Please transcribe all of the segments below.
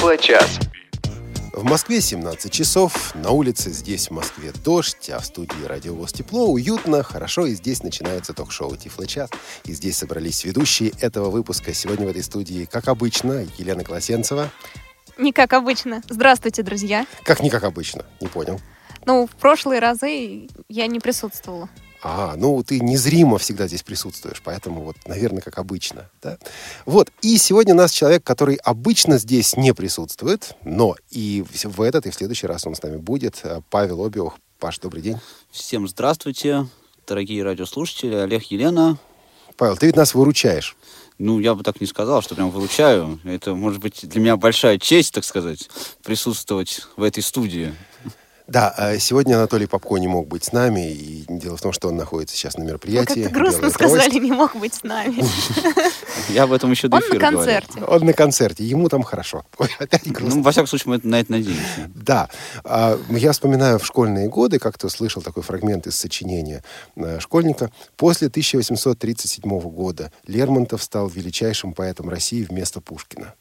Тифло-час. В Москве 17 часов, на улице здесь в Москве дождь, а в студии радиовоз тепло, уютно, хорошо, и здесь начинается ток-шоу Тифло-час. И здесь собрались ведущие этого выпуска. Сегодня в этой студии, как обычно, Елена Колосенцева. Не как обычно. Здравствуйте, друзья. Как не как обычно, не понял. Ну, в прошлые разы я не присутствовала. А, ну ты незримо всегда здесь присутствуешь, поэтому вот, наверное, как обычно. Да? Вот, и сегодня у нас человек, который обычно здесь не присутствует, но и в этот, и в следующий раз он с нами будет. э, Павел Обиух. Паш, добрый день. Всем здравствуйте, дорогие радиослушатели. Олег, Елена. Павел, ты ведь нас выручаешь. Ну, я бы так не сказал, что прям выручаю. Это, может быть, для меня большая честь, так сказать, присутствовать в этой студии. Да, а сегодня Анатолий Попко не мог быть с нами, и дело в том, что он находится сейчас на Вы мероприятии. как-то грустно «Белая сказали, трость». не мог быть с нами. Я об этом еще до Он на эфира концерте. Он на концерте, ему там хорошо. Опять грустно. Ну, во всяком случае, мы это- на это надеемся. Да, А, я вспоминаю в школьные годы, как-то слышал такой фрагмент из сочинения э, школьника. После 1837 года Лермонтов стал величайшим поэтом России вместо Пушкина.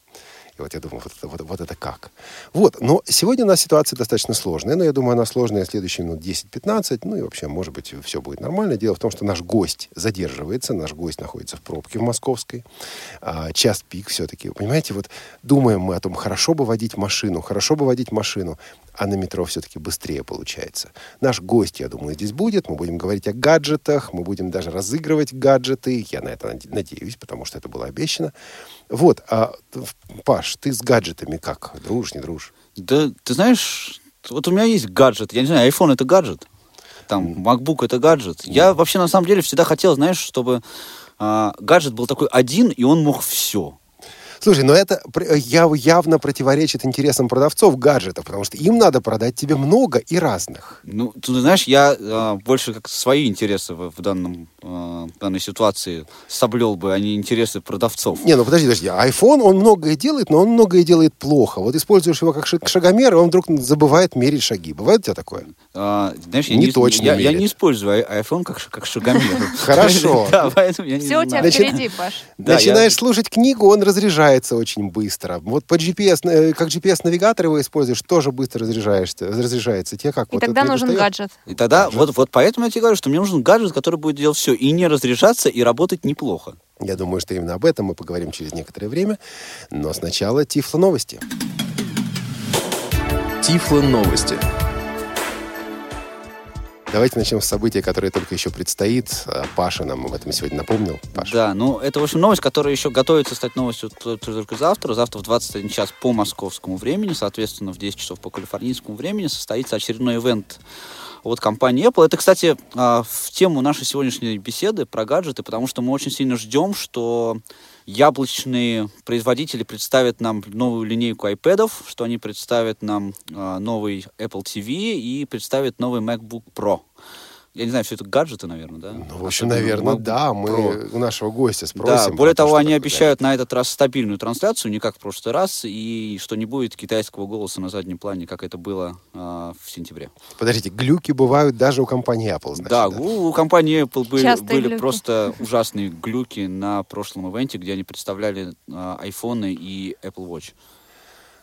И вот я думаю, вот это, вот, вот это как? Вот, но сегодня у нас ситуация достаточно сложная, но я думаю, она сложная следующие минут 10-15, ну и вообще, может быть, все будет нормально. Дело в том, что наш гость задерживается, наш гость находится в пробке в Московской, а, час пик все-таки. Понимаете, вот думаем мы о том, хорошо бы водить машину, хорошо бы водить машину, а на метро все-таки быстрее получается. Наш гость, я думаю, здесь будет. Мы будем говорить о гаджетах, мы будем даже разыгрывать гаджеты. Я на это наде- надеюсь, потому что это было обещано. Вот, а, Паш, ты с гаджетами как? Дружишь, не дружишь? Да, ты знаешь, вот у меня есть гаджет. Я не знаю, iPhone это гаджет. Там, MacBook это гаджет. Я вообще, на самом деле, всегда хотел, знаешь, чтобы а, гаджет был такой один, и он мог все. Слушай, но это яв- явно противоречит интересам продавцов гаджетов, потому что им надо продать тебе много и разных. Ну, ты знаешь, я а, больше как свои интересы в, в данном, а, в данной ситуации соблел бы, а не интересы продавцов. Не, ну подожди, подожди. iPhone, он многое делает, но он многое делает плохо. Вот используешь его как шаг- шагомер, и он вдруг забывает мерить шаги. Бывает у тебя такое? А, знаешь, я Не не, точно я, я не использую iPhone как, как шагомер. Хорошо. Да, поэтому я не Все у тебя впереди, Паш. Начинаешь слушать книгу, он разряжается очень быстро. Вот по GPS, э, как GPS-навигатор его используешь, тоже быстро разряжаешься, разряжается. Тебе как? И вот тогда нужен достает? гаджет. И тогда, вот, вот поэтому я тебе говорю, что мне нужен гаджет, который будет делать все, и не разряжаться, и работать неплохо. Я думаю, что именно об этом мы поговорим через некоторое время. Но сначала Тифло новости. Тифло новости. Давайте начнем с события, которое только еще предстоит. А Паша нам об этом сегодня напомнил. Паша. Да, ну это, в общем, новость, которая еще готовится стать новостью только завтра. Завтра в 21 час по московскому времени, соответственно, в 10 часов по калифорнийскому времени состоится очередной ивент от компании Apple. Это, кстати, а, в тему нашей сегодняшней беседы про гаджеты, потому что мы очень сильно ждем, что яблочные производители представят нам новую линейку iPad, что они представят нам а, новый Apple TV и представят новый MacBook Pro. Я не знаю, все это гаджеты, наверное, да? Ну, в общем, Особенно наверное, MacBook да. Мы Pro. у нашего гостя спросим. Да, более про то, того, они обещают на этот раз стабильную трансляцию, не как в прошлый раз, и что не будет китайского голоса на заднем плане, как это было а, в сентябре. Подождите, глюки бывают даже у компании Apple, значит, да, У, у компании Apple были, Частые были глюки. просто ужасные глюки на прошлом ивенте, где они представляли а, айфоны и Apple Watch.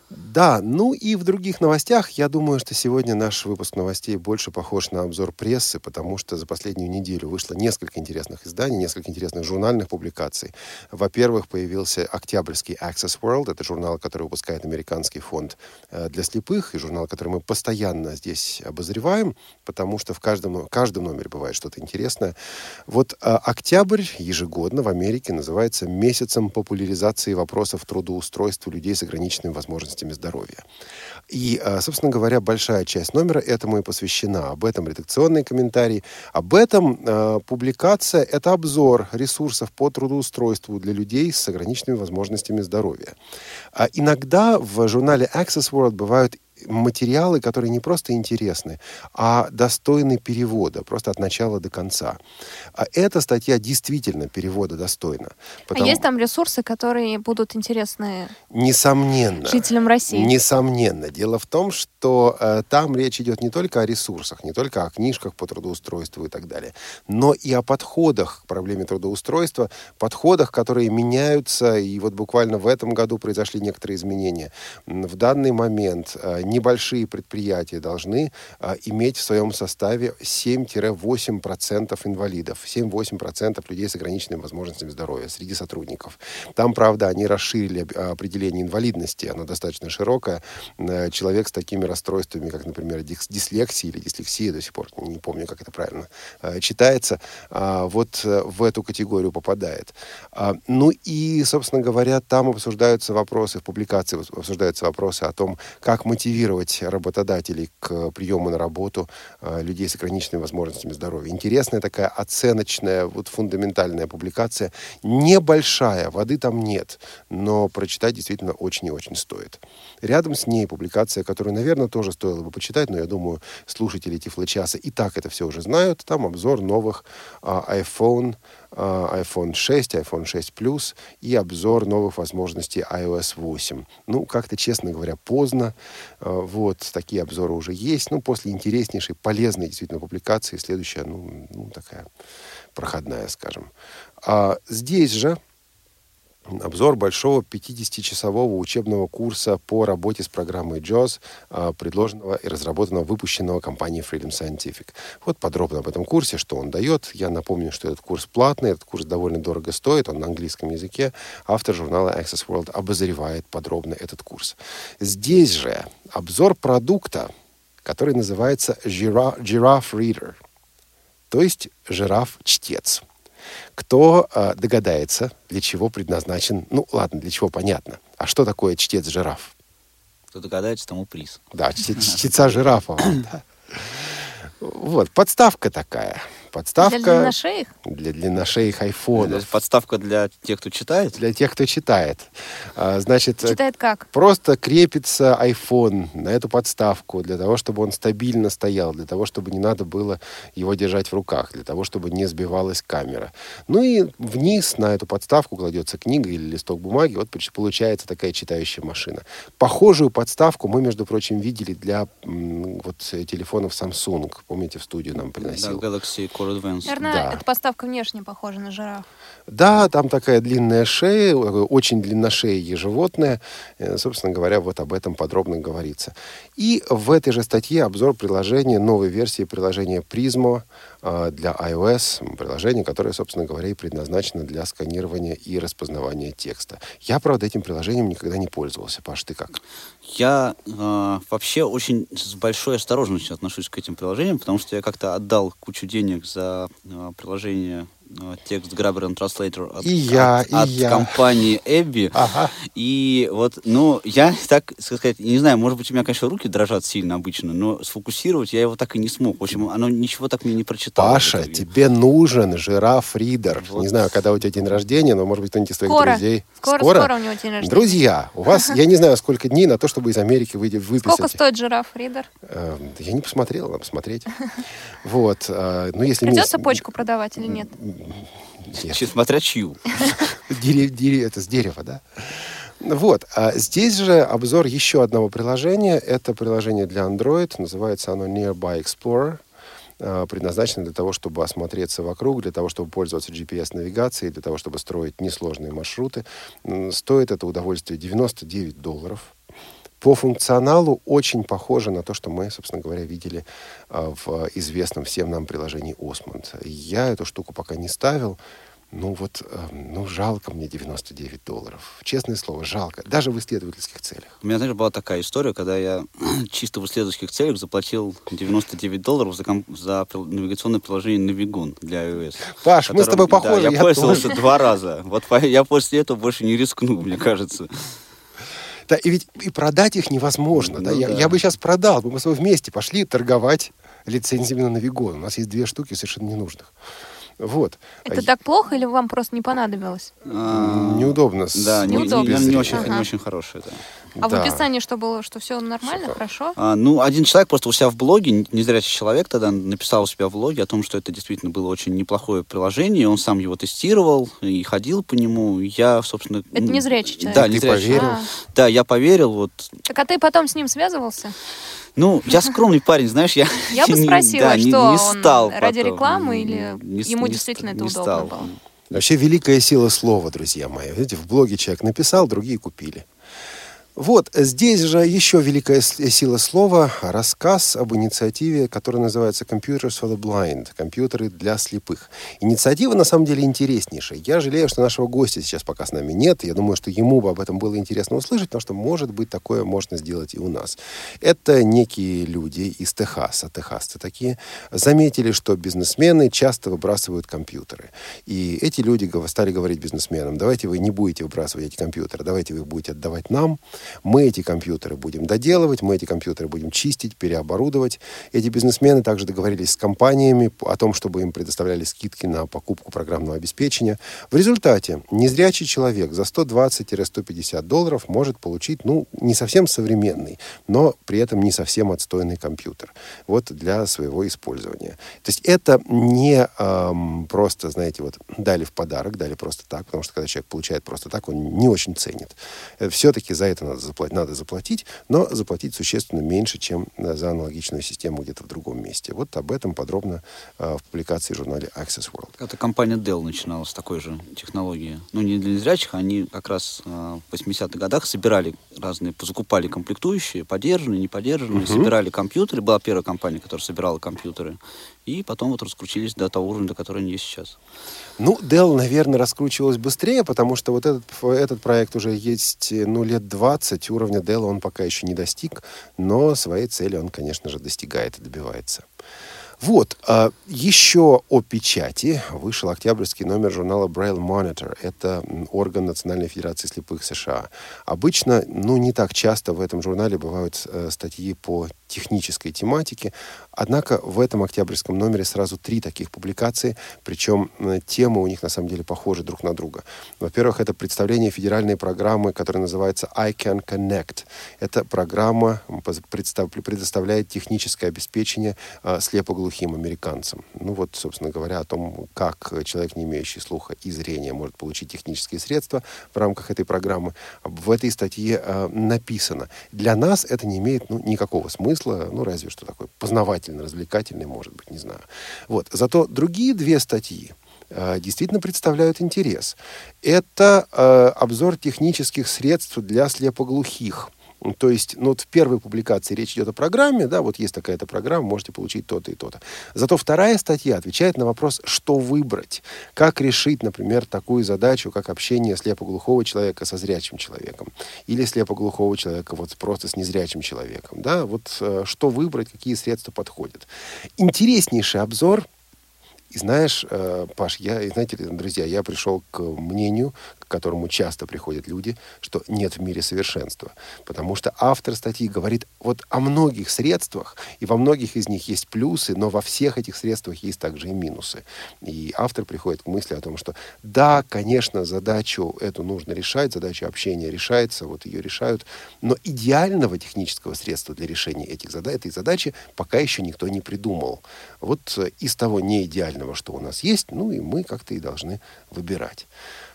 Да, ну и в других новостях, я думаю, что сегодня наш выпуск новостей больше похож на обзор прессы, потому что за последнюю неделю вышло несколько интересных изданий, несколько интересных журнальных публикаций. Во-первых, появился октябрьский Access World, это журнал, который выпускает американский фонд э, для слепых, и журнал, который мы постоянно здесь обозреваем, потому что в каждом, в каждом номере бывает что-то интересное. Вот э, октябрь ежегодно в Америке называется месяцем популяризации вопросов трудоустройства людей с ограниченными возможностями здоровья. И, э, собственно говоря, большая часть номера этому и посвящена. Об этом редакционный комментарий. Об этом э, публикация – это обзор ресурсов по трудоустройству для людей с ограниченными возможностями здоровья. А иногда в журнале Access World бывают материалы, которые не просто интересны, а достойны перевода, просто от начала до конца. А эта статья действительно перевода достойна. А есть там ресурсы, которые будут интересны Несомненно. жителям России? Несомненно. Дело в том, что э, там речь идет не только о ресурсах, не только о книжках по трудоустройству и так далее, но и о подходах к проблеме трудоустройства, подходах, которые меняются, и вот буквально в этом году произошли некоторые изменения. В данный момент э, небольшие предприятия должны э, иметь в своем составе 7-8% инвалидов, 7-8% людей с ограниченными возможностями здоровья среди сотрудников. Там, правда, они расширили определение инвалидности, оно достаточно широкое. Э, человек с такими расстройствами, как, например, дислексия или дислексия, до сих пор не помню, как это правильно э, читается, а, вот э, в эту категорию попадает. А, ну и, собственно говоря, там обсуждаются вопросы, в публикации обсуждаются вопросы о том, как мотивировать работодателей к приему на работу людей с ограниченными возможностями здоровья. Интересная такая оценочная, вот фундаментальная публикация. Небольшая, воды там нет, но прочитать действительно очень и очень стоит. Рядом с ней публикация, которую, наверное, тоже стоило бы почитать, но я думаю, слушатели Тифлочаса и так это все уже знают. Там обзор новых а, iPhone, iPhone 6, iPhone 6 Plus и обзор новых возможностей iOS 8. Ну, как-то, честно говоря, поздно. А, вот, такие обзоры уже есть. Ну, после интереснейшей, полезной действительно публикации следующая, ну, ну такая проходная, скажем. А здесь же обзор большого 50-часового учебного курса по работе с программой JAWS, а, предложенного и разработанного, выпущенного компанией Freedom Scientific. Вот подробно об этом курсе, что он дает. Я напомню, что этот курс платный, этот курс довольно дорого стоит, он на английском языке. Автор журнала Access World обозревает подробно этот курс. Здесь же обзор продукта, который называется Giraffe Reader, то есть жираф-чтец. Кто э, догадается, для чего предназначен... Ну, ладно, для чего понятно. А что такое чтец-жираф? Кто догадается, тому приз. Да, чтеца жирафа. Вот, подставка такая подставка... Для длинношеих? Для длинношеих айфонов. Подставка для тех, кто читает? Для тех, кто читает. А, значит, читает как? Просто крепится iPhone на эту подставку для того, чтобы он стабильно стоял, для того, чтобы не надо было его держать в руках, для того, чтобы не сбивалась камера. Ну и вниз на эту подставку кладется книга или листок бумаги. Вот получается такая читающая машина. Похожую подставку мы, между прочим, видели для вот телефонов Samsung. Помните, в студию нам приносил? Да, Galaxy Core Advance. Наверное, Да. эта поставка внешне похожа на жираф. Да, там такая длинная шея, такое очень длинношеее животное. Э, Собственно говоря, вот об этом подробно говорится. И в этой же статье обзор приложения, новой версии приложения Prismo э, для iOS. Приложение, которое, собственно говоря, и предназначено для сканирования и распознавания текста. Я, правда, этим приложением никогда не пользовался. Паш, ты как? Я э, вообще очень с большой осторожностью отношусь к этим приложениям, потому что я как-то отдал кучу денег за э, приложение текст Grabber and Translator от, И я, от, и от я. компании Эбби. Ага. И вот, ну, я так сказать, не знаю, может быть, у меня, конечно, руки дрожат сильно обычно, но сфокусировать я его так и не смог. В общем, оно ничего так мне не прочитало. Паша, тебе нужен жираф-ридер. Вот. Не знаю, когда у тебя день рождения, но, может быть, кто-нибудь из твоих Скоро. друзей... Скоро, скоро у него день рождения. Друзья, у вас, я не знаю, сколько дней на то, чтобы из Америки выйти, выписать. Сколько стоит жираф, Ридер? Э, Я не посмотрел, надо посмотреть. Вот. э, Ну, если Придется почку продавать или нет? Нет. Смотря чью. Дере- дере- это с дерева, да? Вот. А здесь же обзор еще одного приложения. Это приложение для Android. Называется оно Nearby Explorer. А, Предназначено для того, чтобы осмотреться вокруг, для того, чтобы пользоваться GPS-навигацией, для того, чтобы строить несложные маршруты. Стоит это удовольствие 99 долларов. По функционалу очень похоже на то, что мы, собственно говоря, видели а, в известном всем нам приложении Osmond. Я эту штуку пока не ставил. Ну вот, э, ну жалко мне 99 долларов. Честное слово, жалко. Даже в исследовательских целях. У меня, знаешь, была такая история, когда я чисто в исследовательских целях заплатил 99 долларов за, комп- за навигационное приложение Navigon для iOS. Паш, мы с тобой которым- похожи. Да, я, я пользовался тоже. два раза. Вот я после этого больше не рискну, мне кажется. Да, и ведь и продать их невозможно. да? Ну Я, да. я бы сейчас продал. Мы бы с тобой вместе пошли торговать лицензиями на Навигон. У нас есть две штуки совершенно ненужных. Вот. Это так плохо или вам просто не понадобилось? А, Неудобно. Да, не, Неудобно. не- не очень, Ага. не очень хорошее, да. А в Да. описании что было, что все нормально, хорошо? А, ну, один человек просто у себя в блоге, незрячий человек тогда написал у себя в блоге о том, что это действительно было очень неплохое приложение. Он сам его тестировал и ходил по нему. Я, собственно... Это незрячий человек? Да, Ты незрячий. поверил? А, Да, я поверил. Вот. так а ты потом с ним связывался? Ну, я скромный парень, знаешь, я... Я бы не- спросила, да, не- что не он стал ради потом. рекламы или Не ему не действительно ст- это не удобно стал. было? Вообще великая сила слова, друзья мои. Видите, в блоге человек написал, другие купили. Вот, здесь же еще великая сила слова, рассказ об инициативе, которая называется Computers for the Blind, компьютеры для слепых. Инициатива на самом деле интереснейшая. Я жалею, что нашего гостя сейчас пока с нами нет. Я думаю, что ему бы об этом было интересно услышать, потому что, может быть, такое можно сделать и у нас. Это некие люди из Техаса, техасцы такие, заметили, что бизнесмены часто выбрасывают компьютеры. И эти люди стали говорить бизнесменам, давайте вы не будете выбрасывать эти компьютеры, давайте вы их будете отдавать нам, мы эти компьютеры будем доделывать, мы эти компьютеры будем чистить, переоборудовать. Эти бизнесмены также договорились с компаниями о том, чтобы им предоставляли скидки на покупку программного обеспечения. В результате незрячий человек за 120-150 долларов может получить, ну, не совсем современный, но при этом не совсем отстойный компьютер. Вот для своего использования. То есть это не ам, просто, знаете, вот дали в подарок, дали просто так, потому что когда человек получает просто так, он не очень ценит. Все-таки за это надо заплатить, надо заплатить, но заплатить существенно меньше, чем э, за аналогичную систему где-то в другом месте. Вот об этом подробно э, в публикации в журнале Access World. Это компания Dell начинала с такой же технологии. Ну, не для незрячих, они как раз э, в 80-х годах собирали разные, закупали комплектующие, подержанные, не подержанные, собирали компьютеры. Была первая компания, которая собирала компьютеры. И потом вот раскрутились до того уровня, до которого они есть сейчас. Ну, Dell, наверное, раскручивалась быстрее, потому что вот этот, этот проект уже есть, ну, лет 20. Уровня Dell он пока еще не достиг, но своей цели он, конечно же, достигает и добивается. Вот, а, еще о печати вышел октябрьский номер журнала Braille Monitor. Это орган Национальной Федерации слепых США. Обычно, ну, не так часто в этом журнале бывают э, статьи по технической тематике. Однако в этом октябрьском номере сразу три таких публикации, причем э, темы у них на самом деле похожи друг на друга. Во-первых, это представление федеральной программы, которая называется I Can Connect. Эта программа предоставляет техническое обеспечение э, слепоглухим американцам. Ну вот, собственно говоря, о том, как человек, не имеющий слуха и зрения, может получить технические средства в рамках этой программы. В этой статье э, написано. Для нас это не имеет ну, никакого смысла, ну разве что такой познавательный, развлекательный, может быть, не знаю. Вот. Зато другие две статьи, э, действительно представляют интерес. Это э, обзор технических средств для слепоглухих. То есть, ну, вот в первой публикации речь идет о программе, да, вот есть такая-то программа, можете получить то-то и то-то. Зато вторая статья отвечает на вопрос, что выбрать, как решить, например, такую задачу, как общение слепоглухого человека со зрячим человеком, или слепоглухого человека вот просто с незрячим человеком, да, вот э, что выбрать, какие средства подходят. Интереснейший обзор и знаешь, э, Паш, я, знаете, друзья, я пришел к мнению, к которому часто приходят люди, что нет в мире совершенства. Потому что автор статьи говорит вот о многих средствах, и во многих из них есть плюсы, но во всех этих средствах есть также и минусы. И автор приходит к мысли о том, что да, конечно, задачу эту нужно решать, задача общения решается, вот ее решают, но идеального технического средства для решения этих зада- этой задачи пока еще никто не придумал. Вот э, из того неидеального, что у нас есть, ну и мы как-то и должны выбирать.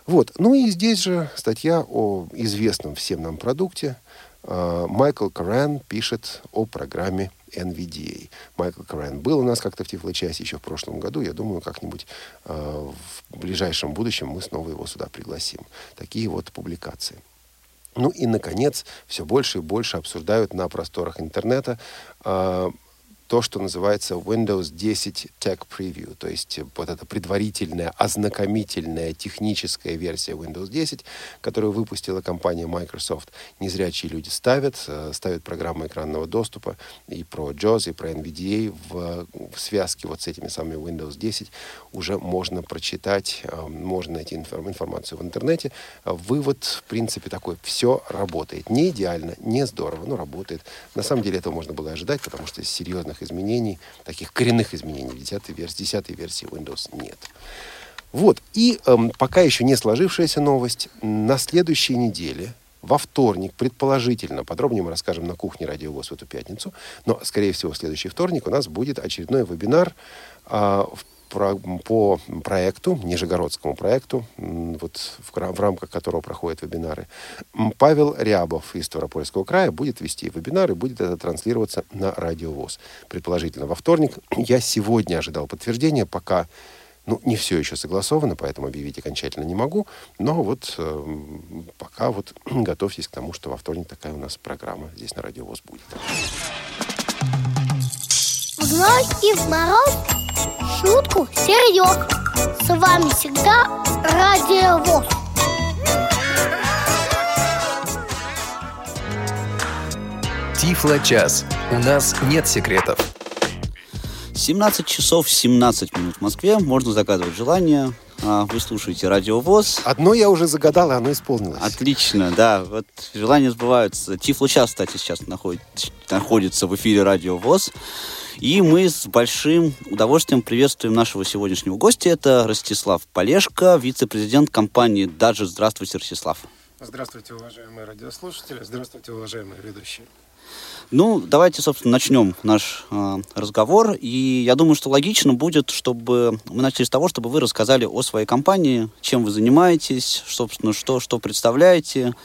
Вот. Ну и здесь же статья о известном всем нам продукте. Э, Майкл Корен пишет о программе NVDA. Майкл Корен был у нас как-то в Тифлочасе еще в прошлом году. Я думаю, как-нибудь э, в ближайшем будущем мы снова его сюда пригласим. Такие вот публикации. Ну и, наконец, все больше и больше обсуждают на просторах интернета э, то, что называется Windows 10 Tech Preview, то есть вот эта предварительная, ознакомительная техническая версия Windows 10, которую выпустила компания Microsoft. Незрячие люди ставят, э, ставят программы экранного доступа и про JAWS, и про NVDA в, в связке вот с этими самыми Windows 10 уже можно прочитать, э, можно найти инфор- информацию в интернете. Э, Вывод, в принципе, такой, все работает. Не идеально, не здорово, но работает. На самом деле этого можно было ожидать, потому что из серьезных изменений, таких коренных изменений в 10 версии, 10 версии Windows нет. Вот. И эм, пока еще не сложившаяся новость. На следующей неделе, во вторник, предположительно, подробнее мы расскажем на кухне Радио ВОЗ в эту пятницу, но, скорее всего, в следующий вторник у нас будет очередной вебинар э, про, по проекту, нижегородскому проекту, вот в, в рамках которого проходят вебинары. Павел Рябов из Ставропольского края будет вести вебинар и будет это транслироваться на Радио ВОЗ. Предположительно, во вторник. Я сегодня ожидал подтверждения, пока ну, не все еще согласовано, поэтому объявить окончательно не могу. Но вот э, пока вот готовьтесь к тому, что во вторник такая у нас программа здесь на Радио ВОЗ будет. В ночь и в мороз шутку серьез. С вами всегда Радио ВОЗ. Тифло-час. У нас нет секретов. 17 часов 17 минут в Москве. Можно загадывать желание. А, вы слушаете Радио ВОЗ. Одно я уже загадал, и оно исполнилось. Отлично, да. Вот желания сбываются. Тифло час, кстати, сейчас находит, находится в эфире Радио ВОЗ. И мы с большим удовольствием приветствуем нашего сегодняшнего гостя. Это Ростислав Полешко, вице-президент компании «Даджи». Здравствуйте, Ростислав. Здравствуйте, уважаемые радиослушатели. Здравствуйте, уважаемые ведущие. Ну, давайте, собственно, начнем наш э, разговор. И я думаю, что логично будет, чтобы мы начали с того, чтобы вы рассказали о своей компании, чем вы занимаетесь, собственно, что, что представляете,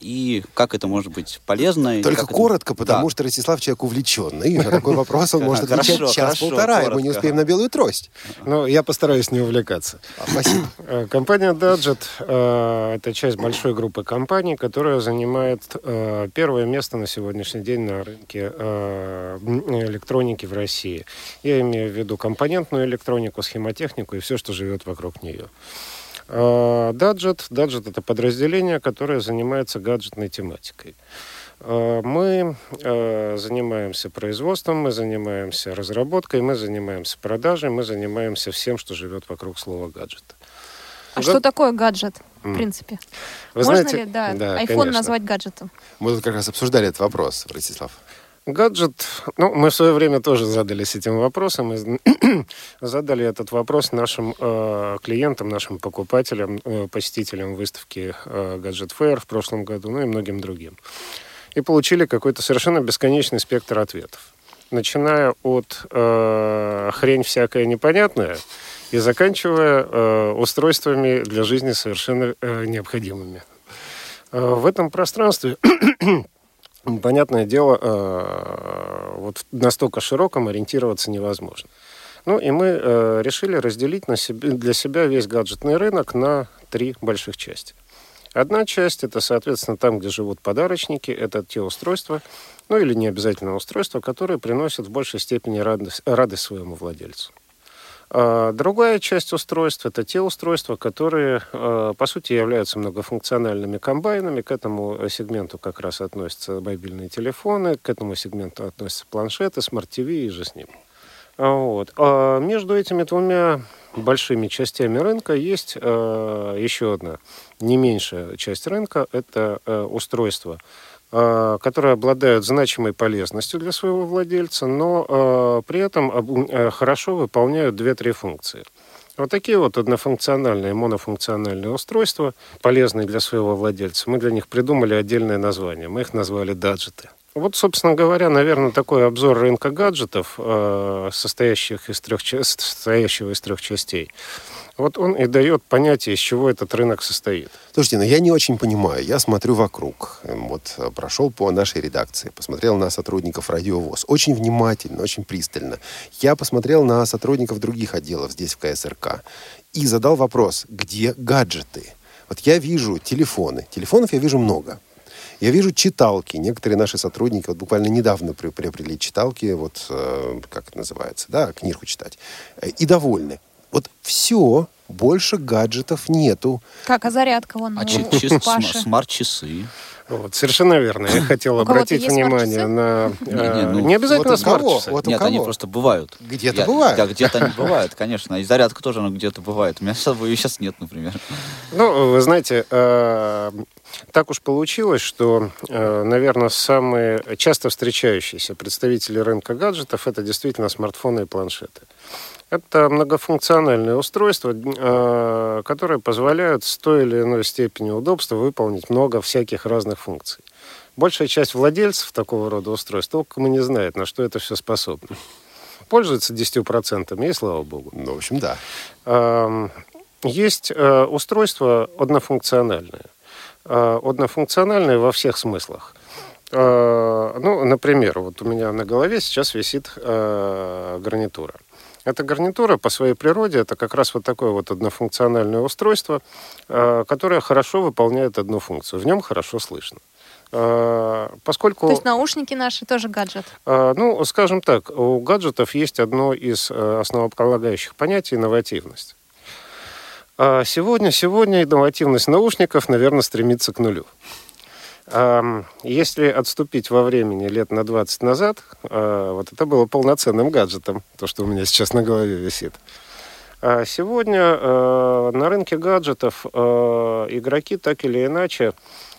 и как это может быть полезно. Только коротко, это... потому да. что Ростислав человек увлеченный, на такой вопрос он может отвечать час-полтора, и мы не успеем на белую трость. Ну, я постараюсь не увлекаться. А, спасибо. Э, компания Dudget э, это часть большой группы компаний, которая занимает э, первое место на сегодняшний день на рынке электроники в России. Я имею в виду компонентную электронику, схемотехнику и все, что живет вокруг нее. Даджет. Даджет это подразделение, которое занимается гаджетной тематикой. А, мы а, занимаемся производством, мы занимаемся разработкой, мы занимаемся продажей, мы занимаемся всем, что живет вокруг слова гаджет. А Гад... что такое гаджет, в принципе? Вы Можно знаете, ли, да, да iPhone конечно. назвать гаджетом? Мы тут как раз обсуждали этот вопрос, Ростислав. Гаджет, ну, мы в свое время тоже задались этим вопросом, и задали этот вопрос нашим э, клиентам, нашим покупателям, э, посетителям выставки э, Gadget Fair в прошлом году, ну и многим другим. И получили какой-то совершенно бесконечный спектр ответов. Начиная от э, хрень всякая непонятная и заканчивая э, устройствами для жизни совершенно э, необходимыми. Э, в этом пространстве понятное дело, э, вот настолько широком ориентироваться невозможно. Ну и мы э, решили разделить на себе, для себя весь гаджетный рынок на три больших части. Одна часть это, соответственно, там, где живут подарочники, это те устройства, ну или не обязательно устройства, которые приносят в большей степени радость, радость своему владельцу. А другая часть устройств – это те устройства, которые, а, по сути, являются многофункциональными комбайнами. К этому сегменту как раз относятся мобильные телефоны, к этому сегменту относятся планшеты, смарт-ТВ иже с ним. А вот. А между этими двумя большими частями рынка есть еще одна не меньшая часть рынка – это устройства – Э, которые обладают значимой полезностью для своего владельца, но э, при этом э, хорошо выполняют две-три функции. Вот такие вот однофункциональные, монофункциональные устройства, полезные для своего владельца. Мы для них придумали отдельное название. Мы их назвали даджеты. Вот, собственно говоря, наверное, такой обзор рынка гаджетов, состоящих из трех, состоящего из трех частей. Вот он и дает понятие, из чего этот рынок состоит. Слушайте, но ну я не очень понимаю. Я смотрю вокруг. Эм, вот э, прошел по нашей редакции, посмотрел на сотрудников радиовоз. Очень внимательно, очень пристально. Я посмотрел на сотрудников других отделов здесь, в КСРК. И задал вопрос, где гаджеты? Вот я вижу телефоны. Телефонов я вижу много. Я вижу читалки. Некоторые наши сотрудники вот буквально недавно приобрели читалки, вот э, как это называется, да, книжку читать, э, и довольны. Вот все, больше гаджетов нету. Как, а зарядка вон А у чи- чи- Паши? см- смарт-часы. Вот, совершенно верно. Я хотел У обратить внимание на... Не, не, э, ну, Не обязательно у смарт-часы. Вот у Нет, они просто бывают. Где-то бывают. Да, где-то они бывают, конечно. И зарядка тоже, она где-то бывает. У меня сейчас, ее сейчас нет, например. Ну, вы знаете, э, так уж получилось, что, наверное, самые часто встречающиеся представители рынка гаджетов это действительно смартфоны и планшеты. Это многофункциональные устройства, э, которые позволяют с той или иной степенью удобства выполнить много всяких разных функций. Большая часть владельцев такого рода устройств толком и не знает, на что это все способно. Пользуются 10%, и слава богу. Ну, в общем, да. Эм, Есть э, устройства однофункциональные. Э, Однофункциональные во всех смыслах. Ну, например, вот у меня на голове сейчас висит гарнитура. Эта гарнитура по своей природе это как раз вот такое вот однофункциональное устройство, э, которое хорошо выполняет одну функцию. В нем хорошо слышно. Э, Поскольку... То есть наушники наши тоже гаджет. А, Ну, скажем так, у гаджетов есть одно из э, основополагающих понятий – инновативность. Сегодня, сегодня инновативность наушников, наверное, стремится к нулю. Если отступить во времени лет на 20 назад, а, вот это было полноценным гаджетом, то, что у меня сейчас на голове висит. А Сегодня э, на рынке гаджетов игроки так или иначе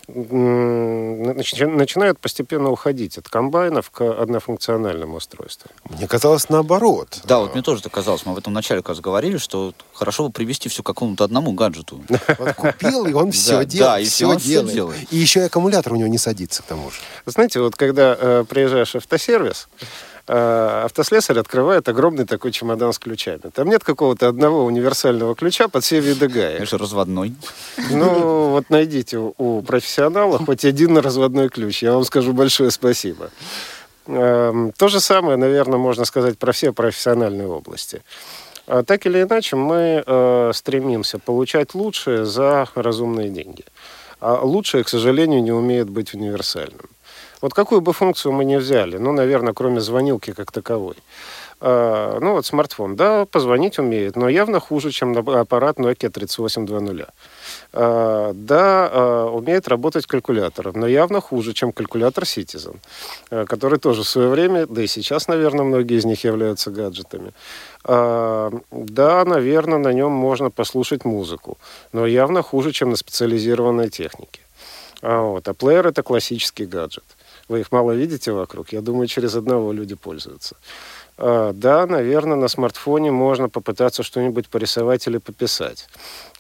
начинают постепенно уходить от комбайнов к однофункциональным устройствам. Мне казалось наоборот. Да, вот мне тоже так казалось. Мы в этом начале как раз говорили, что хорошо бы привести все к какому-то одному гаджету. Вот купил, и он все делает. да, и все делает. И еще и аккумулятор у него не садится, к тому же. Знаете, вот когда э, приезжаешь в автосервис, автослесарь открывает огромный такой чемодан с ключами. Там нет какого-то одного универсального ключа под все виды гаек. Конечно, разводной. Ну, вот найдите у, у профессионала хоть один разводной ключ. Я вам скажу большое спасибо. Эм, То же самое, наверное, можно сказать про все профессиональные области. А Так или иначе, мы э, стремимся получать лучшее за разумные деньги. А лучшее, к сожалению, не умеет быть универсальным. Вот какую бы функцию мы ни взяли, ну, наверное, кроме звонилки как таковой. А, Ну, вот смартфон, да, позвонить умеет, но явно хуже, чем аппарат Nokia 3820. А, Да, а, умеет работать калькулятором, но явно хуже, чем калькулятор Citizen, который тоже в свое время, да и сейчас, наверное, многие из них являются гаджетами. Да, наверное, на нем можно послушать музыку, но явно хуже, чем на специализированной технике. Вот. а плеер это классический гаджет. Вы их мало видите вокруг. Я думаю, через одного люди пользуются. А, да, наверное, на смартфоне можно попытаться что-нибудь порисовать или пописать.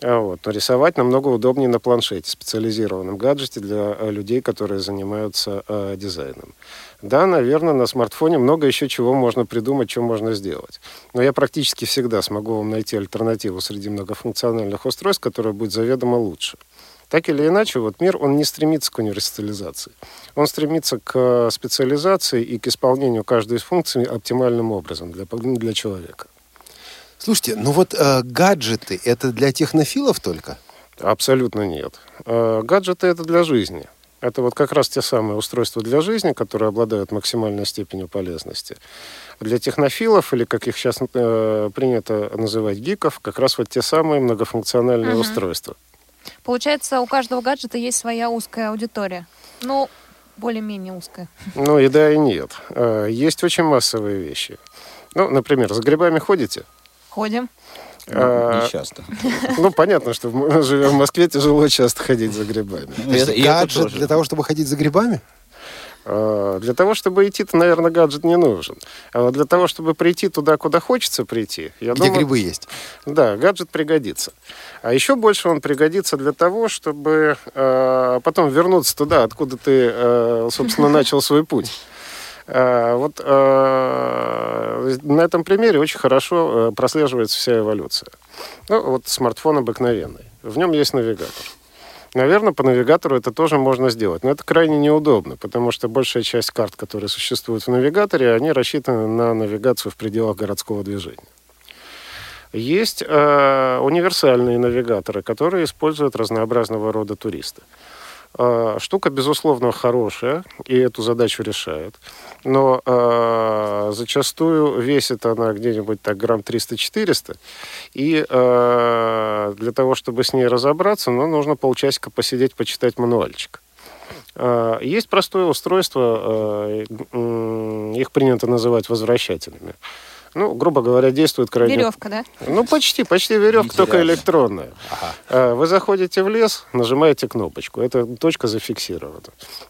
А, вот. Но рисовать намного удобнее на планшете, специализированном гаджете для а, людей, которые занимаются а, дизайном. Да, наверное, на смартфоне много еще чего можно придумать, что можно сделать. Но я практически всегда смогу вам найти альтернативу среди многофункциональных устройств, которая будет заведомо лучше. Так или иначе, вот мир, он не стремится к универсализации. Он стремится к специализации и к исполнению каждой из функций оптимальным образом для, для человека. Слушайте, ну вот э, гаджеты это для технофилов только? Абсолютно нет. Э, Гаджеты это для жизни. Это вот как раз те самые устройства для жизни, которые обладают максимальной степенью полезности. Для технофилов, или как их сейчас э, принято называть гиков, как раз вот те самые многофункциональные Мгм. устройства. Получается, у каждого гаджета есть своя узкая аудитория. Ну, более-менее узкая. Ну и да, и нет. Э, Есть очень массовые вещи. Ну, например, за грибами ходите? Ходим. Ну, А, Не часто. Ну, понятно, что мы живем в Москве, тяжело часто ходить за грибами. Ну, То есть это гаджет для того, чтобы ходить за грибами? А, Для того, чтобы идти-то, наверное, гаджет не нужен. А вот для того, чтобы прийти туда, куда хочется прийти, я Где думаю, грибы есть? да, гаджет пригодится. А еще больше он пригодится для того, чтобы э, потом вернуться туда, откуда ты, э, собственно, начал свой путь. Э, Вот э, на этом примере очень хорошо э, прослеживается вся эволюция. Ну, вот смартфон обыкновенный. В нем есть навигатор. Наверное, по навигатору это тоже можно сделать, но это крайне неудобно, потому что большая часть карт, которые существуют в навигаторе, они рассчитаны на навигацию в пределах городского движения. Есть э, универсальные навигаторы, которые используют разнообразного рода туристы. Э, штука, безусловно, хорошая, и эту задачу решает. Но э, зачастую весит она где-нибудь так грамм 300-400. И э, для того, чтобы с ней разобраться, ну, нужно полчасика посидеть, почитать мануальчик. Э, есть простое устройство, э, их принято называть возвращателями. Ну, грубо говоря, действует крайне... Веревка, да? Ну, почти, почти веревка, только электронная. Ага. Э, Вы заходите в лес, нажимаете кнопочку. Эта точка зафиксирована.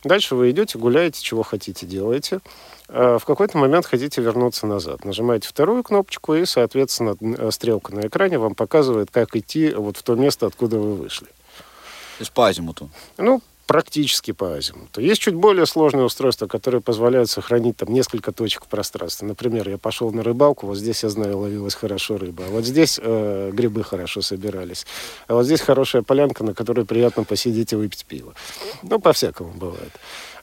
Дальше вы идете, гуляете, чего хотите, делаете. Э, В какой-то момент хотите вернуться назад. Нажимаете вторую кнопочку, и, соответственно, э, стрелка на экране вам показывает, как идти вот в то место, откуда вы вышли. То есть по азимуту. Ну, практически по азимуту. Есть чуть более сложные устройства, которые позволяют сохранить там несколько точек в пространстве. Например, я пошел на рыбалку, вот здесь, я знаю, ловилась хорошо рыба, а вот здесь э, грибы хорошо собирались, а вот здесь хорошая полянка, на которой приятно посидеть и выпить пиво. Ну, по-всякому бывает.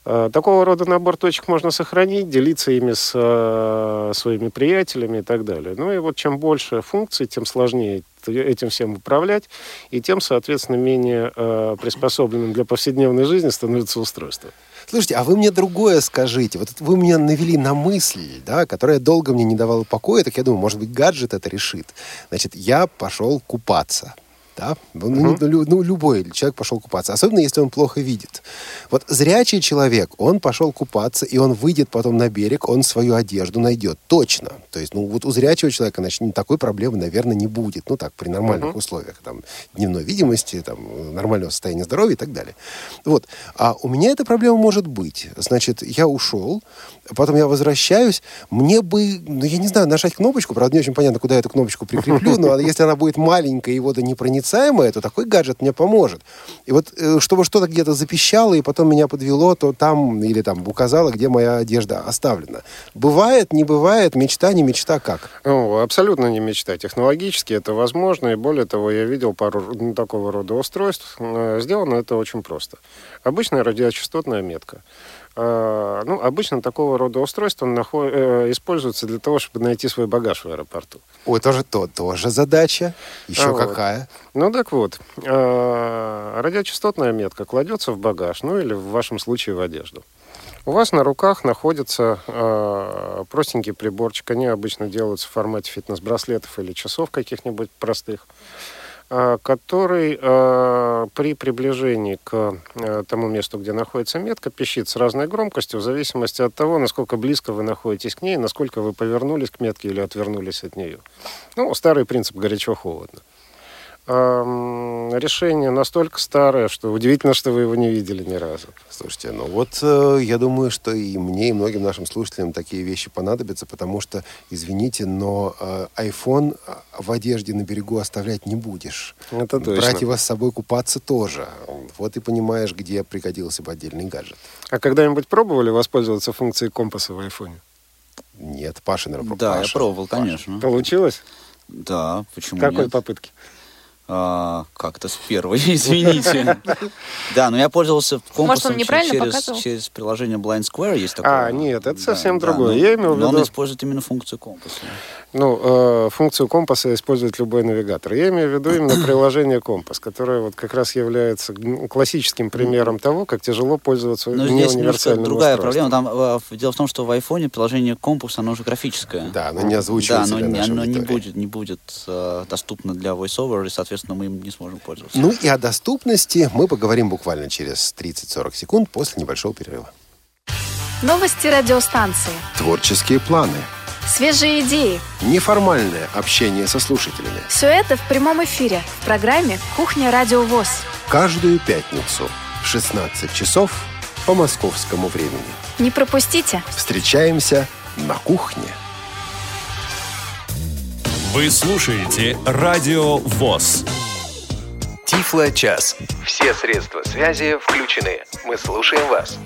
Э, Такого рода набор точек можно сохранить, делиться ими с э, своими приятелями и так далее. Ну и вот чем больше функций, тем сложнее этим всем управлять, и тем, соответственно, менее э, приспособленным для повседневной жизни становится устройство. Слушайте, а вы мне другое скажите. Вот вы меня навели на мысль, да, которая долго мне не давала покоя, так я думаю, может быть, гаджет это решит. Значит, я пошел купаться. Да? Ну, лю- ну, любой человек пошел купаться, особенно если он плохо видит. Вот зрячий человек, он пошел купаться, и он выйдет потом на берег, он свою одежду найдет, точно. То есть, ну, вот у зрячего человека, значит, такой проблемы, наверное, не будет. Ну, так, при нормальных условиях, там, дневной видимости, там, нормального состояния здоровья и так далее. Вот. А у меня эта проблема может быть. Значит, я ушел, потом я возвращаюсь, мне бы, ну, я не знаю, нажать кнопочку, правда, не очень понятно, куда я эту кнопочку прикреплю, но если она будет маленькая и водонепроницаемая, то такой гаджет мне поможет. И вот, э, чтобы что-то где-то запищало, и потом меня подвело, то там, или там указало, где моя одежда оставлена. Бывает, не бывает, мечта, не мечта, как? Ну, абсолютно не мечта. Технологически это возможно, и более того, я видел пару ну, такого рода устройств. Э, Сделано это очень просто. Обычная радиочастотная метка. Э, Ну, обычно такого рода устройства нахо- э, используются для того, чтобы найти свой багаж в аэропорту. Ой, тоже то, тоже задача. Еще А вот. какая? Ну так вот, э, радиочастотная метка кладется в багаж, ну или в вашем случае в одежду. У вас на руках находится э, простенький приборчик. Они обычно делаются в формате фитнес-браслетов или часов каких-нибудь простых, который э, при приближении к э, тому месту, где находится метка, пищит с разной громкостью в зависимости от того, насколько близко вы находитесь к ней, насколько вы повернулись к метке или отвернулись от нее. Ну, старый принцип горячо-холодно. Эм, решение настолько старое, что удивительно, что вы его не видели ни разу. Слушайте, ну вот э, я думаю, что и мне, и многим нашим слушателям такие вещи понадобятся, потому что, извините, но э, iPhone в одежде на берегу оставлять не будешь. Это точно. Брать его с собой купаться тоже. Вот и понимаешь, где пригодился бы отдельный гаджет. А когда-нибудь пробовали воспользоваться функцией компаса в айфоне? Нет, Паша, наверное, Да, я Паша. пробовал, конечно. Получилось? Да, почему Какой нет? попытки? А, как-то с первой, извините. Да, но я пользовался компасом через, приложение Blind Square есть такое. А, нет, это совсем другое. но- Я имел в но он использует именно функцию компаса. Ну, э, функцию компаса использует любой навигатор. Я имею в виду именно приложение компас, которое вот как раз является классическим примером того, как тяжело пользоваться Но здесь немножко неуниверсальным другая устройством. проблема. Там, э, дело в том, что в айфоне приложение компас, оно уже графическое. Да, оно не озвучивается Да, оно, не- оно не будет, не будет э, доступно для VoiceOver, и, соответственно, мы им не сможем пользоваться. Ну и о доступности мы поговорим буквально через 30-40 секунд после небольшого перерыва. Новости радиостанции. Творческие планы. Свежие идеи. Неформальное общение со слушателями. Все это в прямом эфире в программе «Кухня Радио ВОЗ». Каждую пятницу в 16 часов по московскому времени. Не пропустите. Встречаемся на кухне. Вы слушаете Радио ВОЗ. Тифло-час. Все средства связи включены. Мы слушаем вас.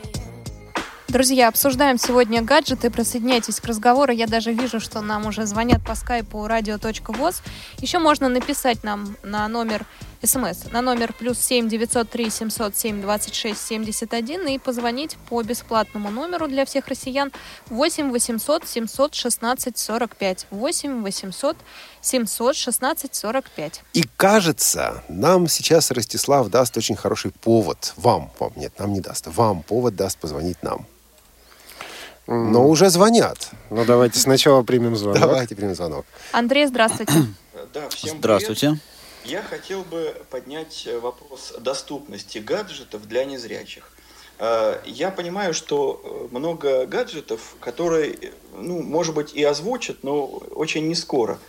Друзья, обсуждаем сегодня гаджеты. Присоединяйтесь к разговору. Я даже вижу, что нам уже звонят по скайпу radio.voz. Еще можно написать нам на номер СМС на номер плюс 7 903 707 26 71 и позвонить по бесплатному номеру для всех россиян 8 800 716 45. 8 800 716 45. И кажется, нам сейчас Ростислав даст очень хороший повод. Вам, вам, нет, нам не даст. Вам повод даст позвонить нам. Но уже звонят. Ну, давайте сначала примем звонок. Давайте примем звонок. Андрей, здравствуйте. Да, всем Здравствуйте. привет. Я хотел бы поднять э, вопрос доступности гаджетов для незрячих. Э, Я понимаю, что э, много гаджетов, которые, э, ну, может быть, и озвучат, но очень не скоро.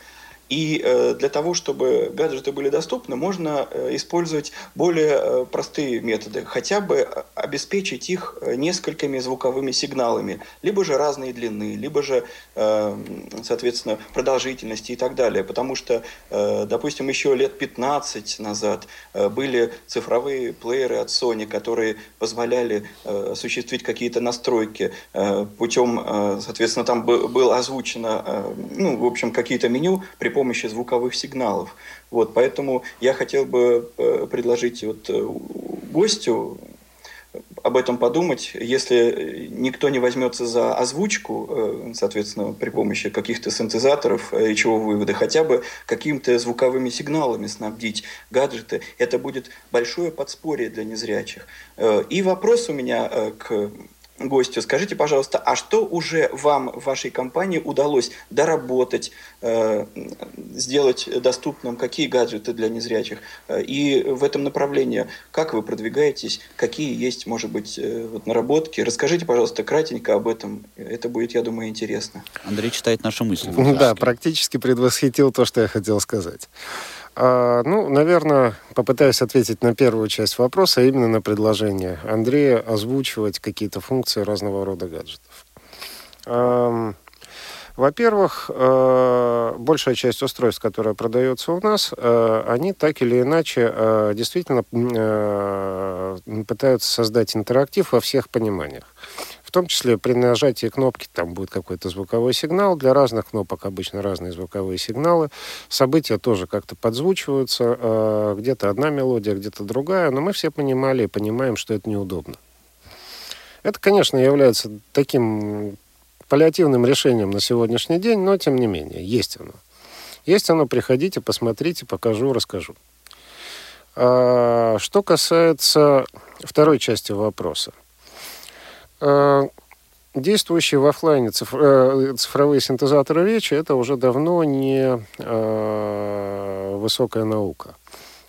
И э, для того, чтобы гаджеты были доступны, можно э, использовать более э, простые методы. Хотя бы обеспечить их несколькими звуковыми сигналами. Либо же разной длины, либо же, соответственно, продолжительности и так далее. Потому что, допустим, еще лет 15 назад были цифровые плееры от Sony, которые позволяли осуществить какие-то настройки путем, соответственно, там бы- было озвучено, ну, в общем, какие-то меню при помощи звуковых сигналов. Вот, поэтому я хотел бы э, предложить вот э, гостю об этом подумать. Если никто не возьмется за озвучку, э, соответственно, при помощи каких-то синтезаторов речевого вывода, хотя бы какими-то звуковыми сигналами снабдить гаджеты, это будет большое подспорье для незрячих. И вопрос у меня к гостю. Скажите, пожалуйста, а что уже вам в вашей компании удалось доработать, э, сделать доступным, какие гаджеты для незрячих? Э, И в этом направлении, как вы продвигаетесь, какие есть, может быть, э, вот наработки? Расскажите, пожалуйста, кратенько об этом. Это будет, я думаю, интересно. Андрей читает наши мысли. Да, практически предвосхитил то, что я хотел сказать. А, ну, наверное, попытаюсь ответить на первую часть вопроса, а именно на предложение Андрея озвучивать какие-то функции разного рода гаджетов. Во-первых, э, большая часть устройств, которая продается у нас, э, они так или иначе э, действительно пытаются создать интерактив во всех пониманиях. Том числе при нажатии кнопки там будет какой-то звуковой сигнал. Для разных кнопок обычно разные звуковые сигналы. События тоже как-то подзвучиваются. э, Где-то одна мелодия, где-то другая. Но мы все понимали и понимаем, что это неудобно. Это, конечно, является таким паллиативным решением на сегодняшний день, но тем не менее, есть оно. Есть оно, приходите, посмотрите, покажу, расскажу. А, Что касается второй части вопроса. А, Действующие в офлайне э, цифровые синтезаторы речи это уже давно не э, высокая наука.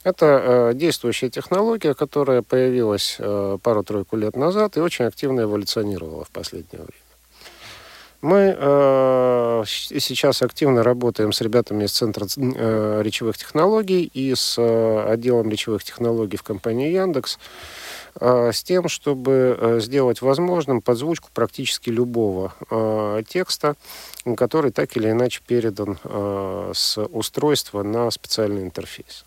Это э, действующая технология, которая появилась пару-тройку лет назад и очень активно эволюционировала в последнее время. Мы э, сейчас активно работаем с ребятами из Центра э, речевых технологий и с э, отделом речевых технологий в компании Яндекс с тем, чтобы э, сделать возможным подзвучку практически любого э, текста, который так или иначе передан э, с устройства на специальный интерфейс.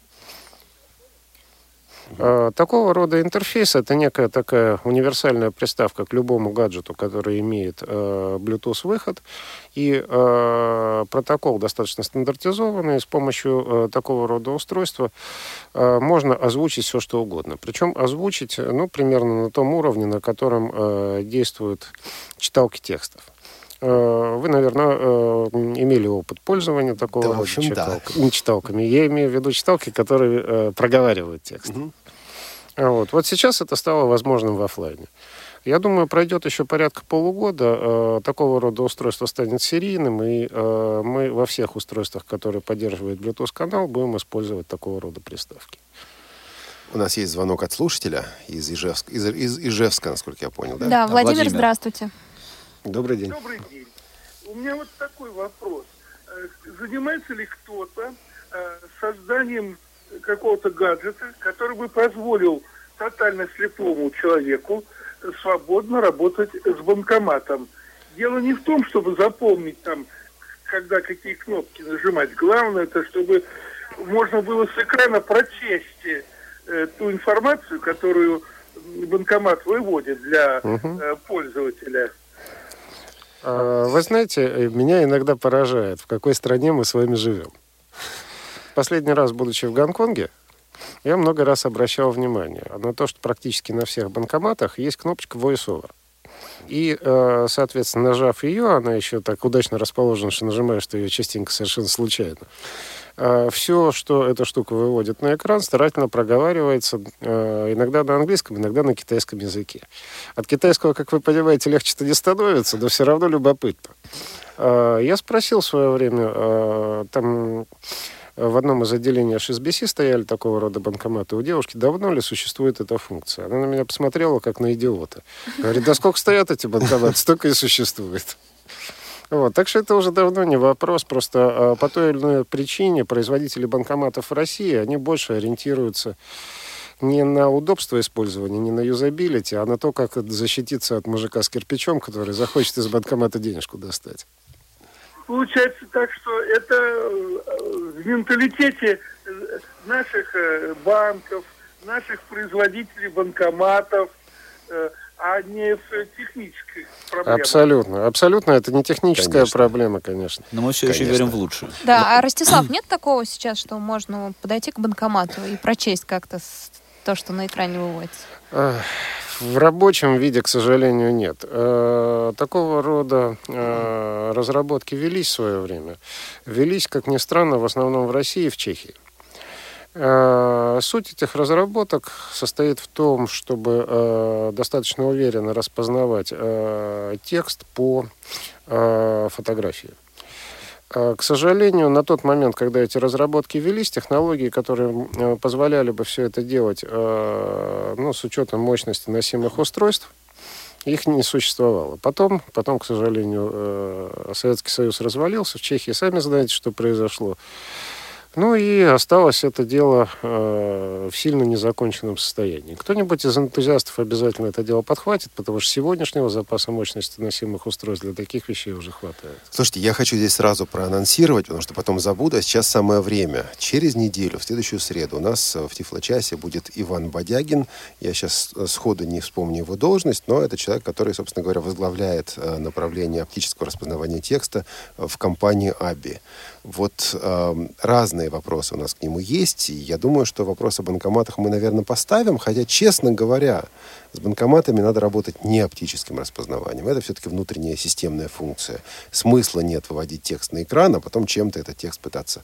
Э, Такого рода интерфейс это некая такая универсальная приставка к любому гаджету, который имеет э, Bluetooth выход и э, протокол достаточно стандартизованный. С помощью такого рода устройства можно озвучить все что угодно. Причем озвучить, ну, примерно на том уровне, на котором действуют читалки текстов. Э, Вы, наверное, э, имели опыт пользования такого Да, в общем, да. не читалками. Я имею в виду читалки, которые э, проговаривают текст. А Вот. вот сейчас это стало возможным в офлайне. Я думаю, пройдет еще порядка полугода, э, такого рода устройство станет серийным, и э, мы во всех устройствах, которые поддерживают Bluetooth-канал, будем использовать такого рода приставки. У нас есть звонок от слушателя из Ижевска, из, из Ижевска, насколько я понял, да? Да, Владимир, Владимир. здравствуйте. Добрый день. Добрый день. У меня вот такой вопрос. Э, Занимается ли кто-то э, созданием какого-то гаджета, который бы позволил тотально слепому человеку свободно работать с банкоматом? Дело не в том, чтобы запомнить там, когда какие кнопки нажимать. Главное, это чтобы можно было с экрана прочесть э, ту информацию, которую банкомат выводит для э, пользователя. А, Вы знаете, э, меня иногда поражает, в какой стране мы с вами живем. Последний раз, будучи в Гонконге, я много раз обращал внимание на то, что практически на всех банкоматах есть кнопочка VoiceOver. И, э, соответственно, нажав ее, она еще так удачно расположена, что нажимаешь ты ее частенько совершенно случайно. Э, Все, что эта штука выводит на экран, старательно проговаривается э, иногда на английском, иногда на китайском языке. От китайского, как вы понимаете, легче-то не становится, но все равно любопытно. Э, Я спросил в свое время, там в одном из отделений HSBC стояли такого рода банкоматы. У девушки давно ли существует эта функция? Она на меня посмотрела, как на идиота. Говорит, да сколько стоят эти банкоматы, столько и существует. Вот, так что это уже давно не вопрос, просто э, по той или иной причине производители банкоматов в России, они больше ориентируются не на удобство использования, не на юзабилити, а на то, как защититься от мужика с кирпичом, который захочет из банкомата денежку достать. Получается так, что это э, в менталитете э, наших э, банков, наших производителей банкоматов, а не в технических проблемах. Абсолютно. Абсолютно. Это не техническая Конечно. проблема, конечно. Но мы все еще Конечно. верим в лучшее. Да, а Ростислав, нет такого сейчас, что можно подойти к банкомату и прочесть как-то с- то, что на экране выводится? В рабочем виде, к сожалению, нет. Э, Такого рода э, разработки велись в свое время. Велись, как ни странно, в основном в России и в Чехии. Э, Суть этих разработок состоит в том, чтобы э, достаточно уверенно распознавать э, текст по фотографии. К сожалению, на тот момент, когда эти разработки велись, технологии, которые позволяли бы все это делать ну, с учетом мощности носимых устройств, их не существовало. Потом, потом к сожалению, Советский Союз развалился. В Чехии сами знаете, что произошло. Ну и осталось это дело э, в сильно незаконченном состоянии. Кто-нибудь из энтузиастов обязательно это дело подхватит, потому что сегодняшнего запаса мощности носимых устройств для таких вещей уже хватает. Слушайте, я хочу здесь сразу проанонсировать, потому что потом забуду, а сейчас самое время. Через неделю, в следующую среду, у нас в Тифлочасе будет Иван Бодягин. Я сейчас э, сходу не вспомню его должность, но это человек, который, собственно говоря, возглавляет э, направление оптического распознавания текста э, в компании АБИ. Вот э, разные вопросы у нас к нему есть, и я думаю, что вопрос о банкоматах мы, наверное, поставим, хотя, честно говоря, с банкоматами надо работать не оптическим распознаванием. Это все-таки внутренняя системная функция. Смысла нет выводить текст на экран, а потом чем-то этот текст пытаться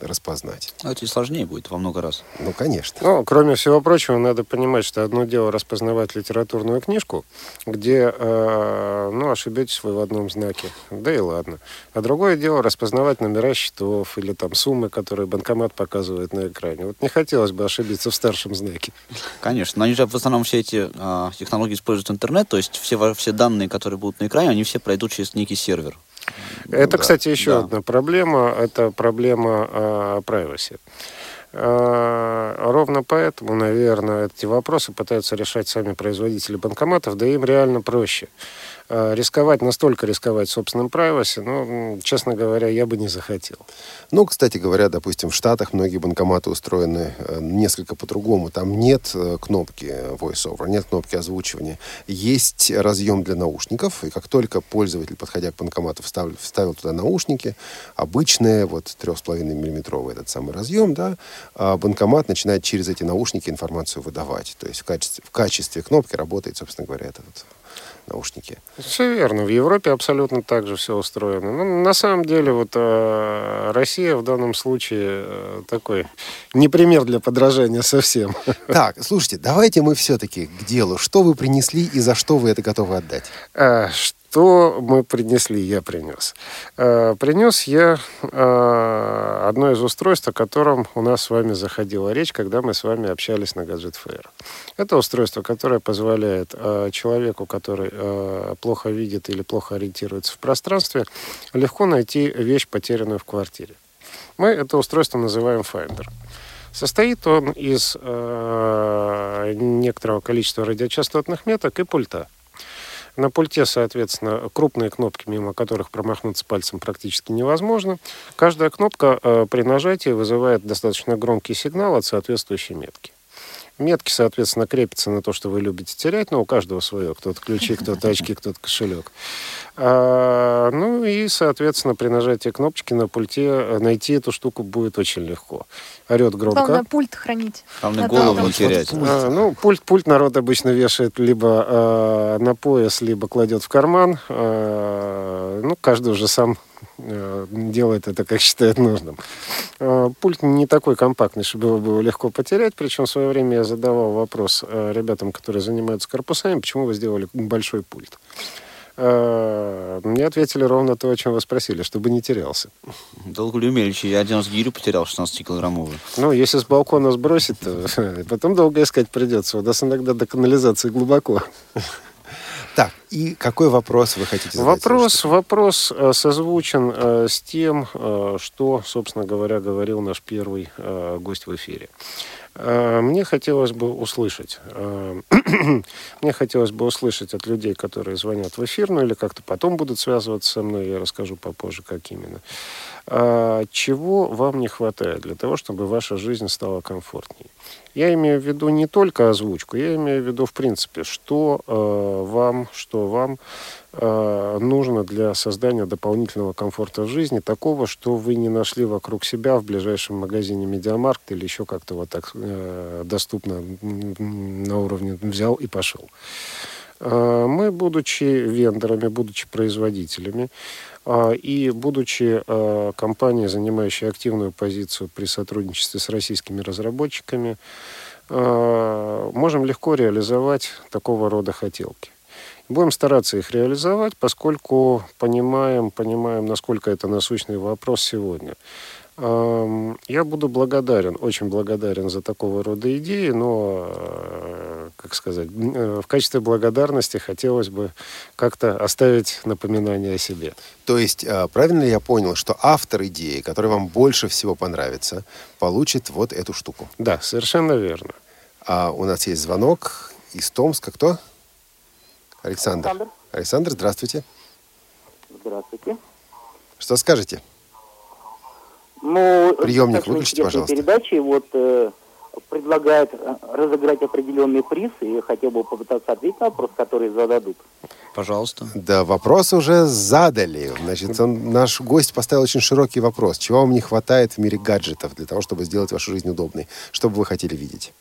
распознать. Но это и сложнее будет во много раз. Ну, конечно. Ну, кроме всего прочего, надо понимать, что одно дело распознавать литературную книжку, где, э, ну, ошибетесь вы в одном знаке, да и ладно. А другое дело распознавать номера счетов или там суммы, которые банкомат показывает на экране. Вот не хотелось бы ошибиться в старшем знаке. Конечно, но они же в основном все эти а, технологии используют интернет, то есть все, все данные, которые будут на экране, они все пройдут через некий сервер. Это, да, кстати, еще да. одна проблема. Это проблема э, privacy. Э, ровно поэтому, наверное, эти вопросы пытаются решать сами производители банкоматов, да им реально проще. Э, рисковать, настолько рисковать собственным privacy, ну, честно говоря, я бы не захотел. Ну, кстати говоря, допустим, в Штатах многие банкоматы устроены э, несколько по-другому. Там нет э, кнопки voice-over, нет кнопки озвучивания. Есть разъем для наушников, и как только пользователь, подходя к банкомату, вставил, вставил туда наушники, обычные, вот 3,5 миллиметровый этот самый разъем, да, а банкомат начинает через эти наушники информацию выдавать. То есть в качестве, в качестве кнопки работает, собственно говоря, этот наушники. Все верно. В Европе абсолютно так же все устроено. Ну, на самом деле, вот э, Россия в данном случае э, такой не пример для подражания совсем. Так, слушайте, давайте мы все-таки к делу. Что вы принесли и за что вы это готовы отдать? А, Что мы принесли, я принес. Э, Принес я э, одно из устройств, о котором у нас с вами заходила речь, когда мы с вами общались на Gadget Fair. Это устройство, которое позволяет э, человеку, который плохо видит или плохо ориентируется в пространстве, легко найти вещь, потерянную в квартире. Мы это устройство называем Finder. Состоит он из некоторого количества радиочастотных меток и пульта. На пульте, соответственно, крупные кнопки, мимо которых промахнуться пальцем практически невозможно. Каждая кнопка э, при нажатии вызывает достаточно громкий сигнал от соответствующей метки. Метки, соответственно, крепятся на то, что вы любите терять, но у каждого свое. Кто-то ключи, кто-то очки, кто-то кошелек. А, ну и, соответственно, при нажатии кнопочки на пульте э, найти эту штуку будет очень легко. Орет громко. Главное, пульт хранить. Главное, А голову не терять. А, ну, пульт, пульт народ обычно вешает либо э, на пояс, либо кладет в карман. Э, ну, каждый уже сам делает это, как считает нужным. Э, пульт не такой компактный, чтобы его было легко потерять. Причем в свое время я задавал вопрос э, ребятам, которые занимаются корпусами, почему вы сделали большой пульт. Э, Мне ответили ровно то, о чем вы спросили, чтобы не терялся. Долго ли умельче? Я один раз гирю потерял 16-килограммовую. Ну, если с балкона сбросить, то потом долго искать придется. У нас иногда до канализации глубоко. Так, и какой вопрос вы хотите задать? Вопрос, вопрос э, созвучен э, с тем, э, что, собственно говоря, говорил наш первый гость в эфире. Мне хотелось бы услышать, мне хотелось бы услышать от людей, которые звонят в эфир, ну или как-то потом будут связываться со мной, я расскажу попозже, как именно. Чего вам не хватает для того, чтобы ваша жизнь стала комфортнее? Я имею в виду не только озвучку, я имею в виду, в принципе, что э, вам, что вам э, нужно для создания дополнительного комфорта в жизни, такого, что вы не нашли вокруг себя в ближайшем магазине Медиамаркт или еще как-то вот так э, доступно на уровне взял и пошел. Э, Мы, будучи вендорами, будучи производителями, и будучи э, компанией, занимающей активную позицию при сотрудничестве с российскими разработчиками, э, можем легко реализовать такого рода хотелки. Будем стараться их реализовать, поскольку понимаем, понимаем, насколько это насущный вопрос сегодня. Я буду благодарен, очень благодарен за такого рода идеи, но, как сказать, э, в качестве благодарности хотелось бы как-то оставить напоминание о себе. То есть, а, правильно ли я понял, что автор идеи, который вам больше всего понравится, получит вот эту штуку? Да, совершенно верно. А у нас есть звонок из Томска. Кто? Александр. Александр. Александр, здравствуйте. Здравствуйте. Что скажете? Ну, Приемник выключите, пожалуйста. передачи вот э, предлагает э, разыграть определенный приз, и хотел бы попытаться ответить на вопрос, который зададут. Пожалуйста. Да, вопрос уже задали. Значит, он, наш гость поставил очень широкий вопрос. Чего вам не хватает в мире гаджетов для того, чтобы сделать вашу жизнь удобной? Что бы вы хотели видеть?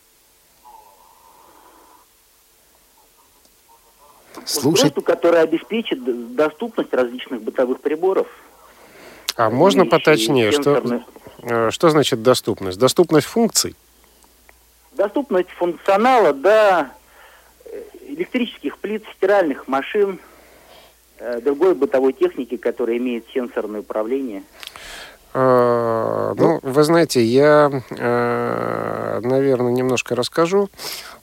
Слушать. Устройство, которое обеспечит доступность различных бытовых приборов. А можно поточнее, что, э, что значит доступность? Доступность функций? Доступность функционала до э, электрических плит, стиральных машин, э, другой бытовой техники, которая имеет сенсорное управление. Э, Ну, вы знаете, я, э, наверное, немножко расскажу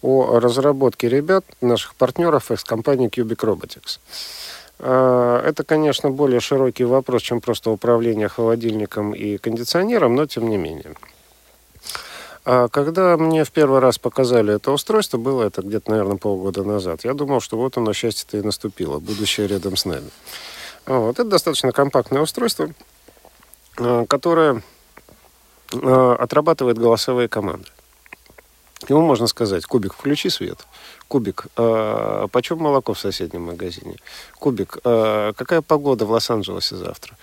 о разработке ребят, наших партнеров из компании Cubic Robotics. Э, Это, конечно, более широкий вопрос, чем просто управление холодильником и кондиционером, но тем не менее. А Когда мне в первый раз показали это устройство, было это где-то, наверное, полгода назад, я думал, что вот оно, счастье-то и наступило, будущее рядом с нами. Вот. Это достаточно компактное устройство, э, которое э, отрабатывает голосовые команды. Ему можно сказать, кубик, включи свет. Кубик, э, почем молоко в соседнем магазине? Кубик, э, какая погода в Лос-Анджелесе завтра?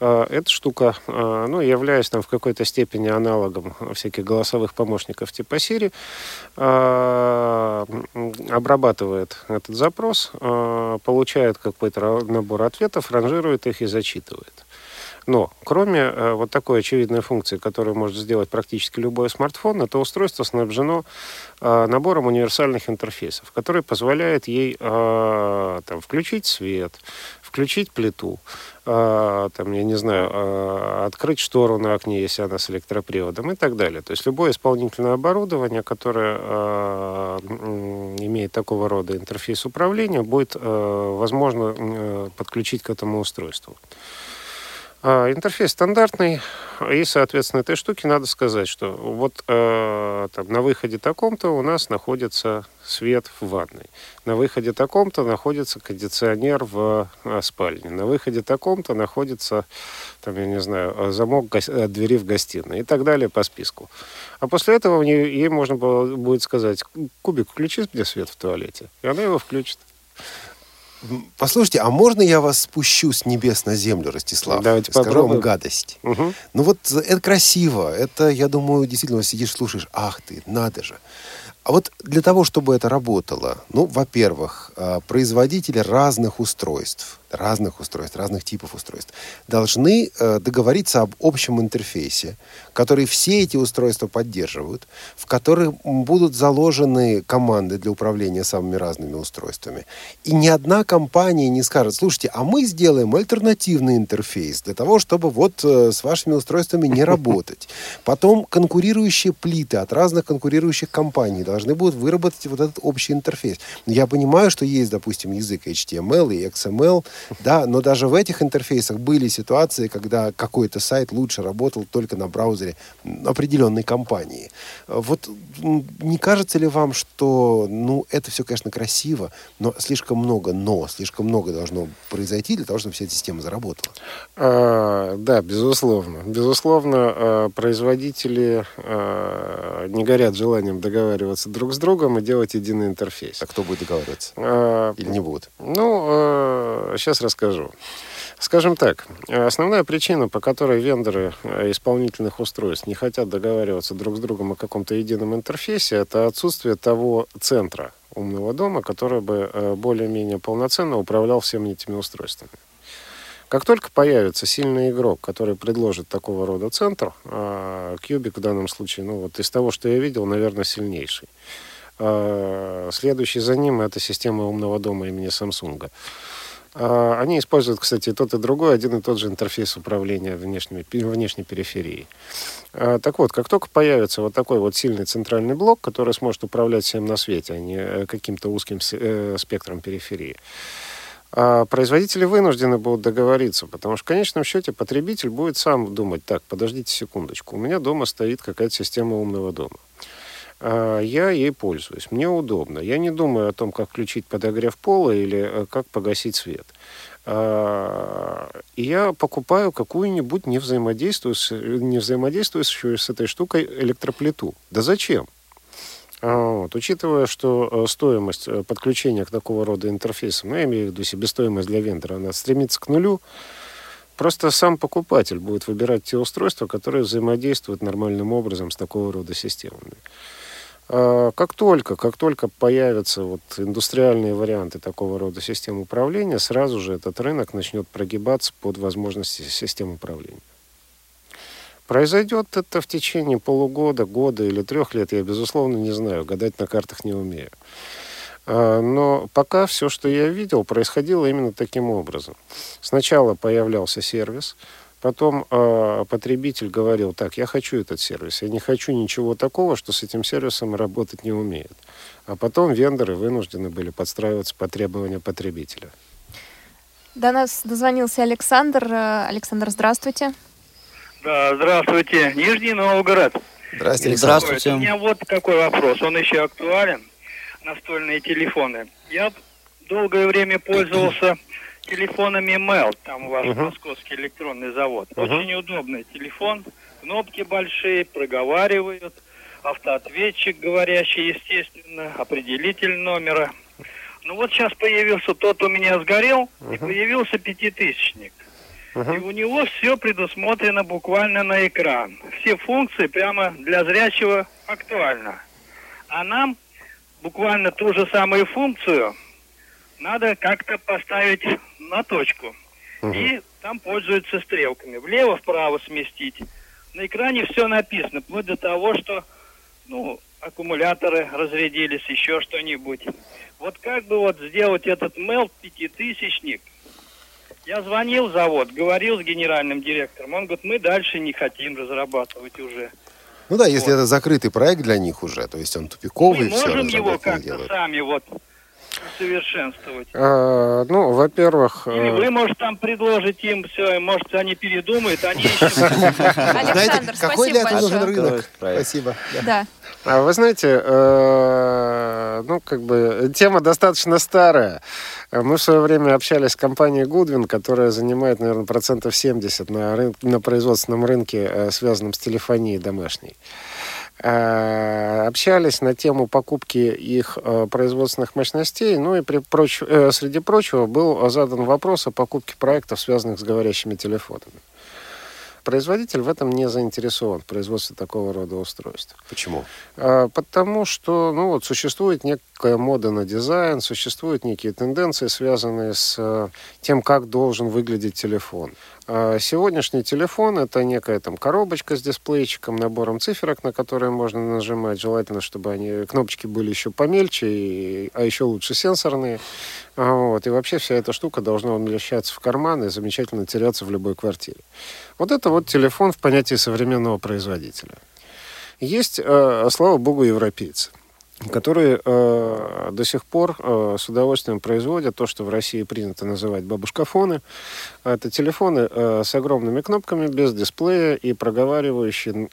Э, эта штука, э, ну, являясь там в какой-то степени аналогом всяких голосовых помощников типа Siri, э, обрабатывает этот запрос, э, получает какой-то набор ответов, ранжирует их и зачитывает. Но кроме э, вот такой очевидной функции, которую может сделать практически любой смартфон, это устройство снабжено э, набором универсальных интерфейсов, который позволяет ей э, там, включить свет, включить плиту, там, я не знаю, открыть штору на окне, если она с электроприводом и так далее. То есть любое исполнительное оборудование, которое имеет такого рода интерфейс управления, будет возможно подключить к этому устройству. А, интерфейс стандартный, и, соответственно, этой штуке надо сказать, что вот э, там, на выходе таком-то у нас находится свет в ванной, на выходе таком-то находится кондиционер в э, спальне, на выходе таком-то находится, там, я не знаю, замок гос- э, двери в гостиной и так далее по списку. А после этого ей можно было, будет сказать, кубик, включи мне свет в туалете, и она его включит. Послушайте, а можно я вас спущу с небес на землю, Ростислав? Давайте Скажу попробуем. вам гадость. Угу. Ну вот это красиво. Это, я думаю, действительно сидишь, слушаешь. Ах ты, надо же. А вот для того, чтобы это работало, ну, во-первых, а, производители разных устройств, разных устройств, разных типов устройств, должны э, договориться об общем интерфейсе, который все эти устройства поддерживают, в который будут заложены команды для управления самыми разными устройствами. И ни одна компания не скажет, слушайте, а мы сделаем альтернативный интерфейс для того, чтобы вот э, с вашими устройствами не работать. Потом конкурирующие плиты от разных конкурирующих компаний должны будут выработать вот этот общий интерфейс. Я понимаю, что есть, допустим, язык HTML и XML, да, но даже в этих интерфейсах были ситуации, когда какой-то сайт лучше работал только на браузере определенной компании. Вот не кажется ли вам, что, ну, это все, конечно, красиво, но слишком много «но», слишком много должно произойти для того, чтобы вся эта система заработала? А, да, безусловно. Безусловно, а, производители а, не горят желанием договариваться друг с другом и делать единый интерфейс. А кто будет договариваться? А, Или не будут? Ну, сейчас расскажу. Скажем так, основная причина, по которой вендоры э, исполнительных устройств не хотят договариваться друг с другом о каком-то едином интерфейсе, это отсутствие того центра умного дома, который бы э, более-менее полноценно управлял всеми этими устройствами. Как только появится сильный игрок, который предложит такого рода центр, а, Кьюбик в данном случае, ну вот из того, что я видел, наверное, сильнейший. Следующий за ним это система умного дома имени Samsung. А, Они используют, кстати, тот, и другой, один и тот же интерфейс управления внешними, внешней периферией. А, Так вот, как только появится вот такой вот сильный центральный блок, который сможет управлять всем на свете, а не э, каким-то узким э, спектром периферии, а производители вынуждены будут договориться, потому что в конечном счете потребитель будет сам думать, так, подождите секундочку, у меня дома стоит какая-то система умного дома. А, Я ей пользуюсь, мне удобно. Я не думаю о том, как включить подогрев пола или э, как погасить свет. А, И я покупаю какую-нибудь невзаимодействующую, невзаимодействующую с этой штукой электроплиту. Да зачем? А, Вот. Учитывая, что э, стоимость э, подключения к такого рода интерфейсам, ну, я имею в виду себестоимость для вендора, она стремится к нулю, просто сам покупатель будет выбирать те устройства, которые взаимодействуют нормальным образом с такого рода системами. А, Как только, как только появятся вот индустриальные варианты такого рода систем управления, сразу же этот рынок начнет прогибаться под возможности систем управления. Произойдет это в течение полугода, года или трех лет, я, безусловно, не знаю, гадать на картах не умею. А, Но пока все, что я видел, происходило именно таким образом. Сначала появлялся сервис, потом э, потребитель говорил, так, я хочу этот сервис, я не хочу ничего такого, что с этим сервисом работать не умеет. А потом вендоры вынуждены были подстраиваться под требования потребителя. До нас дозвонился Александр. Э, Александр, здравствуйте. Да, здравствуйте. Нижний Новгород. Здравствуйте, Александр. Здравствуйте. У меня вот какой вопрос. Он еще актуален. Настольные телефоны. Я долгое время пользовался телефонами Mel. Там у вас Мгм. московский электронный завод. Мгм. Очень удобный телефон. Кнопки большие, проговаривают. Автоответчик говорящий, естественно. Определитель номера. Ну вот сейчас появился тот у меня сгорел, и Мгм. появился пятитысячник. И Мгм. у него все предусмотрено буквально на экран. Все функции прямо для зрячего актуально. А нам буквально ту же самую функцию надо как-то поставить на точку. И там пользуются стрелками. Влево-вправо сместить. На экране все написано, вплоть до того, что ну, аккумуляторы разрядились, еще что-нибудь. Вот как бы вот сделать этот мел пятитысячник, я звонил в завод, говорил с генеральным директором. Он говорит, мы дальше не хотим разрабатывать уже. Ну да, если это закрытый проект для них уже, то есть он тупиковый, мы все, можем его как-то сами вот совершенствовать? А, ну, во-первых... Или э, вы, может, там предложите им все, может, они передумают, они. Александр, какой для этого нужен спасибо рынок? Спасибо. Да. А вы знаете, э, ну, как бы, тема достаточно старая. Мы в свое время общались с компанией Goodwin, которая занимает, наверное, процентов 70 на, рын- на производственном рынке, э, связанном с телефонией домашней. Э, Общались на тему покупки их э, производственных мощностей, ну и при проч- э, среди прочего был задан вопрос о покупке проектов, связанных с говорящими телефонами. Производитель в этом не заинтересован, в производстве такого рода устройств. Почему? Потому что ну, вот, существует некая мода на дизайн, существуют некие тенденции, связанные с э, тем, как должен выглядеть телефон. А Сегодняшний телефон это некая там коробочка с дисплейчиком, набором циферок, на которые можно нажимать. Желательно, чтобы они кнопочки были еще помельче, и- а еще лучше сенсорные. А, Вот. И вообще вся эта штука должна умещаться в карман и замечательно теряться в любой квартире. Вот это вот телефон в понятии современного производителя. Есть, э, слава богу, европейцы, которые э, до сих пор э, с удовольствием производят то, что в России принято называть бабушкафоны. Это телефоны э, с огромными кнопками, без дисплея и проговаривающие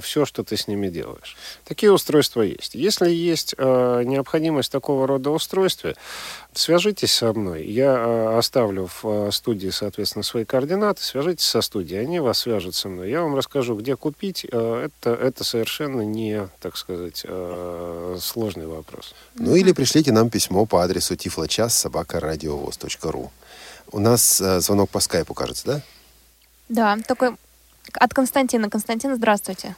все, что ты с ними делаешь. Такие устройства есть. Если есть э, необходимость такого рода устройства, свяжитесь со мной. Я э, оставлю в э, студии, соответственно, свои координаты. Свяжитесь со студией, они вас свяжут со мной. Я вам расскажу, где купить. Э, это, это совершенно не, так сказать, э, сложный вопрос. Ну или пришлите нам письмо по адресу тифлочас собака ру. У нас э, звонок по скайпу, кажется, да? Да, такой от Константина. Константин, здравствуйте.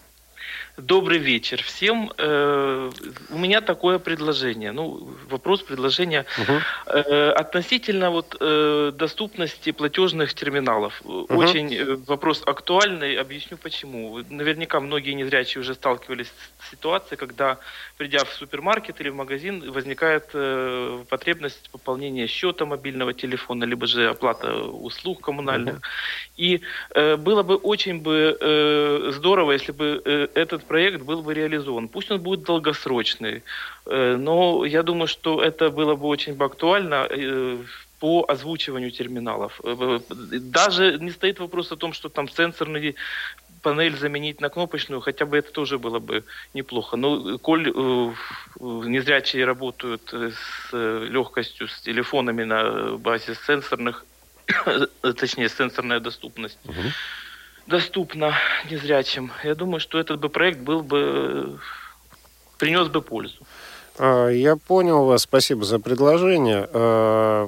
Добрый вечер всем. Э, У меня такое предложение. Ну, вопрос предложения Э, относительно вот э, доступности платежных терминалов. Очень э, вопрос актуальный. Объясню почему. Наверняка многие незрячие уже сталкивались с ситуацией, когда, придя в супермаркет или в магазин, возникает э, потребность пополнения счета мобильного телефона, либо же оплата услуг коммунальных. И э, было бы очень бы э, здорово, если бы э, этот проект был бы реализован. Пусть он будет долгосрочный, э, но я думаю, что это было бы очень бы актуально э, по озвучиванию терминалов. Э, Даже не стоит вопрос о том, что там сенсорный панель заменить на кнопочную, хотя бы это тоже было бы неплохо. Но коль э, незрячие работают с легкостью, с телефонами на базе сенсорных, точнее, сенсорная доступность, доступна незрячим, я думаю, что этот бы проект был бы, принес бы пользу. А, Я понял вас, спасибо за предложение. А,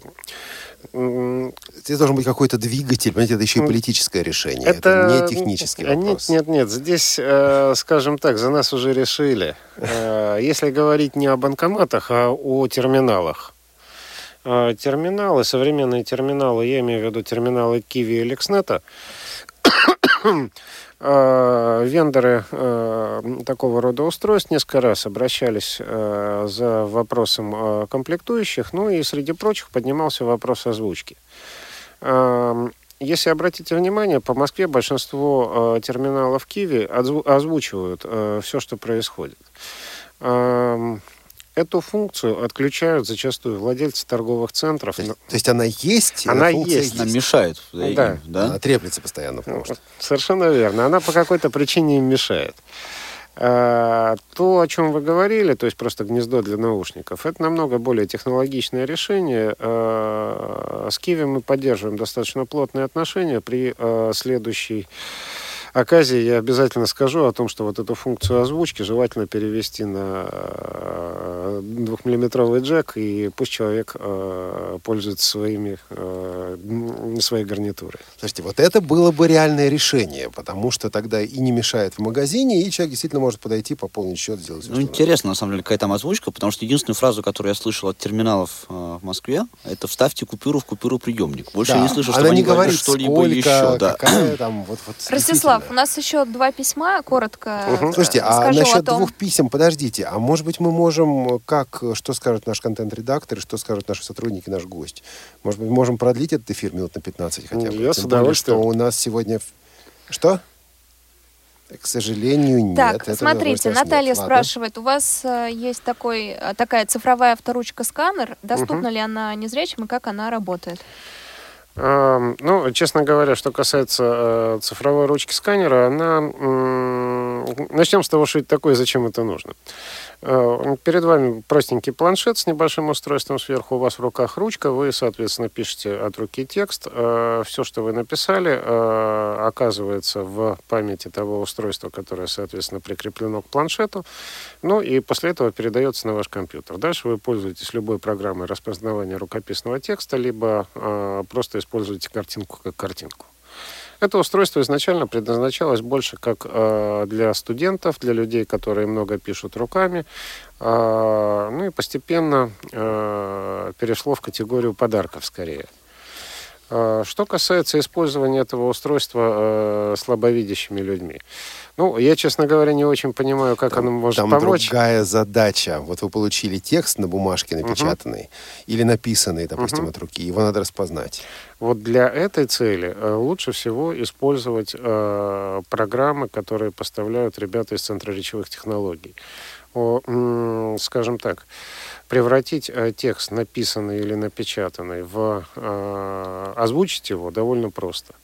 Здесь должен быть какой-то двигатель, понимаете, это еще и политическое решение. Это, не технический вопрос. Нет, нет, нет. Здесь, э, скажем так, за нас уже решили. Э, Если говорить не о банкоматах, а о терминалах. Э, Терминалы, современные терминалы, я имею в виду терминалы Kiwi и э, вендоры э, такого рода устройств несколько раз обращались э, за вопросом э, комплектующих, ну и среди прочих поднимался вопрос озвучки. Эм, Если обратите внимание, по Москве большинство э, терминалов Киви озвучивают все, что происходит. Эту функцию отключают зачастую владельцы торговых центров. То есть она есть? Она функция есть. Она мешает. Да. да? Она треплется постоянно, потому что... Совершенно верно. Она по какой-то причине им мешает. А, То, о чем вы говорили, то есть просто гнездо для наушников, это намного более технологичное решение. А, С Киви мы поддерживаем достаточно плотные отношения. При а, следующей оказии я обязательно скажу о том, что вот эту функцию озвучки желательно перевести на а, двухмиллиметровый джек, и пусть человек а, пользуется своими, м, своей гарнитурой. Слушайте, вот это было бы реальное решение, потому что тогда и не мешает в магазине, и человек действительно может подойти, пополнить счет, сделать всё, Ну, что интересно, на самом деле, какая там озвучка, потому что единственную фразу, которую я слышал от терминалов э, в Москве, это «вставьте купюру в купюру приемник». Больше Да, я не слышу, она чтобы они не говорит, что-либо еще. Да. какая там, вот, вот Ростислав, у нас еще два письма, коротко э, Слушайте, а насчет том... двух писем, подождите, а может быть мы можем, э, как, э, что скажет наш контент-редактор, и что скажут наши сотрудники, наш гость? Может быть, можем продлить этот эфир минут на 15 хотя бы? Я с Тем более, удовольствием. что у нас сегодня... Что? К сожалению, нет. Так, Этого смотрите, Наталья нет. Ладно. спрашивает, у вас э, есть такой, э, такая цифровая авторучка-сканер, доступна ли она незрячим и как она работает? Ну, честно говоря, что касается э, цифровой ручки сканера, она... Начнем с того, что это такое и зачем это нужно. Э, Перед вами простенький планшет с небольшим устройством сверху, у вас в руках ручка, вы, соответственно, пишете от руки текст. Все, что вы написали, э, оказывается в памяти того устройства, которое, соответственно, прикреплено к планшету. Ну и после этого передается на ваш компьютер. Дальше вы пользуетесь любой программой распознавания рукописного текста, либо э, просто используете картинку как картинку. Это устройство изначально предназначалось больше как э, для студентов, для людей, которые много пишут руками. А, ну и постепенно э, перешло в категорию подарков скорее. А, Что касается использования этого устройства э, слабовидящими людьми, ну, я, честно говоря, не очень понимаю, как оно может Там помочь. другая задача. Вот вы получили текст на бумажке напечатанный или написанный, допустим, Мгм. от руки. Его надо распознать. Вот для этой цели э, лучше всего использовать э, программы, которые поставляют ребята из Центра речевых технологий. О, скажем так, превратить э, текст, написанный или напечатанный, в э, озвучить его довольно просто.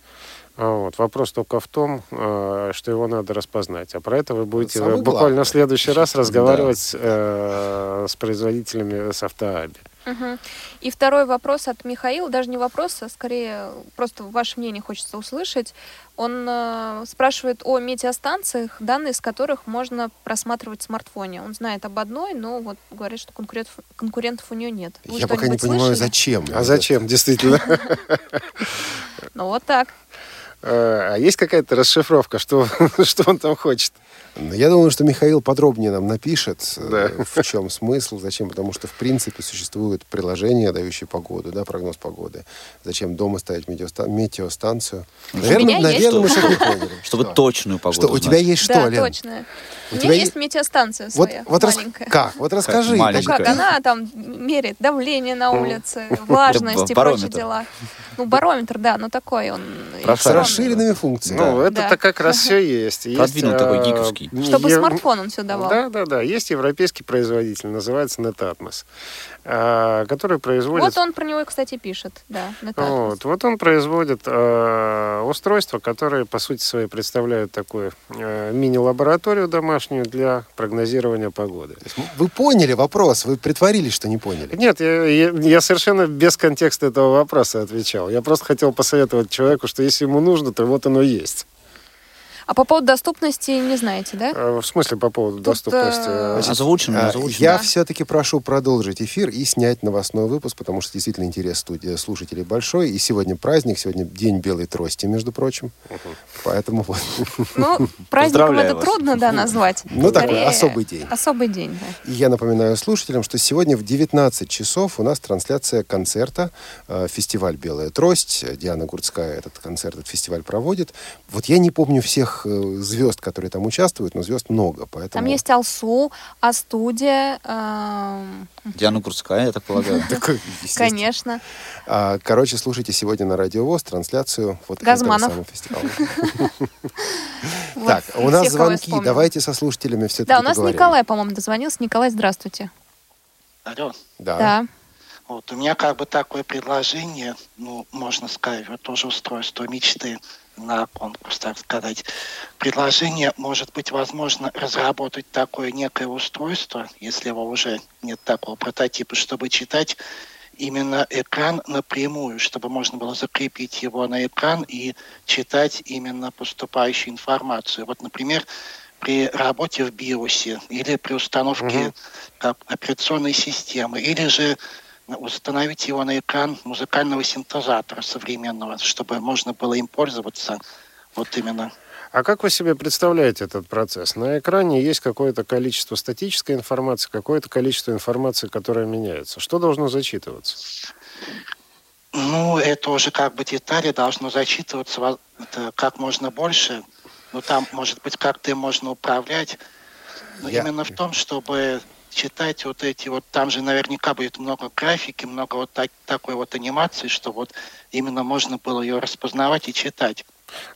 А Вот. Вопрос только в том, э, что его надо распознать. А про это вы будете самое буквально главное. в следующий раз разговаривать э, с производителями с автоаби. Мгм. И второй вопрос от Михаила, даже не вопрос, а скорее просто ваше мнение хочется услышать. Он э, спрашивает о метеостанциях, данные с которых можно просматривать в смартфоне. Он знает об одной, но вот говорит, что конкурентов, конкурентов у нее нет. Вы Я пока не понимаю, слышали? зачем. А зачем, действительно? Ну вот так. Э, А есть какая-то расшифровка, что, что он там хочет? Ну, Я думаю, что Михаил подробнее нам напишет, э, в чем смысл, зачем. Потому что, в принципе, существуют приложения, дающие погоду, да, прогноз погоды. Зачем дома ставить метеоста- метеостанцию? У Наверное, есть. наверное мы что-то Чтобы- поняли. Чтобы Что? точную погоду Что, у тебя есть что, да, Лен? точно. У У тебя есть метеостанция Вот, своя, вот рас- маленькая. как? Вот расскажи. Ну маленькая? как, она там меряет давление на улице, влажность и прочие дела. Ну, барометр, да, ну такой он. С расширенными функциями. Ну, Да. это-то как раз все есть. Есть, Продвинутый такой э, гиковский. Чтобы е- смартфон он все давал. Да, да, да. Есть европейский производитель, называется Netatmos, который производит... Вот он про него, кстати, пишет, да. Вот, вот он производит э, устройства, которые, по сути своей, представляют такую э, мини-лабораторию домашнюю для прогнозирования погоды. Вы поняли вопрос, вы притворились, что не поняли. Нет, я, я- я совершенно без контекста этого вопроса отвечал. Я просто хотел посоветовать человеку, что если ему нужно, то вот оно есть. А по поводу доступности не знаете, да? Э, В смысле по поводу Тут, доступности? э, э, Озвучено, озвучено. Я Да. все-таки прошу продолжить эфир и снять новостной выпуск, потому что действительно интерес студии слушателей большой. И сегодня праздник, сегодня день белой трости, между прочим. Поэтому вот. Ну, праздником Поздравляю это вас. трудно, да, назвать. Ну, такой особый день. Особый день, да. И я напоминаю слушателям, что сегодня в 19 часов у нас трансляция концерта, фестиваль «Белая трость». Диана Гурцкая этот концерт, этот фестиваль проводит. Вот я не помню всех э, звезд, которые там участвуют, но звезд много, поэтому... Там есть Алсу, А-студия, эм, Диана Курская, я так полагаю. Конечно. А, Короче, слушайте сегодня на Радио ВОЗ трансляцию вот этого самого фестиваля. Так, у нас звонки. Давайте со слушателями все-таки Да, у нас. Николай, по-моему, дозвонился. Николай, здравствуйте. Алло. Да. Да. Вот, у меня как бы такое предложение, ну, можно сказать, вот тоже устройство мечты на конкурс, так сказать. Предложение, может быть, возможно, разработать такое некое устройство, если его уже нет такого прототипа, чтобы читать именно экран напрямую, чтобы можно было закрепить его на экран и читать именно поступающую информацию. Вот, например, при работе в биосе или при установке как операционной системы, или же установить его на экран музыкального синтезатора современного, чтобы можно было им пользоваться вот именно. А как вы себе представляете этот процесс? На экране есть какое-то количество статической информации, какое-то количество информации, которая меняется. Что должно зачитываться? Ну, это уже как бы детали должно зачитываться как можно больше. Ну, там, может быть, как-то можно управлять. Но Я- именно в том, чтобы читать вот эти вот, там же наверняка будет много графики, много вот так- такой вот анимации, что вот именно можно было ее распознавать и читать.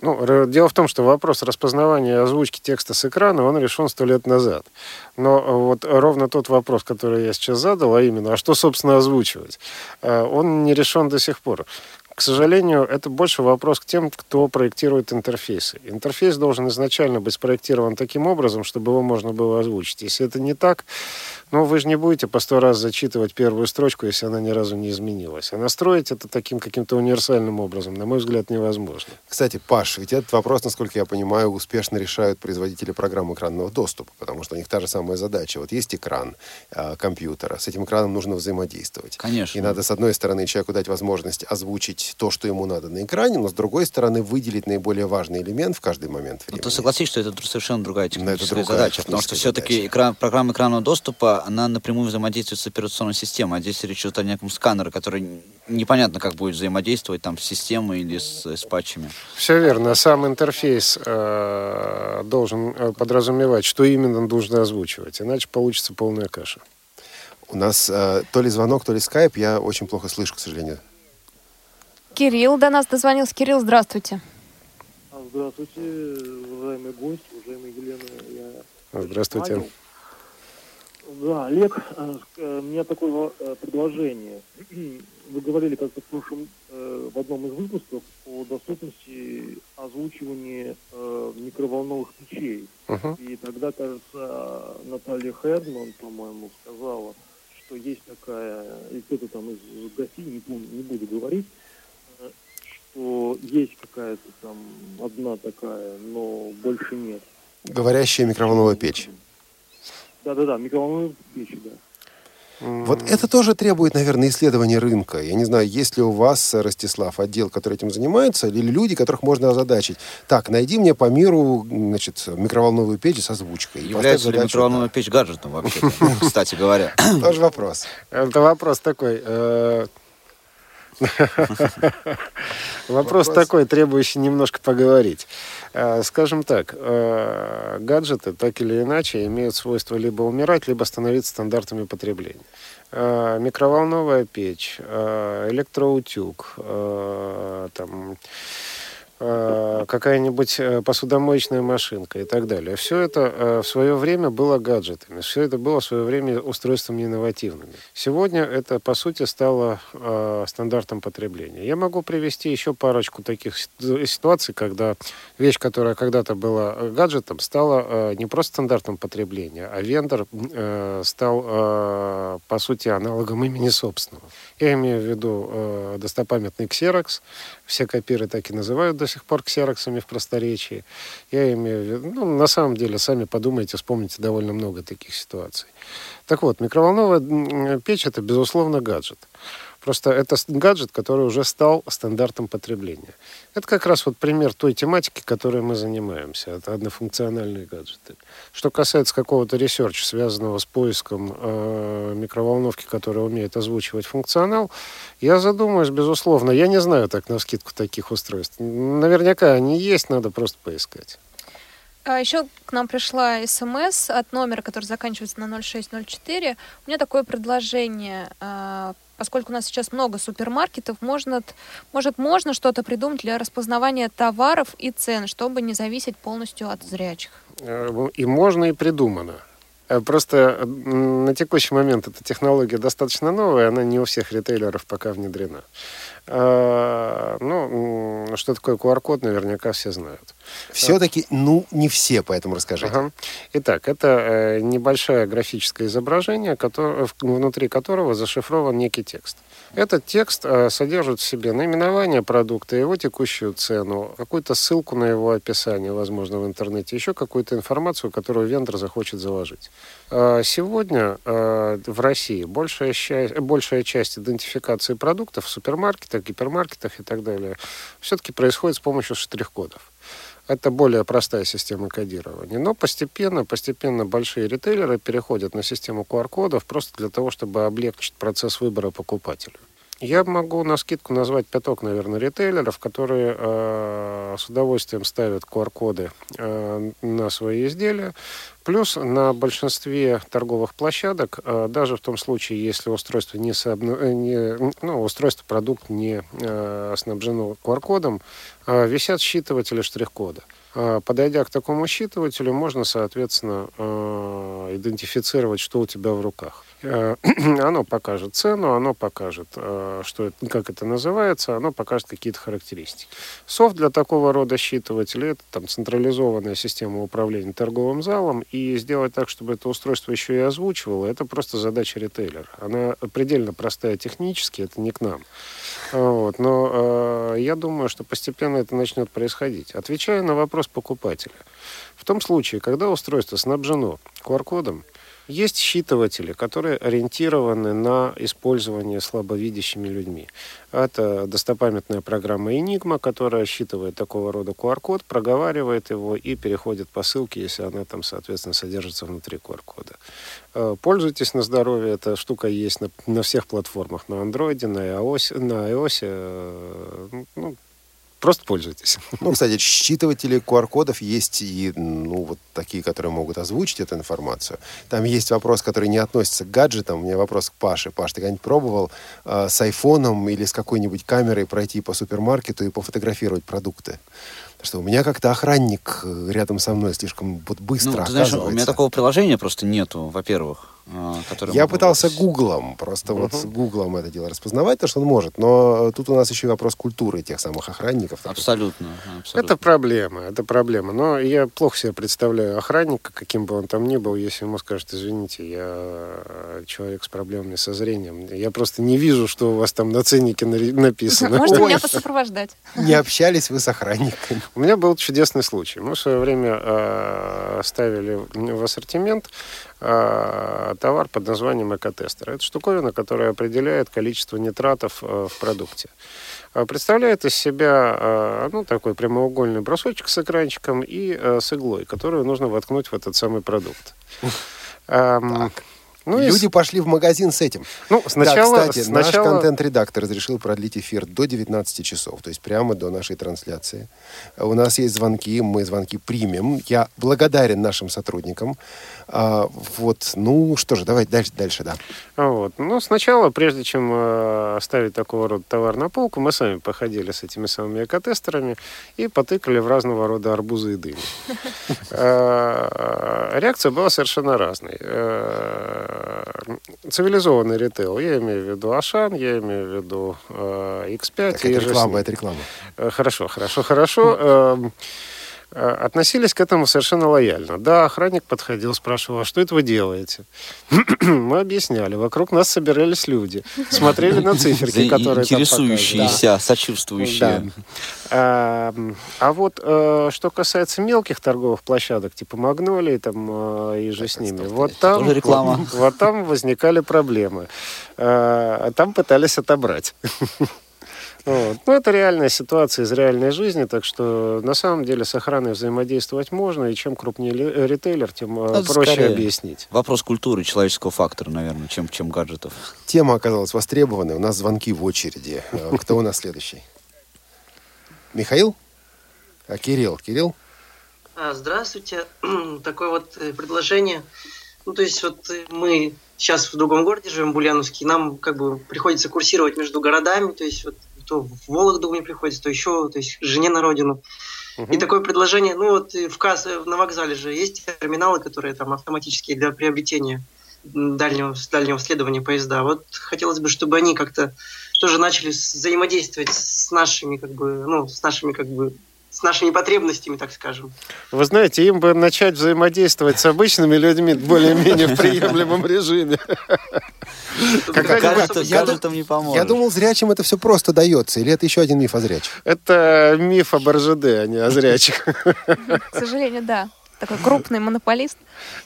Ну, дело в том, что вопрос распознавания озвучки текста с экрана, он решен сто лет назад. Но э, вот ровно тот вопрос, который я сейчас задал, а именно, а что, собственно, озвучивать, э, он не решен до сих пор. К сожалению, это больше вопрос к тем, кто проектирует интерфейсы. Интерфейс должен изначально быть спроектирован таким образом, чтобы его можно было озвучить. Если это не так, ну, вы же не будете по сто раз зачитывать первую строчку, если она ни разу не изменилась. А настроить это таким каким-то универсальным образом, на мой взгляд, невозможно. Кстати, Паш, ведь этот вопрос, насколько я понимаю, успешно решают производители программ экранного доступа, потому что у них та же самая задача. Вот есть экран э, компьютера, с этим экраном нужно взаимодействовать. Конечно. И надо, с одной стороны, человеку дать возможность озвучить то, что ему надо на экране, но с другой стороны, выделить наиболее важный элемент в каждый момент Ну, времени. ты согласись, что это совершенно другая техническая другая задача, потому что все-таки экран, программа экранного доступа, она напрямую взаимодействует с операционной системой, а здесь речь идет о неком сканере, который непонятно, как будет взаимодействовать там с системой или с, с патчами. Все верно. Сам интерфейс э, должен э, подразумевать, что именно нужно озвучивать, иначе получится полная каша. У нас э, то ли звонок, то ли скайп, я очень плохо слышу, к сожалению. Кирилл до нас дозвонился. Кирилл, здравствуйте. А, Здравствуйте, уважаемый гость, уважаемая Елена. Я Здравствуйте. Павел. Да, Олег, э, э, у меня такое э, предложение. Вы говорили как-то в прошлом, в одном из выпусков о доступности озвучивания микроволновых печей. Мгм. И тогда, кажется, Наталья Хердман, по-моему, сказала, что есть такая, и кто-то там из гостей, не помню, не буду говорить, что есть какая-то там одна такая, но больше нет. Говорящая микроволновая печь. Да-да-да, микроволновые печи, да. Вот это тоже требует, наверное, исследования рынка. Я не знаю, есть ли у вас, э, Ростислав, отдел, который этим занимается, или люди, которых можно озадачить. Так, найди мне по миру, значит, микроволновую печь с озвучкой. И Является поставь ли задачу, микроволновая печь гаджетом вообще, кстати говоря? да. Тоже вопрос. Это вопрос такой. Вопрос такой, требующий немножко поговорить. Э, Скажем так, э, гаджеты так или иначе имеют свойство либо умирать, либо становиться стандартами потребления. Э, Микроволновая печь, электроутюг, там, какая-нибудь э, посудомоечная машинка и так далее. Все это э, в свое время было гаджетами, все это было в свое время устройствами инновативными. Сегодня это, по сути, стало э, стандартом потребления. Я могу привести еще парочку таких ситу- ситуаций, когда вещь, которая когда-то была э, гаджетом, стала э, не просто стандартом потребления, а вендор э, стал, э, по сути, аналогом имени собственного. Я имею в виду э, достопамятный Xerox. Все копиры так и называют до сих пор ксероксами в просторечии. Я имею в виду, ну, на самом деле, сами подумайте, вспомните довольно много таких ситуаций. Так вот, микроволновая печь – это, безусловно, гаджет. Просто это гаджет, который уже стал стандартом потребления. Это как раз вот пример той тематики, которой мы занимаемся. Это однофункциональные гаджеты. Что касается какого-то research а, связанного с поиском э, микроволновки, которая умеет озвучивать функционал, я задумаюсь, безусловно. Я не знаю так на скидку таких устройств. Наверняка они есть, надо просто поискать. А еще к нам пришла смс от номера, который заканчивается на 0604. У меня такое предложение. Поскольку у нас сейчас много супермаркетов, можно, может, можно что-то придумать для распознавания товаров и цен, чтобы не зависеть полностью от зрячих. Э, И можно, и придумано. Э, Просто м, на текущий момент эта технология достаточно новая, она не у всех ритейлеров пока внедрена. Э, Ну, что такое QR-код, наверняка все знают. Все-таки, ну, не все, поэтому расскажите. Ага. Итак, это э, небольшое графическое изображение, кото- в- внутри которого зашифрован некий текст. Этот текст э, содержит в себе наименование продукта, его текущую цену, какую-то ссылку на его описание, возможно, в интернете, еще какую-то информацию, которую вендор захочет заложить. Э, Сегодня э, в России большая, ща- большая часть идентификации продуктов в супермаркетах, гипермаркетах и так далее все-таки происходит с помощью штрих-кодов. Это более простая система кодирования. Но постепенно, постепенно большие ритейлеры переходят на систему QR-кодов просто для того, чтобы облегчить процесс выбора покупателя. Я могу на скидку назвать пяток, наверное, ритейлеров, которые э, с удовольствием ставят QR-коды э, на свои изделия. Плюс на большинстве торговых площадок, э, даже в том случае, если устройство не, сообна... э, не ну, устройство продукт не э, снабжено QR-кодом, э, висят считыватели штрих-кода. Э, Подойдя к такому считывателю, можно, соответственно, э, идентифицировать, что у тебя в руках. Э, Оно покажет цену, оно покажет, э, что это, как это называется, оно покажет какие-то характеристики. Софт для такого рода считывателей – это там, централизованная система управления торговым залом, и сделать так, чтобы это устройство еще и озвучивало, это просто задача ритейлера. Она предельно простая технически, это не к нам. Вот. Но э, я думаю, что постепенно это начнет происходить. Отвечая на вопрос покупателя. В том случае, когда устройство снабжено QR-кодом, есть считыватели, которые ориентированы на использование слабовидящими людьми. Это достопамятная программа Enigma, которая считывает такого рода QR-код, проговаривает его и переходит по ссылке, если она там, соответственно, содержится внутри QR-кода. Э, Пользуйтесь на здоровье, эта штука есть на, на всех платформах, на Android, на iOS, на iOS э, ну, Просто пользуйтесь. Ну, кстати, считыватели QR-кодов есть и, ну, вот такие, которые могут озвучить эту информацию. Там есть вопрос, который не относится к гаджетам. У меня вопрос к Паше. Паш, ты когда-нибудь пробовал э, с айфоном или с какой-нибудь камерой пройти по супермаркету и пофотографировать продукты? Потому что у меня как-то охранник э, рядом со мной слишком вот быстро Ну, ты знаешь, оказывается. у меня такого приложения просто нету, во-первых. А, которое Я пытался с- гуглом, просто вот с гуглом это дело распознавать, то, что он может. Но тут у нас еще и вопрос культуры тех самых охранников. Абсолютно. Это проблема, это проблема. Но я плохо себе представляю охранника, каким бы он там ни был, если ему скажут, извините, я э, человек с проблемами со зрением. Я просто не вижу, что у вас там на ценнике написано. Можете Ой. меня посопровождать. Не общались вы с охранниками. У меня был чудесный случай. Мы в свое время э, ставили в ассортимент э, товар под названием экотестер. Это штуковина, которая определяет количество нитратов э, в продукте. Э, Представляет из себя э, ну, такой прямоугольный брусочек с экранчиком и э, с иглой, которую нужно воткнуть в этот самый продукт. Эм, ну и Люди с- пошли в магазин с этим. Ну, сначала- Да, кстати, наш сначала- контент-редактор разрешил продлить эфир до 19 часов, то есть прямо до нашей трансляции. У нас есть звонки, мы звонки примем. Я благодарен нашим сотрудникам. А, вот, ну что же, давайте дальше, дальше, да. Вот. Ну, сначала, прежде чем э, ставить такого рода товар на полку, мы сами походили с этими самыми экотестерами и потыкали в разного рода арбузы и дыни. Э, Реакция была совершенно разной. Э, Цивилизованный ритейл, я имею в виду Ашан, я имею в виду э, X5. Так, и это реклама, это реклама. Э, Хорошо, хорошо, хорошо. Эм, э, Относились к этому совершенно лояльно. Да, охранник подходил, спрашивал, а что это вы делаете? Мы объясняли. Вокруг нас собирались люди. Смотрели на циферки, Да, которые Интересующиеся, сочувствующие. А, а вот э, что касается мелких торговых площадок, типа Магнолии там, э, и же с ними, вот там. Вот, вот там возникали проблемы. Там пытались отобрать. Вот. Ну, это реальная ситуация из реальной жизни, так что на самом деле с охраной взаимодействовать можно, и чем крупнее ли- ритейлер, тем э, Это проще скорее объяснить. Вопрос культуры, человеческого фактора, наверное, чем, чем гаджетов. Тема оказалась востребованной. У нас звонки в очереди. Э, Кто у нас следующий? Михаил? А Кирилл? Кирилл? А, Здравствуйте. Такое вот э, предложение. Ну, то есть вот э, мы сейчас в другом городе живем, Бульяновский, нам как бы приходится курсировать между городами, то есть вот то в Вологду мне приходится, то еще, то есть жене на родину. И такое предложение, ну вот э, в касс, э, на вокзале же есть терминалы, которые там автоматические для приобретения дальнего, дальнего следования поезда. Вот хотелось бы, чтобы они как-то тоже начали взаимодействовать с нашими, как бы, ну, с нашими, как бы, с нашими потребностями, так скажем. Вы знаете, им бы начать взаимодействовать с обычными людьми более-менее в приемлемом режиме. Как гаджетом- я, не поможешь. я думал, зрячим это все просто дается. Или это еще один миф о зрячих? Это миф об РЖД, а не о зрячих. К сожалению, да. Такой крупный монополист?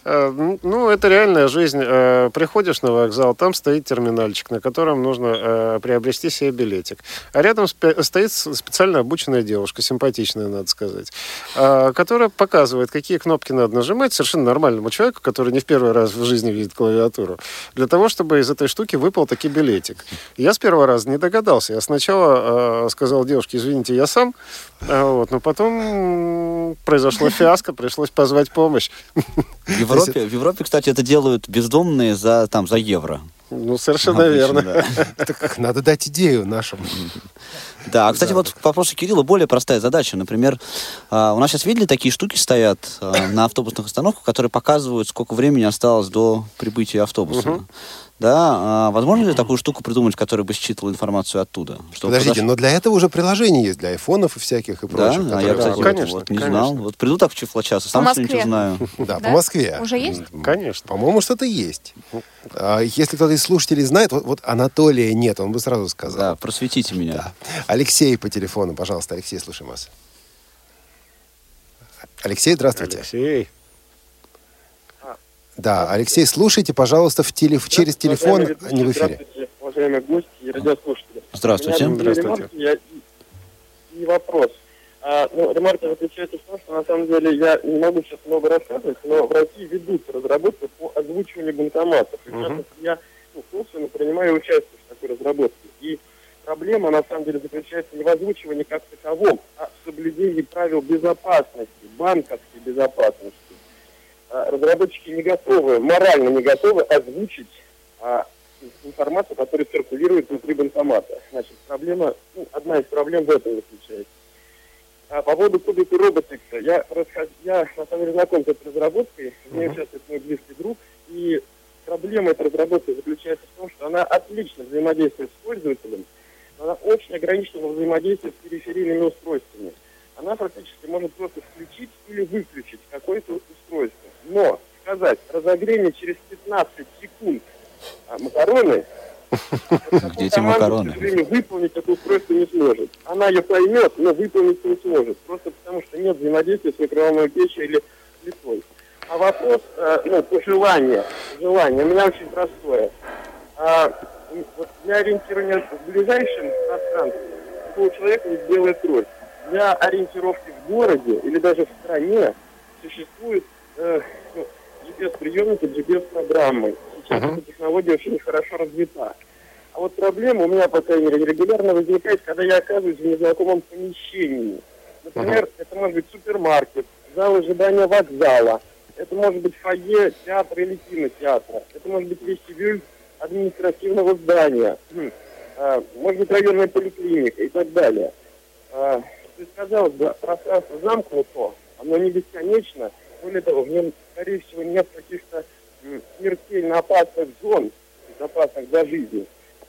Э, Ну, это реальная жизнь. Э, Приходишь на вокзал, там стоит терминальчик, на котором нужно э, приобрести себе билетик. А рядом стоит специально обученная девушка, симпатичная, надо сказать, которая показывает, какие кнопки надо нажимать совершенно нормальному человеку, который не в первый раз в жизни видит клавиатуру, для того, чтобы из этой штуки выпал таки билетик. Я с первого раза не догадался. Я сначала сказал девушке, извините, я сам, а вот, но потом произошло фиаско, пришлось позвать помощь. В Европе, в Европе, кстати, это делают бездомные за, там, за евро. Ну, совершенно Обычно, верно. да. Так надо дать идею нашим. Да, а, кстати, вот к вопросу Кирилла более простая задача. Например, а, у нас сейчас видели такие штуки стоят а, на автобусных остановках, которые показывают, сколько времени осталось до прибытия автобуса. Мгм. Да, а возможно ли такую штуку придумать, которая бы считывала информацию оттуда? Чтобы Подождите, подош- но для этого уже приложение есть, для айфонов и всяких и Да, прочих. а которые я, кстати, работают. вот, вот не знал. Вот приду так в чифлочас, и сам что-нибудь узнаю. Да, Да? по Москве. Уже есть? Конечно. По-моему, что-то есть. А, Если кто-то из слушателей знает, вот, вот Анатолия нет, он бы сразу сказал. Да, просветите меня. Да. Алексей по телефону, пожалуйста. Алексей, слушаем вас. Алексей, здравствуйте. Алексей. Да, Алексей, слушайте, пожалуйста, в телеф- через телефон, Уважаемые а не в эфире. Здравствуйте, уважаемые гости и радиослушатели. Здравствуйте. У меня две Здравствуйте. ремарки я- и, вопрос. А, ну, ремарка заключается в том, что на самом деле я не могу сейчас много рассказывать, но в России ведутся разработки по озвучиванию банкоматов. И, частности, я ну, косвенно принимаю участие в такой разработке. И проблема на самом деле заключается не в озвучивании как таковом, а в соблюдении правил безопасности, банковской безопасности. А, разработчики не готовы, морально не готовы озвучить а, информацию, которая циркулирует внутри банкомата. Значит, проблема, ну, одна из проблем в этом заключается. А по поводу кубика роботикса, я, расход- я на самом деле знаком с этой разработкой, в ней участвует мой близкий друг, и проблема этой разработки заключается в том, что она отлично взаимодействует с пользователем, но она очень ограничена во взаимодействии с периферийными устройствами. Она фактически может просто включить или выключить какое-то устройство. Но сказать, разогрей мне через 15 секунд а, макароны, Где эти макароны? к сожалению, выполнить это устройство не сможет. Она ее поймет, но выполнить не сможет. Просто потому, что нет взаимодействия с микроволновой печью или плитой. А вопрос, э, ну, пожелание, желание у меня очень простое. А, вот для ориентирования в ближайшем пространстве у человека есть белая кровь. Для ориентировки в городе или даже в стране существует э, ну, GPS-приемники, GPS-программы. Сейчас Мгм. эта технология очень хорошо развита. А вот проблема у меня, по крайней мере, регулярно возникает, когда я оказываюсь в незнакомом помещении. Например, это может быть супермаркет, зал ожидания вокзала, это может быть фойе театра или кинотеатра, это может быть вестибюль административного здания, Хм. А, может быть районная поликлиника и так далее. А, То есть, казалось бы, пространство замкнуто, оно не бесконечно, более того, в нем, скорее всего, нет каких-то смертельно опасных зон, безопасных для жизни.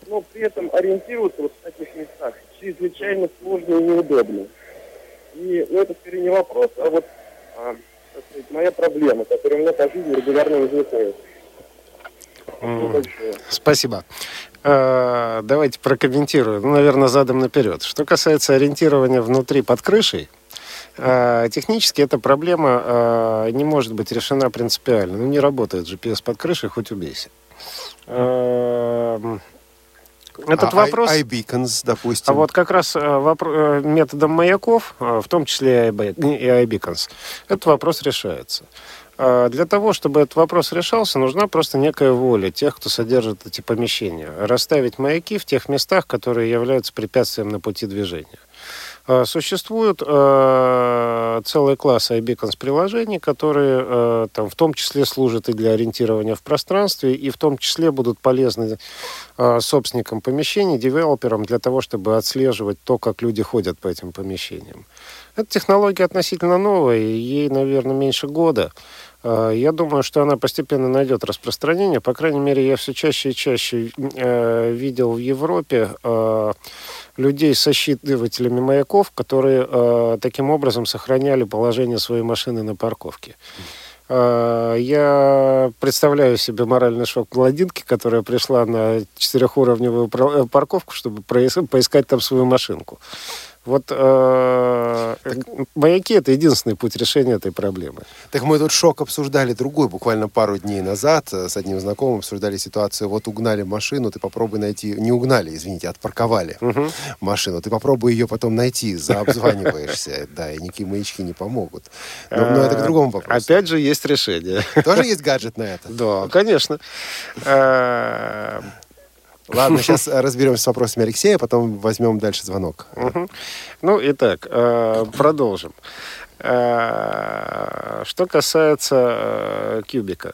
Но при этом ориентироваться вот в таких местах чрезвычайно сложно и неудобно. И ну, это скорее не вопрос, а вот а, сказать, моя проблема, которая у меня по жизни регулярно возникает. Спасибо. Э, Давайте прокомментирую. Ну, наверное, задом наперед. Что касается ориентирования внутри под крышей, технически эта проблема э, не может быть решена принципиально. Ну, не работает GPS под крышей, хоть убейся. Эм, Этот А вопрос... iBeacons, допустим. А вот как раз вопро- э, методом маяков, в том числе и iBe- и iBeacons, этот вопрос решается. А Для того, чтобы этот вопрос решался, нужна просто некая воля тех, кто содержит эти помещения. Расставить маяки в тех местах, которые являются препятствием на пути движения. А, Существует э, целый класс iBeacons приложений, которые э, там, в том числе служат и для ориентирования в пространстве, и в том числе будут полезны э, собственникам помещений, девелоперам для того, чтобы отслеживать то, как люди ходят по этим помещениям. Эта технология относительно новая, ей, наверное, меньше года. Я думаю, что она постепенно найдет распространение. По крайней мере, я все чаще и чаще э, видел в Европе людей со считывателями маяков, которые э, таким образом сохраняли положение своей машины на парковке. Э, Я представляю себе моральный шок блондинки, которая пришла на четырехуровневую э, парковку, чтобы поискать там свою машинку. Вот э, маяки это единственный путь решения этой проблемы. Так мы тут шок обсуждали другой, буквально пару дней назад э, с одним знакомым обсуждали ситуацию. Вот угнали машину, ты попробуй найти, не угнали, извините, отпарковали Мгм. машину, ты попробуй ее потом найти, заобзваниваешься, да, и никакие маячки не помогут. Но, но это к другому вопросу. Э, Опять же, есть решение. Тоже есть гаджет на это? Да, конечно. Э, Ладно, сейчас разберемся с вопросами Алексея, потом возьмем дальше звонок. Ну, итак, э, продолжим. Э, Что касается э, кубика.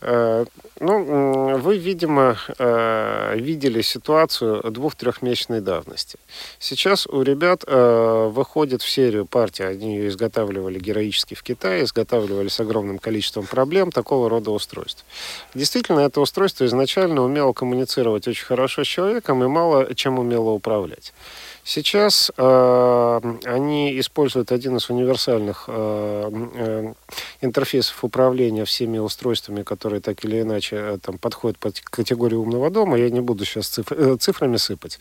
Э, Ну, вы, видимо, видели ситуацию двух-трехмесячной давности. Сейчас у ребят выходит в серию партии, они ее изготавливали героически в Китае, изготавливали с огромным количеством проблем такого рода устройств. Действительно, это устройство изначально умело коммуницировать очень хорошо с человеком и мало чем умело управлять. Сейчас э, они используют один из универсальных э, э, интерфейсов управления всеми устройствами, которые так или иначе э, там, подходят под категорию умного дома. Я не буду сейчас циф- э, цифрами сыпать.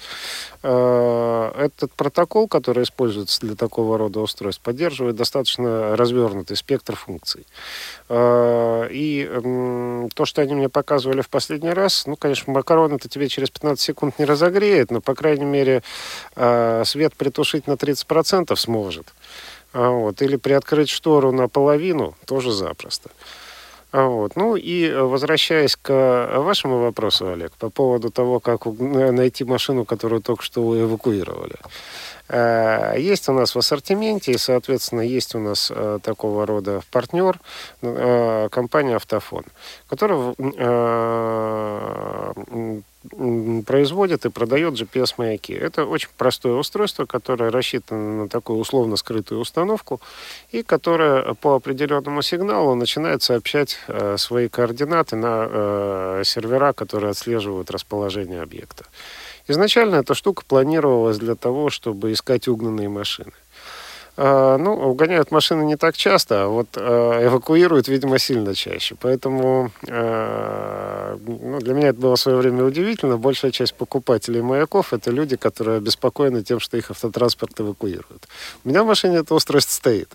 Э, этот протокол, который используется для такого рода устройств, поддерживает достаточно развернутый спектр функций. Э, И м, то, что они мне показывали в последний раз, ну, конечно, макарон это тебе через 15 секунд не разогреет, но, по крайней мере, э, свет притушить на 30% сможет. А Вот. Или приоткрыть штору наполовину тоже запросто. А Вот. Ну и э, возвращаясь к вашему вопросу, Олег, по поводу того, как на- найти машину, которую только что эвакуировали. Э, Есть у нас в ассортименте, и, соответственно, есть у нас э, такого рода партнер, э, компания «Автофон», которая производит и продает GPS-маяки. Это очень простое устройство, которое рассчитано на такую условно скрытую установку и которое по определенному сигналу начинает сообщать свои координаты на сервера, которые отслеживают расположение объекта. Изначально эта штука планировалась для того, чтобы искать угнанные машины. А, Ну, угоняют машины не так часто, а вот э, эвакуируют, видимо, сильно чаще. Поэтому э, ну, для меня это было в свое время удивительно. Большая часть покупателей маяков – это люди, которые обеспокоены тем, что их автотранспорт эвакуируют. У меня в машине это устройство стоит.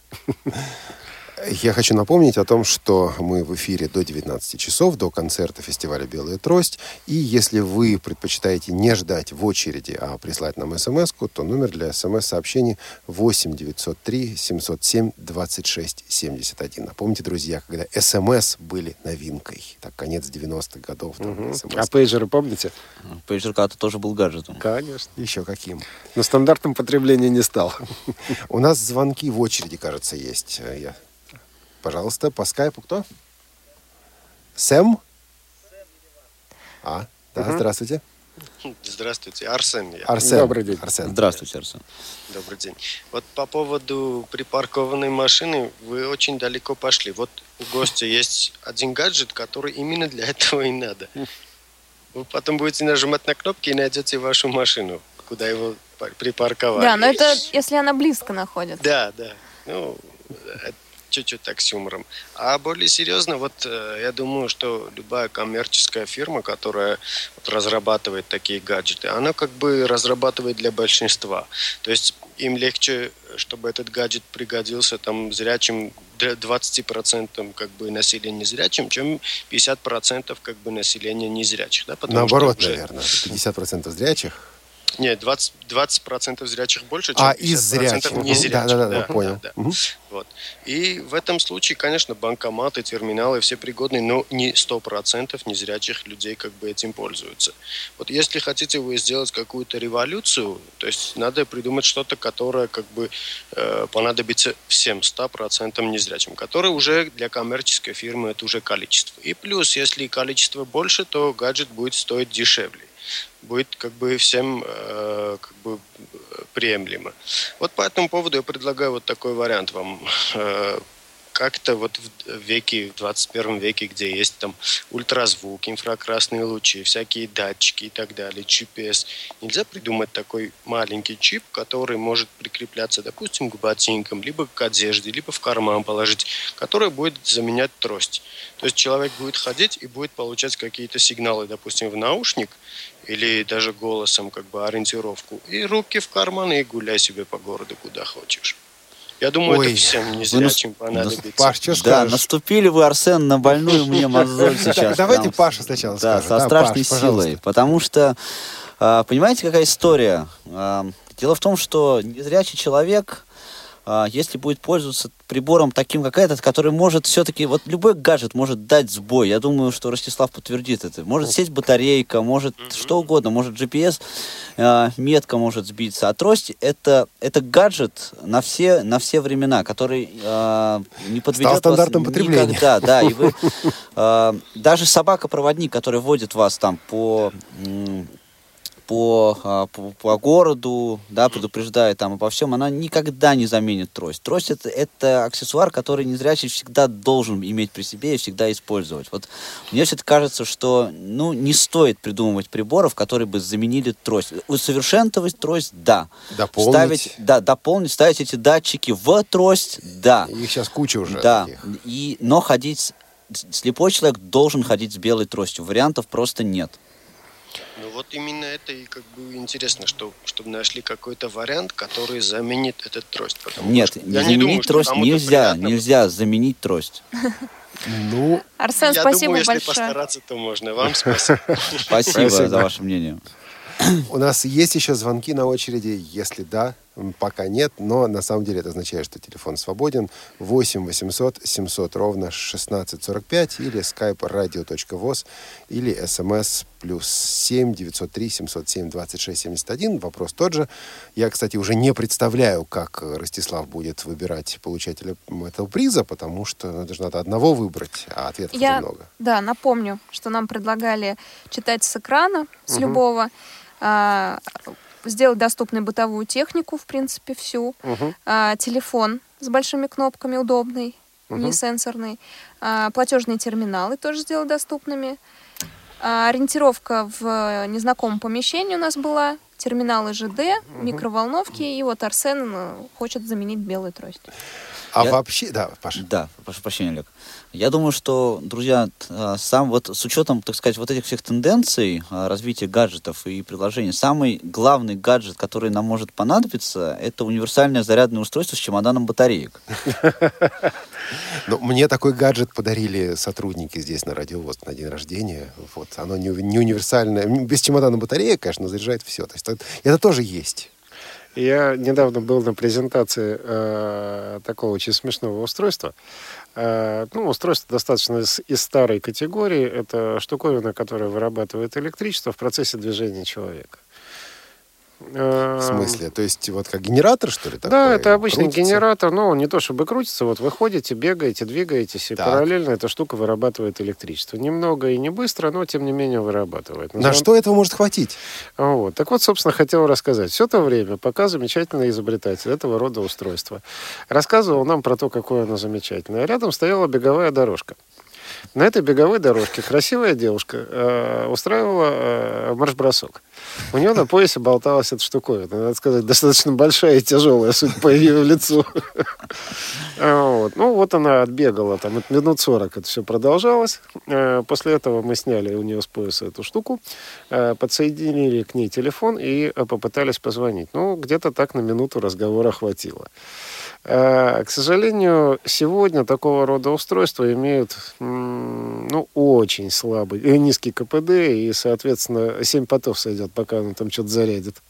Я хочу напомнить о том, что мы в эфире до 19 часов, до концерта фестиваля «Белая трость». И если вы предпочитаете не ждать в очереди, а прислать нам смс то номер для смс-сообщений 8 903 707 26 71. Напомните, друзья, когда смс были новинкой. Так, конец 90-х годов. Там, SMS. А пейджеры помните? Пейджер когда-то тоже был гаджетом. Конечно. Еще каким? Но стандартным потребления не стал. У нас звонки в очереди, кажется, есть. Я... Пожалуйста, по скайпу кто? Сэм? А, да, Мгм. здравствуйте. Здравствуйте, Арсен. я. Арсен. Добрый день. Арсен. Здравствуйте, Арсен. Добрый день. Вот по поводу припаркованной машины вы очень далеко пошли. Вот у гостя есть один гаджет, который именно для этого и надо. Вы потом будете нажимать на кнопки и найдете вашу машину, куда его па- припарковали. Да, но это если она близко находится. Да, да. Ну, это чуть-чуть так с юмором. А более серьезно, вот э, я думаю, что любая коммерческая фирма, которая вот разрабатывает такие гаджеты, она как бы разрабатывает для большинства. То есть им легче, чтобы этот гаджет пригодился там зрячим д- 20% как бы населения зрячим, чем 50% как бы населения незрячих. Да? Потому что Наоборот, уже- наверное. 50% зрячих. Нет, 20, 20% зрячих больше, чем А, 50% из зрячих. Мгм. незрячих. Да-да-да, понял. да. Мгм. Вот. И в этом случае, конечно, банкоматы, терминалы все пригодны, но не 100% незрячих людей как бы этим пользуются. Вот если хотите вы сделать какую-то революцию, то есть надо придумать что-то, которое как бы э, понадобится всем 100% незрячим, которое уже для коммерческой фирмы это уже количество. И плюс, если количество больше, то гаджет будет стоить дешевле будет как бы всем э, как бы э, приемлемо. Вот по этому поводу я предлагаю вот такой вариант вам. Э, как-то вот в веке, в 21 веке, где есть там ультразвук, инфракрасные лучи, всякие датчики и так далее, GPS, нельзя придумать такой маленький чип, который может прикрепляться, допустим, к ботинкам, либо к одежде, либо в карман положить, который будет заменять трость. То есть человек будет ходить и будет получать какие-то сигналы, допустим, в наушник, или даже голосом как бы ориентировку. И руки в карман и гуляй себе по городу куда хочешь. Я думаю, Ой, это всем не нас- зрячим понадобится. Паш, что Да, скажешь? наступили вы, Арсен, на больную мне мозоль сейчас. давайте. Паша сначала Да, со Да, страшной силой. Потому что, а, понимаете, какая история? А, Дело в том, что незрячий человек, а, если будет пользоваться прибором таким, как этот, который может все-таки, вот любой гаджет может дать сбой. Я думаю, что Ростислав подтвердит это. Может сесть батарейка, может что угодно, может GPS, а, метка может сбиться. А трость это, это гаджет на все, на все времена, который а, не подведет стандартом вас потребления. никогда. Да, и вы а, даже собака-проводник, который водит вас там по м, по, а, по, по городу, да, предупреждает там обо всем, она никогда не заменит трость. Трость это, это аксессуар, который незрячий всегда должен иметь при себе и всегда использовать. Вот мне все-таки кажется, что ну, не стоит придумывать приборов, которые бы заменили трость. Усовершенствовать трость, да. Дополнить. Ставить, да, дополнить, ставить эти датчики в трость, да. Их сейчас куча уже Да, таких. и, но ходить, слепой человек должен ходить с белой тростью. Вариантов просто нет. Ну вот именно это и как бы интересно, что, чтобы нашли какой-то вариант, который заменит этот трость. Потому Нет, что не заменить думаю, трость нельзя, приятно нельзя заменить трость. Ну, Арсен, Я спасибо думаю, если большое. постараться, то можно. Вам спасибо. Спасибо за ваше мнение. У нас есть еще звонки на очереди. Если да, пока нет, но на самом деле это означает, что телефон свободен. 8 800 700 ровно 1645 или skype radio.voz или смс плюс 7 903 707 26 71. Вопрос тот же. Я, кстати, уже не представляю, как Ростислав будет выбирать получателя этого приза, потому что ну, это же надо одного выбрать, а ответов Я, много. да, напомню, что нам предлагали читать с экрана, с Мгм. любого, а, сделать доступной бытовую технику, в принципе, всю, Мгм. а, телефон с большими кнопками удобный, Мгм. не сенсорный, а, платежные терминалы тоже сделать доступными, А, ориентировка в незнакомом помещении у нас была, терминалы ЖД, микроволновки, и вот Арсен э, хочет заменить белую трость. А Я- вообще, да, Паша. Да, прошу прощения, Олег. Я думаю, что, друзья, а, сам вот с учетом, так сказать, вот этих всех тенденций а, развития гаджетов и приложений, самый главный гаджет, который нам может понадобиться, это универсальное зарядное устройство с чемоданом батареек. Ну, мне такой гаджет подарили сотрудники здесь на радиовоз на день рождения. Вот, оно не, не универсальное. Без чемодана батарея, конечно, заряжает все. То есть это, это тоже есть. Я недавно был на презентации э, такого очень смешного устройства. Э, ну, устройство достаточно из, из старой категории. Это штуковина, которая вырабатывает электричество в процессе движения человека. Э, В смысле? То есть вот как генератор, что ли? Да, такой, это обычный крутится? генератор, но не то чтобы крутится. Вот вы ходите, бегаете, двигаетесь, и Так. параллельно эта штука вырабатывает электричество. Немного и не быстро, но тем не менее вырабатывает. На Назовем- что этого может хватить? вот. Так вот, собственно, хотел рассказать. Все то время, пока замечательный изобретатель этого рода устройства рассказывал нам про то, какое оно замечательное, рядом стояла беговая дорожка. На этой беговой дорожке красивая девушка э, устраивала э, марш-бросок. У нее на поясе болталась эта штуковина. Надо сказать, достаточно большая и тяжелая, судя по ее лицу. Вот. Ну, вот она отбегала, там это минут 40 это все продолжалось. Э, После этого мы сняли у нее с пояса эту штуку, э, подсоединили к ней телефон и э, попытались позвонить. Ну, где-то так на минуту разговора хватило. Э, К сожалению, сегодня такого рода устройства имеют ну, очень слабый, э, низкий КПД, и, соответственно, 7 потов сойдет, пока он там что-то зарядит.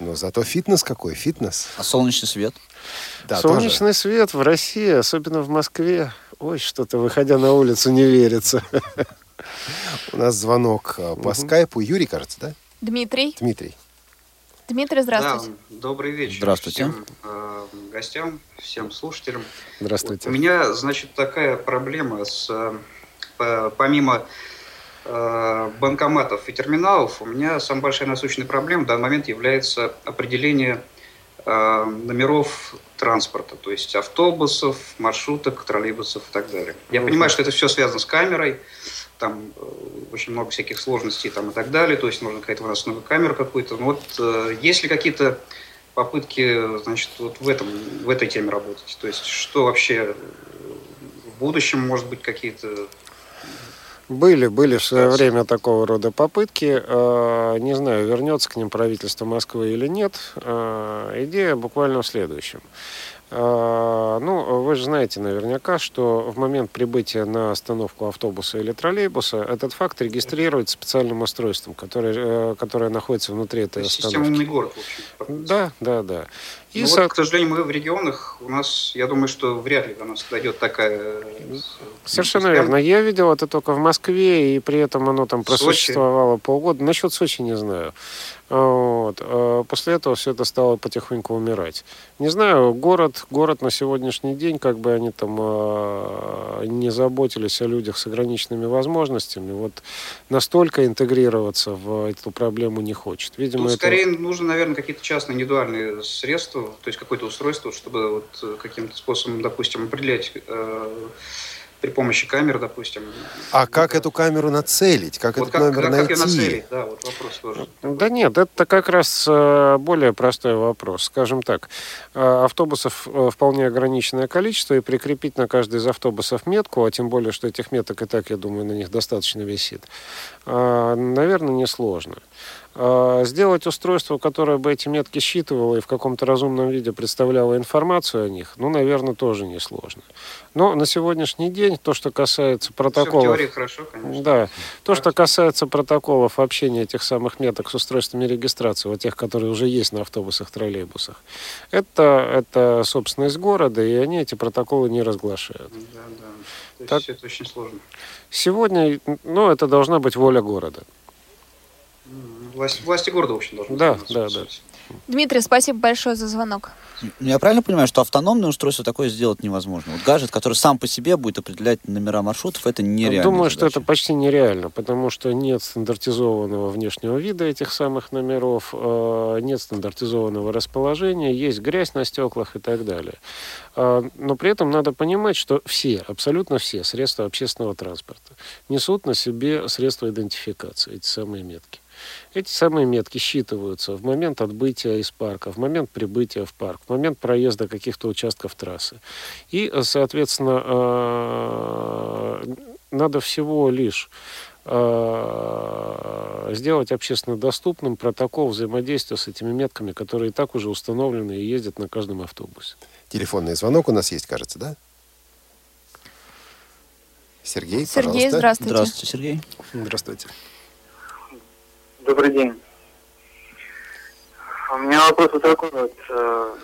Но зато фитнес какой? Фитнес. А солнечный свет? Да, Солнечный свет в России, особенно в Москве, ой, что-то, выходя на улицу, не верится. У нас звонок э, по скайпу. Юрий, кажется, да? Дмитрий. Дмитрий. Дмитрий, здравствуйте. Да, добрый вечер. Здравствуйте. Всем э, гостям, всем слушателям. Здравствуйте. У меня, значит, такая проблема с э, по- помимо э, банкоматов и терминалов, у меня самая большая насущная проблема в данный момент является определение э, номеров транспорта, то есть автобусов, маршруток, троллейбусов и так далее. Я понимаю, что это все связано с камерой, там э, очень много всяких сложностей там и так далее, то есть нужно какая-то выносную камеру какую-то. Но вот э, есть ли какие-то попытки, значит, вот в этом, в этой теме работать? То есть что вообще в будущем, может быть, какие-то были, были в свое время такого рода попытки. Э, Не знаю, вернется к ним правительство Москвы или нет. Э, Идея буквально в следующем. Э, Ну, вы же знаете наверняка, что в момент прибытия на остановку автобуса или троллейбуса этот факт регистрируется специальным устройством, которое, э, которое находится внутри то этой есть остановки. система умный город, в общем. Да, да, да. И Ну со- вот, к сожалению, мы в регионах, у нас, я думаю, что вряд ли до нас дойдет такая... Совершенно верно. Я видел это только в Москве, и при этом оно там В Сочи. просуществовало полгода. Насчет Сочи не знаю. Вот. А После этого все это стало потихоньку умирать. Не знаю, город, город на сегодняшний день, как бы они там а, не заботились о людях с ограниченными возможностями, вот настолько интегрироваться в эту проблему не хочет. Видимо, Тут это... скорее нужно, наверное, какие-то частные индивидуальные средства, то есть какое-то устройство, чтобы вот э, каким-то способом, допустим, определять э, при помощи камер, допустим. А как эту камеру нацелить? Как Вот этот как, номер как, найти? как ее нацелить, да, вот вопрос тоже. Да нет, это как раз э, более простой вопрос. Скажем так, э, автобусов э, вполне ограниченное количество, и прикрепить на каждый из автобусов метку, а тем более, что этих меток и так, я думаю, на них достаточно висит, наверное, несложно. Э, Сделать устройство, которое бы эти метки считывало и в каком-то разумном виде представляло информацию о них, ну, наверное, тоже несложно. Но на сегодняшний день то, что касается Все в протоколов... теории хорошо, конечно. Да. То, что касается протоколов общения этих самых меток с устройствами регистрации, вот тех, которые уже есть на автобусах, троллейбусах, это, это собственность города, и они эти протоколы не разглашают. Да, да. То есть Так. это очень сложно. Сегодня, ну, это должна быть воля города. М, Власть, власти города, в общем, должны Да, да, да. Дмитрий, спасибо большое за звонок. Ну, Я правильно понимаю, что автономное устройство такое сделать невозможно? Вот гаджет, который сам по себе будет определять номера маршрутов, это нереально. Думаю, что это почти нереально, потому что нет стандартизованного внешнего вида этих самых номеров, э, нет стандартизованного расположения, есть грязь на стеклах и так далее. А, Но при этом надо понимать, что все, абсолютно все средства общественного транспорта несут на себе средства идентификации, эти самые метки. Эти самые метки считываются в момент отбытия из парка, в момент прибытия в парк, в момент проезда каких-то участков трассы. И, э, соответственно, э, надо всего лишь э, сделать общественно доступным протокол взаимодействия с этими метками, которые и так уже установлены и ездят на каждом автобусе. Телефонный звонок у нас есть, кажется, да? Сергей, Сергей, пожалуйста. здравствуйте. Здравствуйте, Сергей. Здравствуйте. Добрый день. У меня вопрос вот такой вот. э,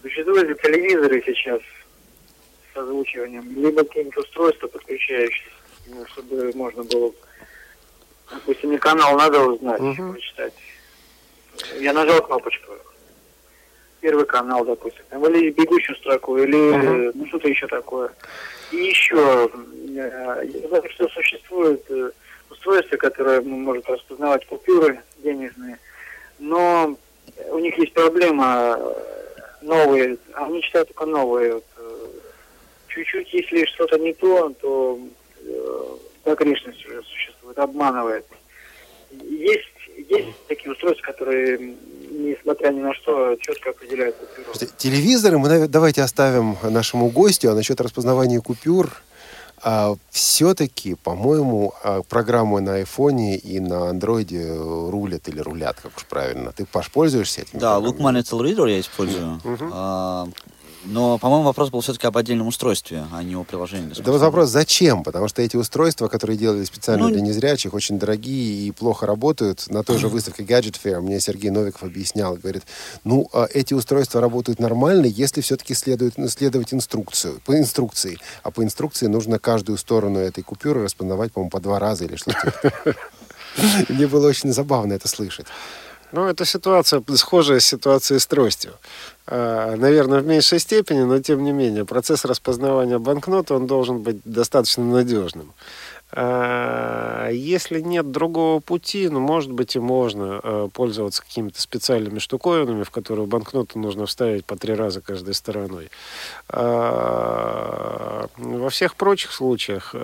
Существуют ли телевизоры сейчас с озвучиванием, либо какие-нибудь устройства, подключающиеся, ну, чтобы можно было, допустим, мне канал надо узнать, прочитать. Я нажал кнопочку. Первый канал, допустим, или бегущую строку, или ну, что-то еще такое. И еще, э, я знаю, что существует э, устройство, которое может распознавать купюры денежные, но у них есть проблема э, новые, они читают только новые. Э, Чуть-чуть, если что-то не то, то э, погрешность уже существует, обманывает. Есть, есть такие устройства, которые, несмотря ни на что, четко определяют купюру. Телевизоры мы давайте оставим нашему гостю, а насчет распознавания купюр все-таки, по-моему, а, программы на айфоне и на андроиде рулят или рулят, как уж правильно. Ты, Паш, пользуешься этим? Да, Look Monitor Reader я использую. А, Но, по-моему, вопрос был все-таки об отдельном устройстве, а не о приложении. для Да вот смартфона. вопрос, зачем? Потому что эти устройства, которые делали специально Ну, для незрячих, очень дорогие и плохо работают. На той же выставке Gadget Fair мне Сергей Новиков объяснял, говорит, ну, а эти устройства работают нормально, если все-таки следует, ну, следовать инструкцию, по инструкции. А по инструкции нужно каждую сторону этой купюры распознавать, по-моему, по два раза или что-то. Мне было очень забавно это слышать. Ну, это ситуация схожая с ситуацией с тростью. А, Наверное, в меньшей степени, но тем не менее, процесс распознавания банкноты, он должен быть достаточно надежным. А, Если нет другого пути, ну, может быть, и можно э, пользоваться какими-то специальными штуковинами, в которые банкноту нужно вставить по три раза каждой стороной. А, Во всех прочих случаях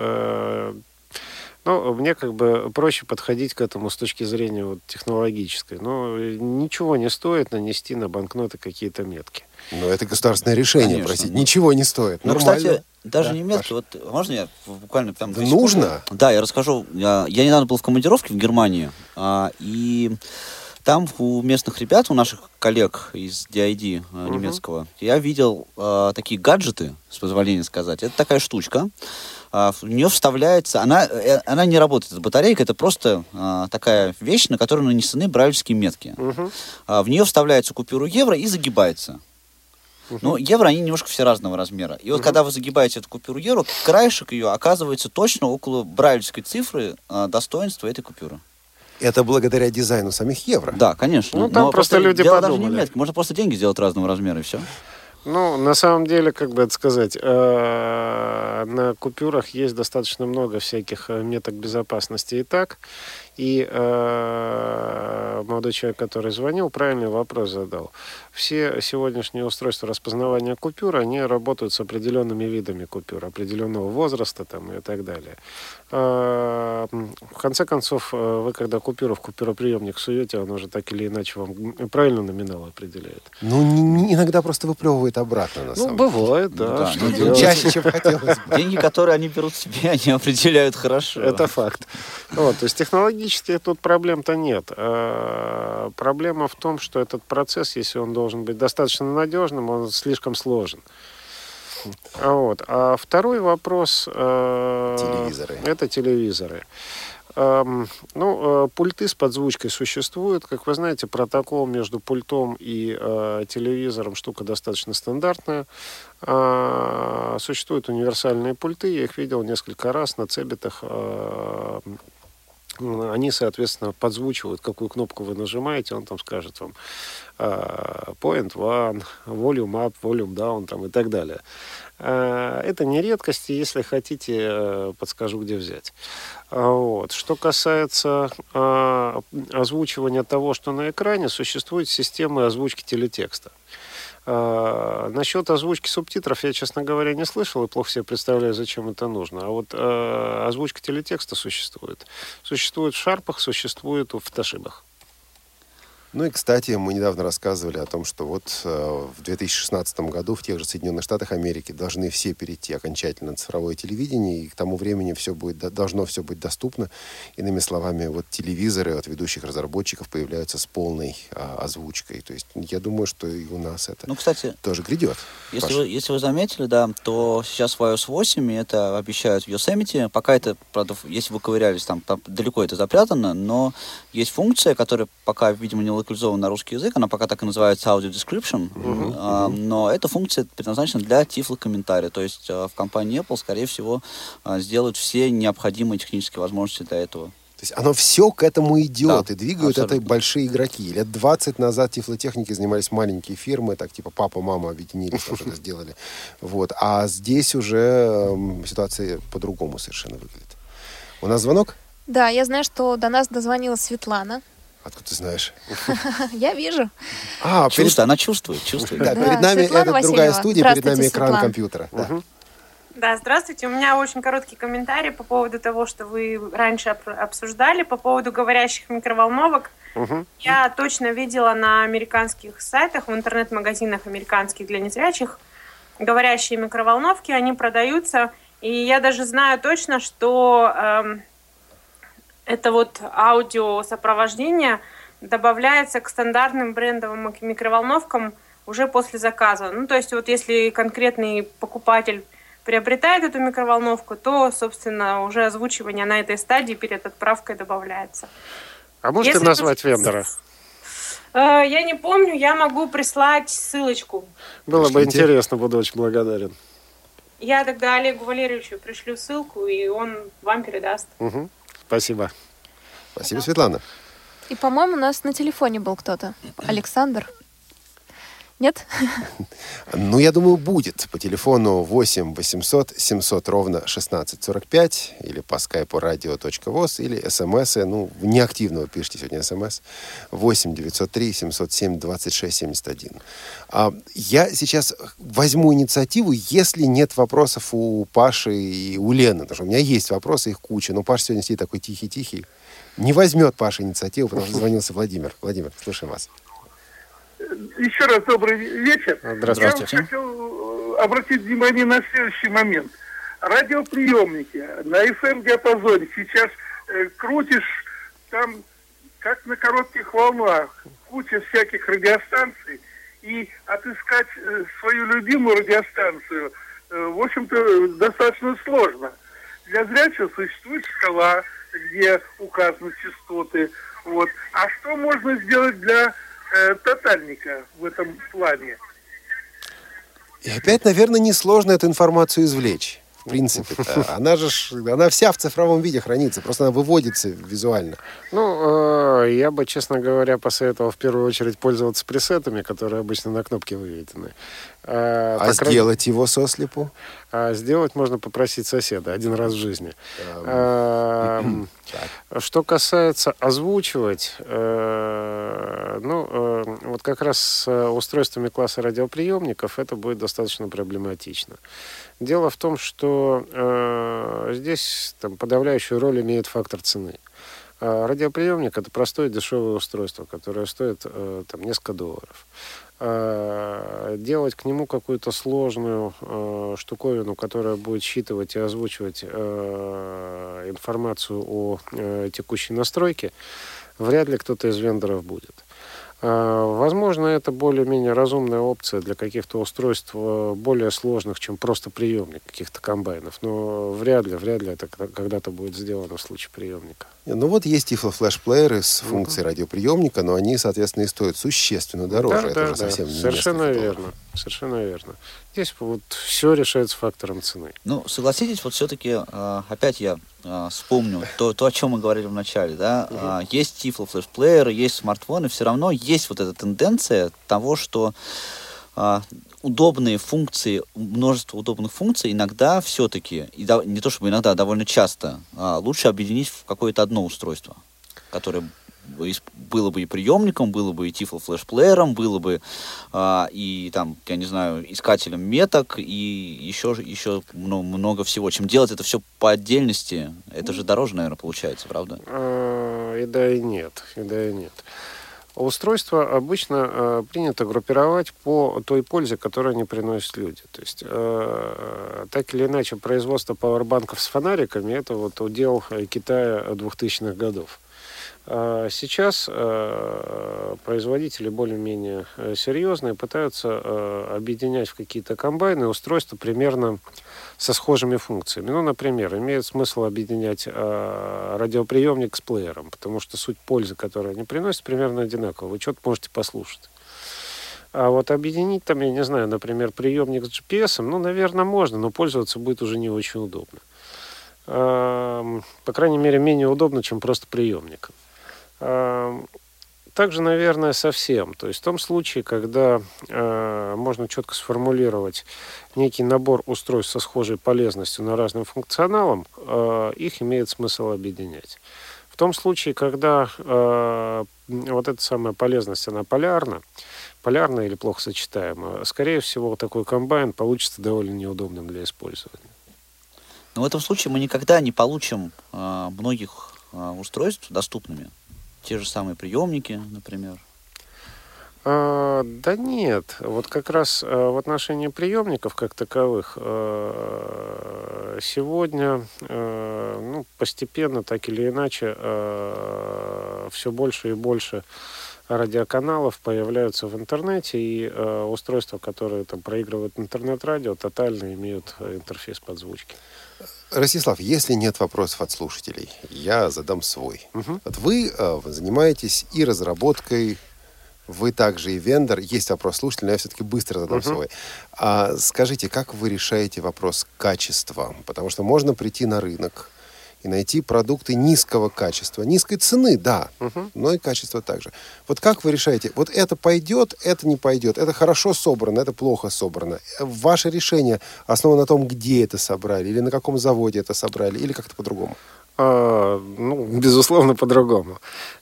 э, ну, мне как бы проще подходить к этому с точки зрения вот, технологической. Но ничего не стоит нанести на банкноты какие-то метки. Но это государственное решение, Конечно. простите. Ничего не стоит. Ну, Нормально. кстати, даже Да, не метки. Вот можно я буквально прям... Да нужно. Да, я расскажу. Я, я недавно был в командировке в Германии, а, и там у местных ребят, у наших коллег из DID э, немецкого, я видел э, такие гаджеты, с позволения сказать. Это такая штучка. А, в нее вставляется, она, э, она не работает, батарейка, это просто а, такая вещь, на которую нанесены брайлевские метки. А, в нее вставляется купюру евро и загибается. Но евро, они немножко все разного размера. И вот Мгм. когда вы загибаете эту купюру евро, краешек ее оказывается точно около брайлевской цифры а, достоинства этой купюры. Это благодаря дизайну самих евро. Да, конечно. Ну, там Но просто люди дело даже не подумали. метке. Можно просто деньги сделать разного размера, и все. Ну, на самом деле, как бы это сказать, э, на купюрах есть достаточно много всяких э, меток безопасности и так. И э, молодой человек, который звонил, правильный вопрос задал. Все сегодняшние устройства распознавания купюр, они работают с определенными видами купюр, определенного возраста там, и так далее. Э, В конце концов, э, вы когда купюру в купюроприемник суете, он уже так или иначе вам правильно номинал определяет. Ну, иногда просто выплевывает обратно, на Ну, самом деле. бывает, да. Да, ну? Чаще, чем хотелось бы. Деньги, которые они берут себе, они определяют хорошо. Это факт. Вот, то есть технологически тут проблем-то нет. А, Проблема в том, что этот процесс, если он должен быть достаточно надежным, он слишком сложен. А Вот. А второй вопрос... э, Телевизоры. Это телевизоры. Эм, Ну, э, пульты с подзвучкой существуют. Как вы знаете, протокол между пультом и э, телевизором штука достаточно стандартная. А, Существуют универсальные пульты, я их видел несколько раз на цебитах. э, Они, соответственно, подзвучивают, какую кнопку вы нажимаете, он там скажет вам э, point one, volume up, volume down там, и так далее. Э, Это не редкость, и если хотите, э, подскажу, где взять. А, Вот. Что касается озвучивания того, что на экране, существуют системы озвучки телетекста. А, насчет озвучки субтитров я, честно говоря, не слышал и плохо себе представляю, зачем это нужно. А вот э, озвучка телетекста существует. Существует в шарпах, существует в ташибах. Ну и, кстати, мы недавно рассказывали о том, что вот э, в 2016 году в тех же Соединенных Штатах Америки должны все перейти окончательно на цифровое телевидение, и к тому времени все будет, до- должно все быть доступно. Иными словами, вот телевизоры от ведущих разработчиков появляются с полной а, озвучкой. То есть я думаю, что и у нас это Ну, кстати, тоже грядет. Если вы, если вы заметили, да, то сейчас в iOS 8 и это обещают в Yosemite. Пока это, правда, если вы ковырялись, там, там далеко это запрятано, но есть функция, которая пока, видимо, не локализована на русский язык, она пока так и называется Audio Description, Мгм, А, но эта функция предназначена для тифлокомментария, то есть а, в компании Apple, скорее всего, а, сделают все необходимые технические возможности для этого. То есть оно все к этому идет, Да, и двигают это абсолютно. большие игроки. Лет 20 назад тифлотехники занимались маленькие фирмы, так типа папа, мама объединились, там что-то сделали. Вот. А здесь уже ситуация по-другому совершенно выглядит. У нас звонок? Да, я знаю, что до нас дозвонилась Светлана. Откуда ты знаешь? Я вижу. А, перед, Чувствует, она чувствует, чувствует. да, Да, перед нами Светлана это другая студия, перед нами экран Светлана. компьютера. Да. Да, здравствуйте. У меня очень короткий комментарий по поводу того, что вы раньше об- обсуждали, по поводу говорящих микроволновок. Я точно видела на американских сайтах, в интернет-магазинах американских для незрячих говорящие микроволновки, они продаются. И я даже знаю точно, что эм, это вот аудиосопровождение добавляется к стандартным брендовым мик- микроволновкам уже после заказа. Ну, то есть вот если конкретный покупатель приобретает эту микроволновку, то, собственно, уже озвучивание на этой стадии перед отправкой добавляется. А можете Если назвать вендора? Э, Я не помню, я могу прислать ссылочку. Было бы интересно, буду очень благодарен. Я тогда Олегу Валерьевичу пришлю ссылку, и он вам передаст. Мгм. Спасибо. Спасибо, Светлана. И, по-моему, у нас на телефоне был кто-то. Александр. Нет? Ну, я думаю, будет. По телефону 8 800 700 ровно 1645 или по скайпу radio.voz или смс, ну, неактивного пишите сегодня смс 8 903 707 26 71. А, я сейчас возьму инициативу, если нет вопросов у Паши и у Лены, потому что у меня есть вопросы, их куча, но Паша сегодня сидит такой тихий-тихий. Не возьмет Паша инициативу, потому что звонился Владимир. Владимир, слушаем вас. Еще раз добрый вечер. Здравствуйте. Я хотел э, обратить внимание на следующий момент. Радиоприемники на FM-диапазоне сейчас э, крутишь там, как на коротких волнах, куча всяких радиостанций, и отыскать э, свою любимую радиостанцию, э, в общем-то, достаточно сложно. Для зрячего существует шкала, где указаны частоты. Вот. А что можно сделать для э, тотальника в этом плане? И опять, наверное, несложно эту информацию извлечь. В принципе, она же, она вся в цифровом виде хранится, просто она выводится визуально. Ну, э, я бы, честно говоря, посоветовал в первую очередь пользоваться пресетами, которые обычно на кнопке выведены. Э, А сделать его сослепу? А сделать можно попросить соседа один раз в жизни. Эм, Что касается озвучивать, э, ну, вот как раз с устройствами класса радиоприемников это будет достаточно проблематично. Дело в том, что э, здесь там, подавляющую роль имеет фактор цены. А Радиоприемник это простое дешевое устройство, которое стоит э, там, несколько долларов. А Делать к нему какую-то сложную э, штуковину, которая будет считывать и озвучивать э, информацию о э, текущей настройке, вряд ли кто-то из вендоров будет. А, Возможно, это более-менее разумная опция для каких-то устройств э, более сложных, чем просто приемник каких-то комбайнов. Но вряд ли, вряд ли это когда- когда-то будет сделано в случае приемника. Ну вот есть Tiflo флеш-плееры с функцией радиоприемника, но они, соответственно, и стоят существенно дороже. Да, Это да, уже да. совсем не Совершенно верно. Совершенно верно. Здесь вот все решается фактором цены. Ну, согласитесь, вот все-таки опять я а, вспомню то, то, о чем мы говорили в начале, да, А, есть Tiflo флешплееры, есть смартфоны, все равно есть вот эта тенденция того, что а, удобные функции, множество удобных функций иногда все-таки, и да- не то чтобы иногда, а довольно часто, а, лучше объединить в какое-то одно устройство, которое было бы и приемником, было бы и Tiflo флешплеером, было бы а, и там, я не знаю, искателем меток и еще, еще ну, много всего. Чем делать это все по отдельности, это же дороже, наверное, получается, правда? А, И да, и нет. И да, и нет. Устройство обычно э, принято группировать по той пользе, которую они приносят люди. То есть, э, так или иначе, производство пауэрбанков с фонариками – это вот удел э, Китая 2000-х годов. А Сейчас э, производители более-менее э, серьезные пытаются э, объединять в какие-то комбайны устройства примерно со схожими функциями. Ну, например, имеет смысл объединять радиоприемник с плеером, потому что суть пользы, которую они приносят, примерно одинакова. Вы что-то можете послушать. А вот объединить там, я не знаю, например, приемник с GPS, ну, наверное, можно, но пользоваться будет уже не очень удобно. Эм, По крайней мере, менее удобно, чем просто приемник. Эм, Также, наверное, совсем. То есть в том случае, когда э, можно четко сформулировать некий набор устройств со схожей полезностью на разным функционалом, э, их имеет смысл объединять. В том случае, когда э, вот эта самая полезность, она полярна, полярна или плохо сочетаема, скорее всего, такой комбайн получится довольно неудобным для использования. Но в этом случае мы никогда не получим а, многих а, устройств доступными. Те же самые приемники, например. А, да нет, вот как раз а, в отношении приемников как таковых а, сегодня а, ну, постепенно, так или иначе, все больше и больше радиоканалов появляются в интернете, и устройства, которые там проигрывают интернет-радио, тотально имеют интерфейс подзвучки. Ростислав, если нет вопросов от слушателей, я задам свой. Вот вы э, занимаетесь и разработкой, вы также и вендор. Есть вопрос слушателя, но я все-таки быстро задам Мгм. свой. А скажите, как вы решаете вопрос качества? Потому что можно прийти на рынок и найти продукты низкого качества. Низкой цены, да, но и качества также. Вот как вы решаете, вот это пойдет, это не пойдет, это хорошо собрано, это плохо собрано. Ваше решение основано на том, где это собрали, или на каком заводе это собрали, или как-то по-другому? А, ну, безусловно, по-другому.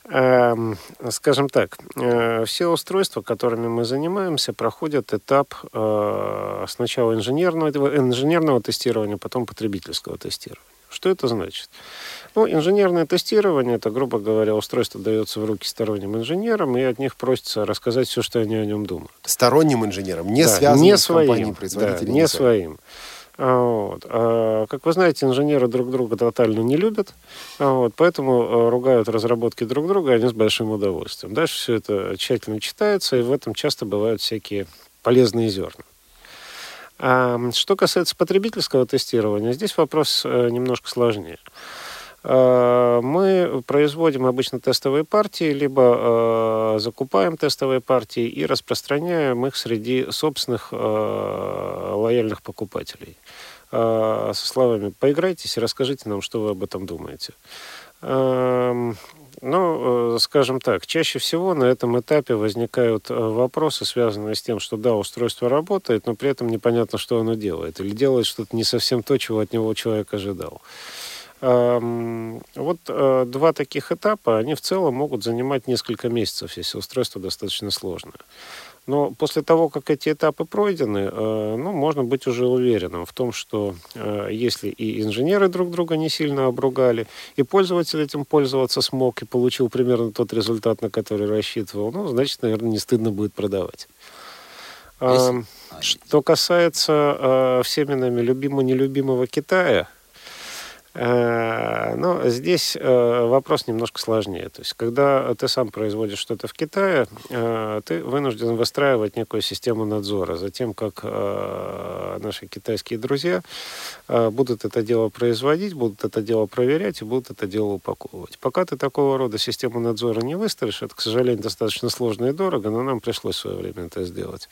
Эм, скажем так, э, все устройства, которыми мы занимаемся, проходят этап э, сначала инженерного, инженерного тестирования, потом потребительского тестирования. Что это значит? Ну, инженерное тестирование, это, грубо говоря, устройство дается в руки сторонним инженерам, и от них просится рассказать все, что они о нем думают. Сторонним инженерам, не да, связанным не с своим, компанией-производителем? Да, не своим. А, Вот. А, Как вы знаете, инженеры друг друга тотально не любят, А, вот, поэтому а, ругают разработки друг друга, они с большим удовольствием. Дальше все это тщательно читается, и в этом часто бывают всякие полезные зерна. Что касается потребительского тестирования, здесь вопрос э, немножко сложнее. А, Мы производим обычно тестовые партии, либо э, закупаем тестовые партии и распространяем их среди собственных э, лояльных покупателей. Э, Со словами «поиграйтесь и расскажите нам, что вы об этом думаете». Ну, э, скажем так, чаще всего на этом этапе возникают э, вопросы, связанные с тем, что да, устройство работает, но при этом непонятно, что оно делает, или делает что-то не совсем то, чего от него человек ожидал. Вот э, два таких этапа, они в целом могут занимать несколько месяцев, если устройство достаточно сложное. Но после того, как эти этапы пройдены, э, ну, можно быть уже уверенным в том, что э, если и инженеры друг друга не сильно обругали, и пользователь этим пользоваться смог и получил примерно тот результат, на который рассчитывал, ну, значит, наверное, не стыдно будет продавать. Эм, Что касается э, всеми нами любимо-нелюбимого Китая, Э, Но здесь э, вопрос немножко сложнее. То есть, когда ты сам производишь что-то в Китае, э, ты вынужден выстраивать некую систему надзора за тем, как э, наши китайские друзья э, будут это дело производить, будут это дело проверять и будут это дело упаковывать. Пока ты такого рода систему надзора не выставишь, это, к сожалению, достаточно сложно и дорого, но нам пришлось в свое время это сделать.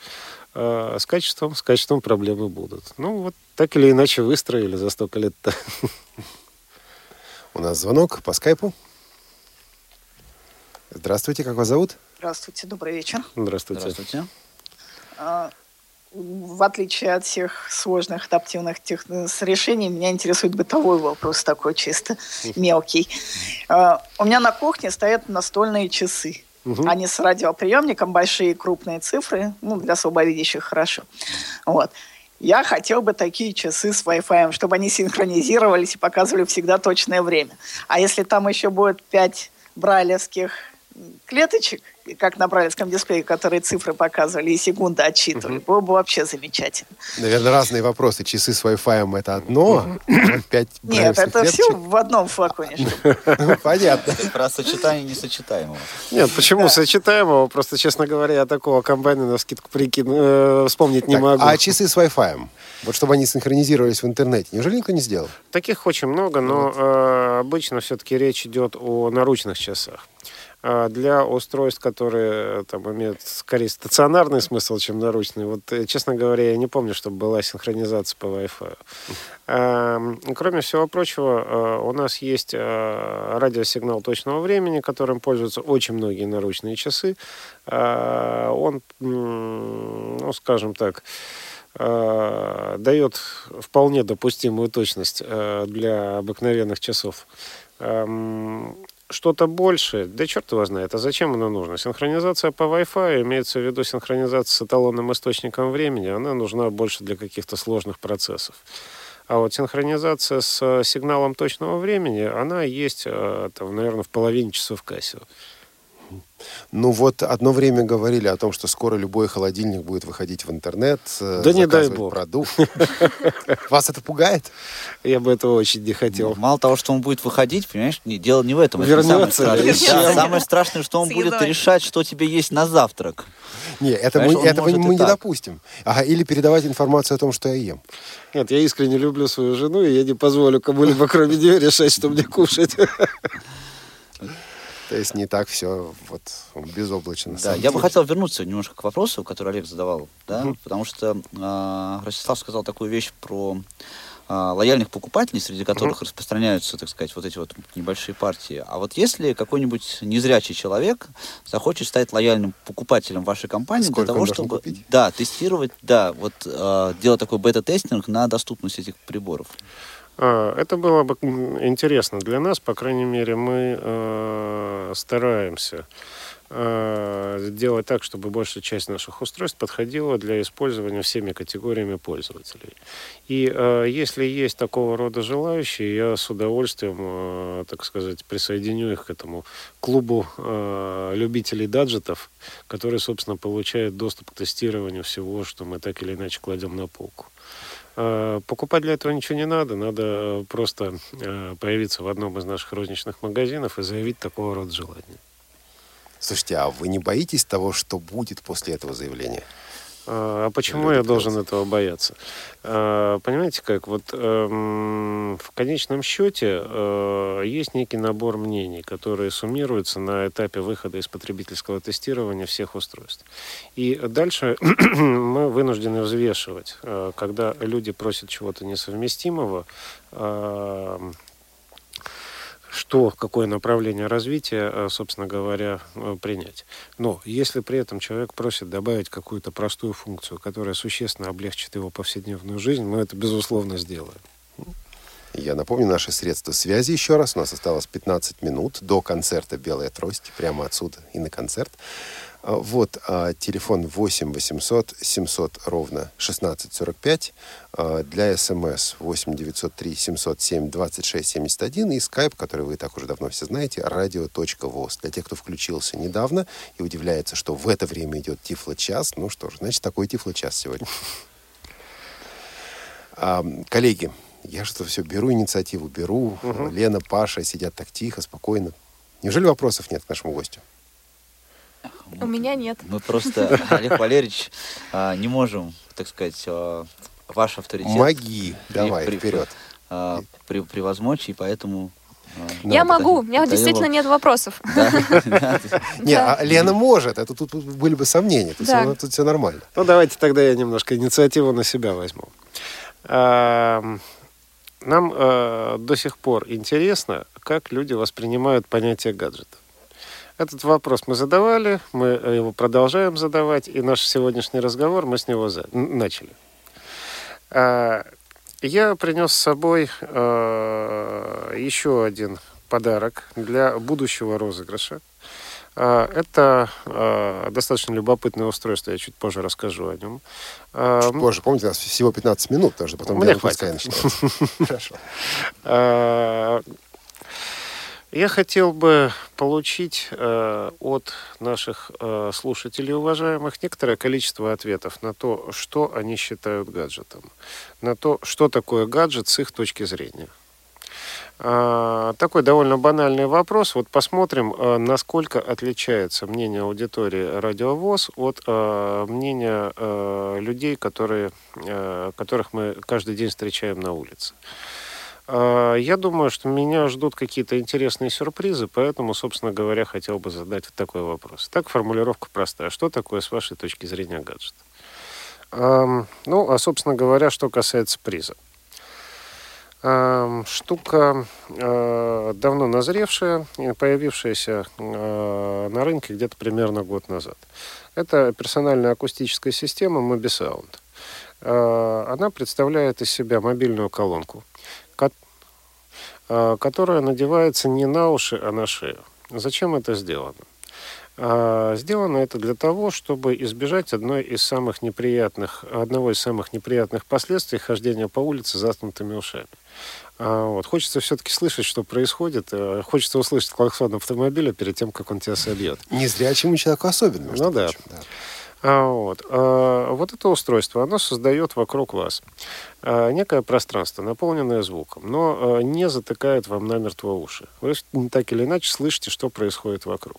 Э, С качеством, с качеством проблемы будут. Ну, вот так или иначе выстроили за столько лет-то. У нас звонок по скайпу. Здравствуйте, как вас зовут? Здравствуйте, добрый вечер. Здравствуйте. Здравствуйте. А, В отличие от всех сложных адаптивных тех... с решений, меня интересует бытовой вопрос такой чисто мелкий. А, У меня на кухне стоят настольные часы. Мгм. Они с радиоприемником, большие крупные цифры, ну, для слабовидящих хорошо. Вот. Я хотел бы такие часы с Wi-Fi, чтобы они синхронизировались и показывали всегда точное время. А если там еще будет пять брайлевских клеточек, как на брайлевском дисплее, которые цифры показывали и секунды отчитывали, было бы вообще замечательно. Наверное, разные вопросы. Часы с Wi-Fi это одно, а пять Нет, это все клеточек. в одном флаконе. Понятно. Про сочетание несочетаемого. Нет, почему сочетаемого? Просто, честно говоря, я такого комбайна на скидку прикину, э, вспомнить не могу. А часы с Wi-Fi? Вот чтобы они синхронизировались в интернете. Неужели никто не сделал? Таких очень много, но э, обычно все-таки речь идет о наручных часах. А Для устройств, которые э, там, имеют скорее стационарный смысл, чем наручный, вот, э, честно говоря, я не помню, чтобы была синхронизация по Wi-Fi. Эм, Кроме всего прочего, э, у нас есть радиосигнал точного времени, которым пользуются очень многие наручные часы. Он, ну, скажем так, дает вполне допустимую точность для обыкновенных часов. Что-то большее, да черт его знает, а зачем оно нужно? Синхронизация по Wi-Fi, имеется в виду синхронизация с эталонным источником времени, она нужна больше для каких-то сложных процессов. А вот синхронизация с э, сигналом точного времени, она есть, э, там, наверное, в половине часов Casio. Ну вот одно время говорили о том, что скоро любой холодильник будет выходить в интернет, э, Да не дай бог. продукт. Вас это пугает? Я бы этого очень не хотел. Мало того, что он будет выходить, понимаешь, не, дело не в этом. Вернется? Самое страшное, что он будет решать, что тебе есть на завтрак. Не, это мы, этого мы не допустим. Ага, или передавать информацию о том, что я ем. Нет, я искренне люблю свою жену, и я не позволю кому-либо, кроме нее, решать, что мне кушать. То есть не так все вот безоблачно. Да, я бы хотел вернуться немножко к вопросу, который Олег задавал, да, потому что э, Ростислав сказал такую вещь про а, лояльных покупателей, среди которых распространяются, так сказать, вот эти вот небольшие партии. А вот если какой-нибудь незрячий человек захочет стать лояльным покупателем вашей компании Сколько для того, чтобы купить? да, тестировать, да, вот э, делать такой бета-тестинг на доступность этих приборов. А, Это было бы интересно для нас, по крайней мере, мы э, стараемся э, делать так, чтобы большая часть наших устройств подходила для использования всеми категориями пользователей. И э, если есть такого рода желающие, я с удовольствием, э, так сказать, присоединю их к этому клубу э, любителей даджетов, которые, собственно, получают доступ к тестированию всего, что мы так или иначе кладем на полку. Э, Покупать для этого ничего не надо, надо э, просто э, появиться в одном из наших розничных магазинов и заявить такого рода желание. Слушайте, а вы не боитесь того, что будет после этого заявления? А а почему я должен этого бояться? А, Понимаете как, вот эм, в конечном счете э, есть некий набор мнений, которые суммируются на этапе выхода из потребительского тестирования всех устройств. И дальше мы вынуждены взвешивать, э, когда люди просят чего-то несовместимого, э, что, какое направление развития, э, собственно говоря, э, принять. Но если при этом человек просит добавить какую-то простую функцию, которая существенно облегчит его повседневную жизнь, мы это, безусловно, сделаем. Я напомню наши средства связи еще раз. У нас осталось 15 минут до концерта «Белая трость». Прямо отсюда и на концерт. А, Вот а, телефон 8 800 700 ровно 1645. А, Для СМС 8 903 707 26 71. И скайп, который вы и так уже давно все знаете, radio.voz. Для тех, кто включился недавно и удивляется, что в это время идет Тифло-час, ну что ж, значит, такой Тифло-час сегодня. Коллеги, я что все беру инициативу, беру. Лена, Паша сидят так тихо, спокойно. Неужели вопросов нет к нашему гостю? У меня нет. Мы просто, Олег Валерьевич, а, не можем, так сказать, а, ваш авторитет... Маги. Давай, вперед. а, пре- превозмочь, и поэтому... а, Я да, могу, у да, меня действительно нет вопросов. Не, а Лена может. Это тут были бы сомнения. Тут, Да. все нормально. Ну, давайте тогда я немножко инициативу на себя возьму. Ам, Нам э, до сих пор интересно, как люди воспринимают понятие гаджета. Этот вопрос мы задавали, мы его продолжаем задавать, и наш сегодняшний разговор мы с него за- начали. А, Я принес с собой э, еще один подарок для будущего розыгрыша. А, Это э, достаточно любопытное устройство, я чуть позже расскажу о нем. А, Чуть позже. Помните, у нас всего 15 минут, что потом Мне хватит. Хорошо. Я хотел бы получить э, от наших э, слушателей уважаемых некоторое количество ответов на то, что они считают гаджетом, на то, что такое гаджет с их точки зрения. А, Такой довольно банальный вопрос. Вот посмотрим, э, насколько отличается мнение аудитории радиовоз от э, мнения э, людей, которые, которых мы каждый день встречаем на улице. Я думаю, что меня ждут какие-то интересные сюрпризы, поэтому, собственно говоря, хотел бы задать вот такой вопрос. Так, формулировка простая. Что такое, с вашей точки зрения, гаджет? Ну, а, собственно говоря, что касается приза. Штука э, давно назревшая, появившаяся э, на рынке где-то примерно год назад. Это персональная акустическая система Mobisound. Э, Она представляет из себя мобильную колонку, ко- которая надевается не на уши, а на шею. Зачем это сделано? А, Сделано это для того, чтобы избежать одной из самых неприятных, одного из самых неприятных последствий хождения по улице с заткнутыми ушами. А, Вот. Хочется все-таки слышать, что происходит. Хочется услышать клаксон автомобиля перед тем, как он тебя собьет. Незрячему человеку особенно. Ну да. прочим, да. А, Вот. А, вот это устройство, оно создает вокруг вас а, некое пространство, наполненное звуком, но не затыкает вам намертво уши. Вы так или иначе слышите, что происходит вокруг.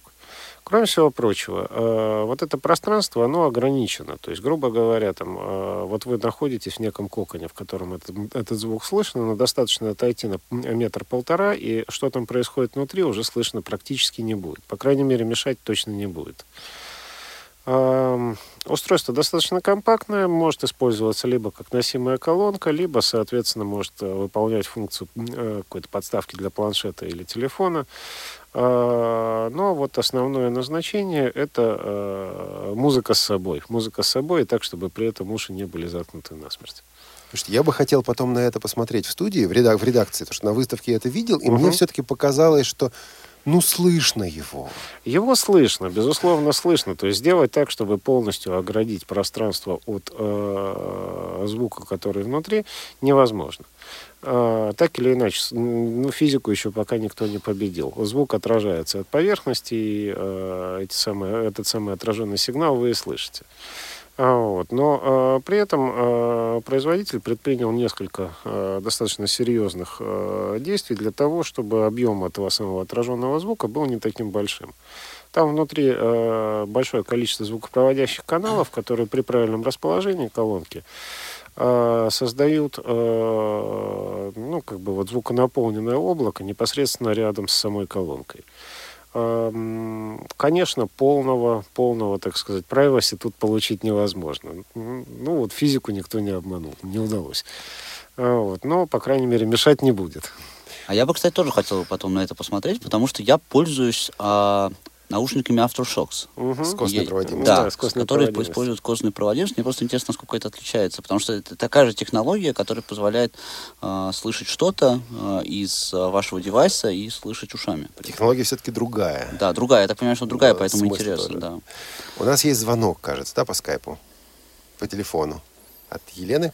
Кроме всего прочего, вот это пространство, оно ограничено. То есть, грубо говоря, там, вот вы находитесь в неком коконе, в котором этот, этот звук слышно, но достаточно отойти на метр-полтора, и что там происходит внутри, уже слышно практически не будет. По крайней мере, мешать точно не будет. Устройство достаточно компактное, может использоваться либо как носимая колонка, либо, соответственно, может э, выполнять функцию э, какой-то подставки для планшета или телефона. Э, Но вот основное назначение – это э, музыка с собой. Музыка с собой, и так, чтобы при этом уши не были заткнуты насмерть. Слушайте, я бы хотел потом на это посмотреть в студии, в, редак- в редакции, потому что на выставке я это видел, и мне Мгм. все-таки показалось, что ну слышно его. Его слышно, безусловно, слышно. То есть сделать так, чтобы полностью оградить пространство от э, звука, который внутри, невозможно. Э, так или иначе, ну, физику еще пока никто не победил. Звук отражается от поверхности, и э, эти самые, этот самый отраженный сигнал вы и слышите. А, Вот. Но э, при этом э, производитель предпринял несколько э, достаточно серьезных э, действий для того, чтобы объем этого самого отраженного звука был не таким большим. Там внутри э, большое количество звукопроводящих каналов, которые при правильном расположении колонки э, создают э, ну, как бы вот звуконаполненное облако непосредственно рядом с самой колонкой. Конечно, полного, полного, так сказать, privacy тут получить невозможно. Ну, вот физику никто не обманул, не удалось. А, Вот. Но, по крайней мере, мешать не будет. А я бы, кстати, тоже хотел потом на это посмотреть, потому что я пользуюсь а, наушниками Aftershocks. С костной проводимостью. Да, Да, с костной которые используют костную проводимость. Мне просто интересно, насколько это отличается, потому что это такая же технология, которая позволяет а, слышать что-то а, из а, вашего девайса и слышать ушами. Технология все-таки другая. Да, другая. Я так понимаю, что другая, Да, поэтому интересно, тоже. да. У нас есть звонок, кажется, да, по скайпу? По телефону. От Елены?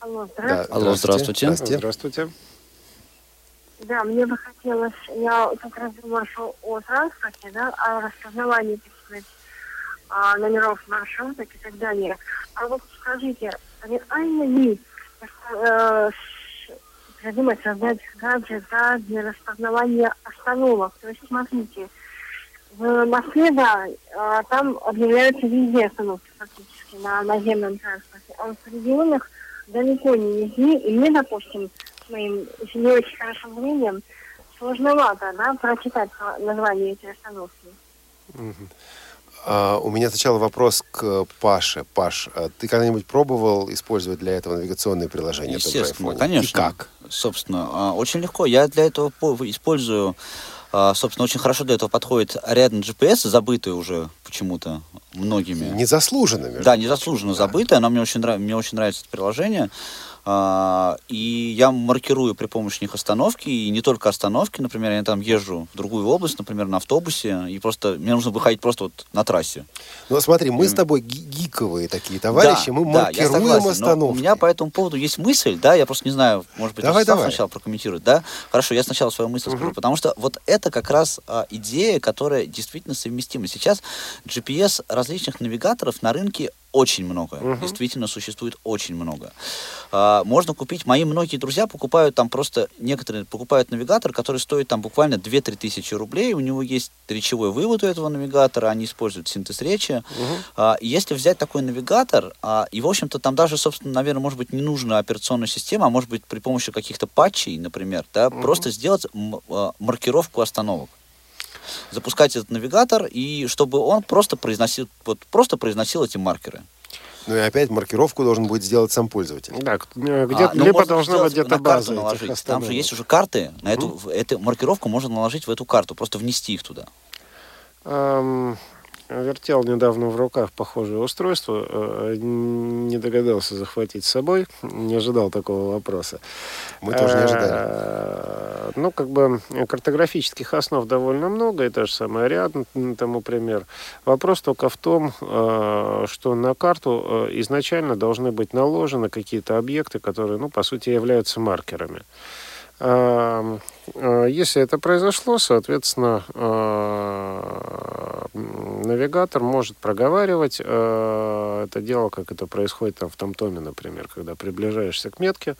Алло, Да, здравствуйте. Алло, здравствуйте. Здравствуйте. Здравствуйте. Да, мне бы хотелось, я как раз думала, что о транспорте, да, о распознавании, так сказать, а, номеров маршруток и так далее. А вот скажите, реально ли э, придумать, создать гаджет да, для распознавания остановок? То есть, смотрите, в Москве, да, а, там объявляются везде остановки фактически на наземном транспорте, а в регионах далеко не везде, и мне, допустим, с моим не очень хорошим зрением сложновато, да, прочитать название этой остановки. А, у меня сначала вопрос к Паше. Паш, а ты когда-нибудь пробовал использовать для этого навигационные приложения? Естественно, конечно. И как? Собственно, а, очень легко. Я для этого по- использую, собственно, очень хорошо для этого подходит Ariadne GPS, забытый уже почему-то многими. Незаслуженно, между Да, незаслуженно забытое. Оно мне очень, нрав- мне очень нравится это приложение. А, и я маркирую при помощи них остановки, и не только остановки, например, я там езжу в другую область, например, на автобусе, и просто мне нужно выходить просто вот на трассе. Ну, смотри, мы с тобой ги- гиковые такие товарищи, Да, мы да, маркируем согласен, но остановки. У меня по этому поводу есть мысль, да, я просто не знаю, может быть, Давай, давай. сначала прокомментирует, да? Хорошо, я сначала свою мысль скажу, потому что вот это как раз а, идея, которая действительно совместима. Сейчас GPS различных навигаторов на рынке очень много, Мгм. действительно существует очень много. А, можно купить, мои многие друзья покупают там просто, некоторые покупают навигатор, который стоит там буквально 2-3 тысячи рублей, у него есть речевой вывод у этого навигатора, они используют синтез речи, а, и если взять такой навигатор, а, и, в общем-то, там даже, собственно, наверное, может быть, не нужна операционная система, а может быть, при помощи каких-то патчей, например, да, просто сделать а, маркировку остановок. Запускать этот навигатор, и чтобы он просто произносил, вот, просто произносил эти маркеры. Ну и опять маркировку должен будет сделать сам пользователь. Да, где-то А, ну, либо должна быть где-то на база этих наложить. Там же есть уже карты, на эту, в- эту маркировку можно наложить в эту карту, просто внести их туда. Эм, вертел недавно в руках похожее устройство, э, не догадался захватить с собой, не ожидал такого вопроса. Мы тоже не ожидали. Э, Ну, как бы э, картографических основ довольно много, и та же самая ряд тому пример. Вопрос только в том, что на карту изначально должны быть наложены какие-то объекты, которые, ну, по сути, являются маркерами. Э, Если это произошло, соответственно, э, навигатор может проговаривать э, это дело, как это происходит там в Том-Томе, например, когда приближаешься к метке,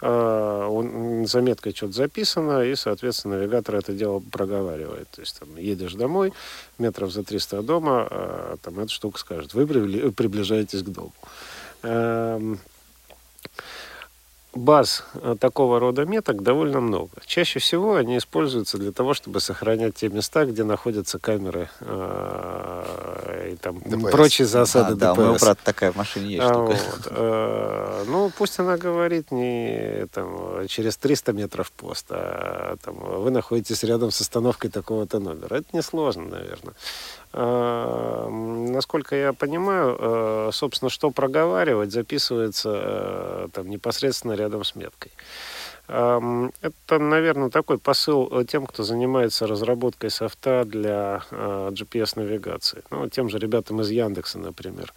за меткой что-то записано, и, соответственно, навигатор это дело проговаривает. То есть там едешь домой, метров за 300 от дома, там эта штука скажет, вы прибли- приближаетесь к дому. Баз э, такого рода меток довольно много. Чаще всего они используются для того, чтобы сохранять те места, где находятся камеры э, и там ДПС. прочие засады Да, да, у моего ДПС. брата такая в машине есть А, штука. вот, э, Ну, пусть она говорит не там, через 300 метров пост, а там, вы находитесь рядом с остановкой такого-то номера. Это несложно, наверное. А, м, Насколько я понимаю, э, собственно, что проговаривать, записывается э, там непосредственно рядом с меткой. Ам, Это, наверное, такой посыл э, тем, кто занимается разработкой софта для GPS-навигации. Ну, тем же ребятам из Яндекса, например.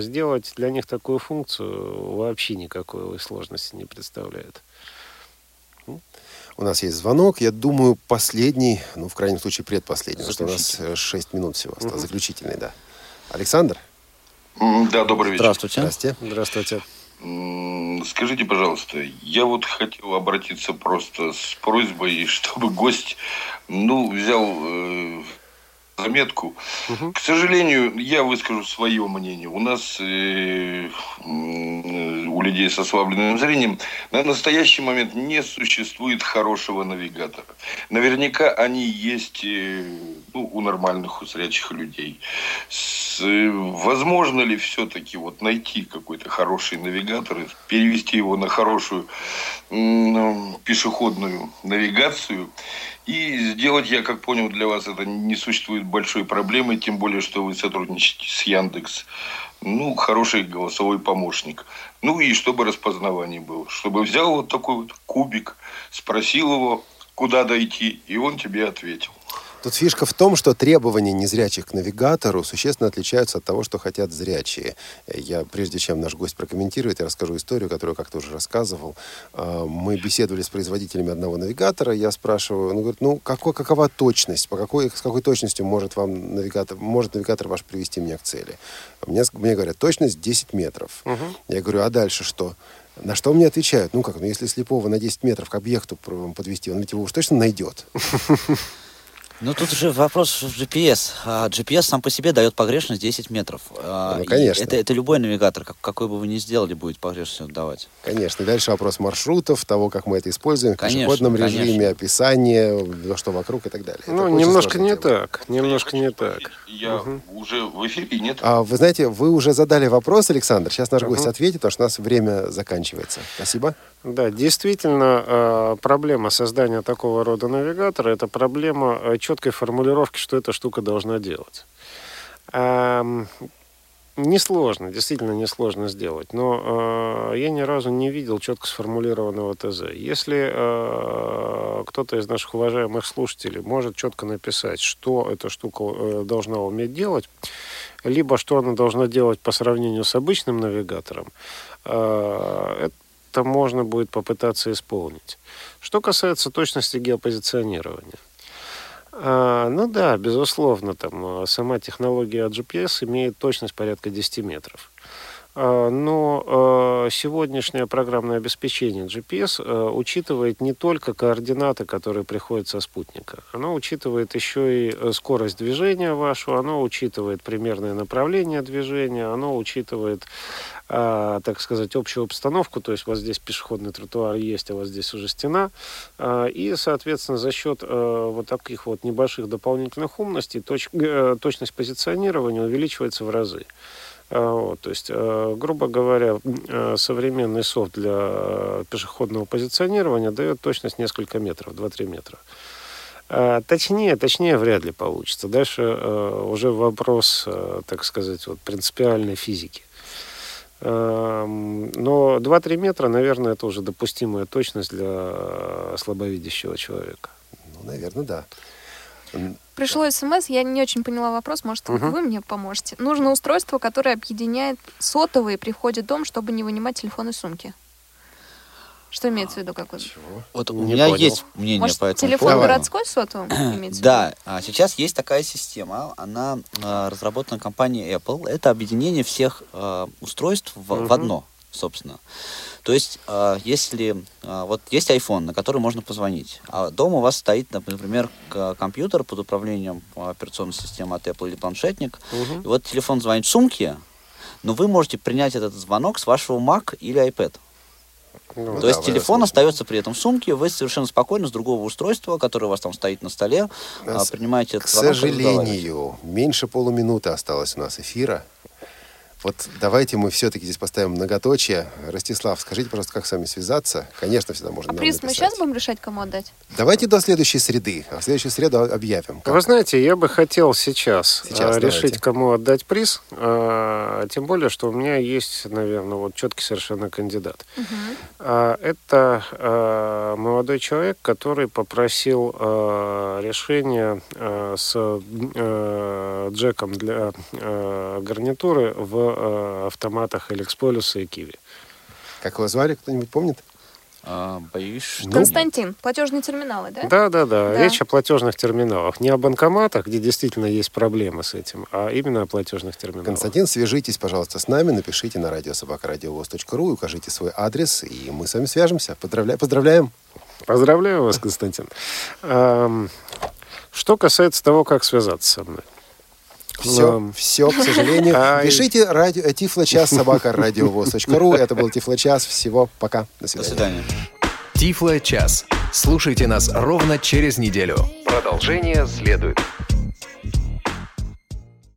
Сделать для них такую функцию вообще никакой сложности не представляет. У нас есть звонок, я думаю, последний, ну, в крайнем случае, предпоследний, потому что у нас 6 минут всего осталось. Заключительный, да. Александр? Да, добрый вечер. Здравствуйте. Здравствуйте. Здравствуйте. Скажите, пожалуйста, я вот хотел обратиться просто с просьбой, чтобы гость, ну, взял э, заметку. К сожалению, я выскажу свое мнение. У нас, э, м, у людей с ослабленным зрением, на настоящий момент не существует хорошего навигатора. Наверняка они есть э, ну, у нормальных, у зрячих людей. С- э, возможно ли все-таки вот найти какой-то хороший навигатор, и перевести его на хорошую м, пешеходную навигацию и сделать, я как понял, для вас это не существует большой проблемы, тем более, что вы сотрудничаете с Яндекс. Ну, хороший голосовой помощник. Ну и чтобы распознавание было. Чтобы взял вот такой вот кубик, спросил его, куда дойти, и он тебе ответил. Тут фишка в том, что требования незрячих к навигатору существенно отличаются от того, что хотят зрячие. Я, прежде чем наш гость прокомментирует, я расскажу историю, которую как-то уже рассказывал. А, Мы беседовали с производителями одного навигатора. Я спрашиваю, он говорит, ну, какой, какова точность? По какой, с какой точностью может вам навигатор, может навигатор ваш привести меня к цели? Мне, мне говорят, точность 10 метров. Я говорю, а дальше что? На что мне отвечают? Ну как, ну если слепого на 10 метров к объекту подвести, он ведь его уж точно найдет. Ну, тут же вопрос в GPS. А, GPS сам по себе дает погрешность 10 метров. А, Ну, конечно. Это, это любой навигатор, как- какой бы вы ни сделали, будет погрешность давать. Конечно. И дальше вопрос маршрутов, того, как мы это используем, в пешеходном конечно. режиме, описание, то, что вокруг и так далее. Это Ну, очень немножко не тема. так. Немножко не так. Я уже в эфире, нет? А, вы знаете, вы уже задали вопрос, Александр. Сейчас наш Мгм. гость ответит, потому что у нас время заканчивается. Спасибо. Да, действительно, э, проблема создания такого рода навигатора – это проблема четкой формулировки, что эта штука должна делать. Несложно, действительно несложно сделать, но э, я ни разу не видел четко сформулированного ТЗ. Если э, кто-то из наших уважаемых слушателей может четко написать, что эта штука э, должна уметь делать, либо что она должна делать по сравнению с обычным навигатором, э, это можно будет попытаться исполнить. Что касается точности геопозиционирования. А, ну да, безусловно, там а, сама технология GPS имеет точность порядка 10 метров. А, Но а, сегодняшнее программное обеспечение GPS а, учитывает не только координаты, которые приходят со спутника. Оно учитывает еще и скорость движения вашу, оно учитывает примерное направление движения, оно учитывает, так сказать, общую обстановку, то есть вас здесь пешеходный тротуар есть, а вас здесь уже стена. И, соответственно, за счет вот таких вот небольших дополнительных умностей точ- э, точность позиционирования увеличивается в разы. А, Вот, то есть, э, грубо говоря, э, современный софт для э, пешеходного позиционирования дает точность несколько метров, 2-3 метра. А, Точнее, точнее вряд ли получится. Дальше уже вопрос, так сказать, вот, принципиальной физики. Но 2-3 метра, наверное, это уже допустимая точность для слабовидящего человека. Ну, наверное, да. Пришло смс, я не очень поняла вопрос, может, Мгм. вы мне поможете. Нужно устройство, которое объединяет сотовые при входе в дом, чтобы не вынимать телефон из сумки. Что имеется в виду? Какой? Вот у Не меня понял. есть мнение Может, по этому телефон поводу. городской сотовым имеется в виду? Да, а сейчас есть такая система, она а, разработана компанией Apple. Это объединение всех а, устройств в, в Мгм. одно, собственно. То есть, а, если а, вот есть iPhone, на который можно позвонить, а дома у вас стоит, например, компьютер под управлением а, операционной системы от Apple или планшетник, Мгм. и вот телефон звонит в сумке, но вы можете принять этот звонок с вашего Mac или iPad. Ну, То да, есть телефон остается при этом в сумке, вы совершенно спокойно с другого устройства, которое у вас там стоит на столе, нас, принимаете этот К сожалению, меньше полуминуты осталось у нас эфира. Вот давайте мы все-таки здесь поставим многоточие. Ростислав, скажите, пожалуйста, как с вами связаться? Конечно, всегда можно А приз мы сейчас будем решать, кому отдать? Давайте до следующей среды. А в следующую среду объявим. Как? Вы знаете, я бы хотел сейчас, сейчас решить, давайте. кому отдать приз. А, тем более, что у меня есть, наверное, вот четкий совершенно кандидат. Угу. А, это а, молодой человек, который попросил а, решения а, с а, джеком для а, гарнитуры в э, автоматах Эликсполюса и Киви. Как его звали, кто-нибудь помнит? А, боюсь, что... Константин, платежные терминалы, да? Да, да, да. Речь о платежных терминалах. Не о банкоматах, где действительно есть проблемы с этим, а именно о платежных терминалах. Константин, свяжитесь, пожалуйста, с нами, напишите на радиособакарадиовоз.ру, укажите свой адрес, и мы с вами свяжемся. Поздравля... Поздравляем! Поздравляю вас, Константин. Что касается того, как связаться со мной. Все, все, к сожалению. Пишите радио, тифлочас собака радиовоз.ру. Это был Тифлочас. Всего пока. До свидания. До свидания. Тифло час. Слушайте нас ровно через неделю. Продолжение следует.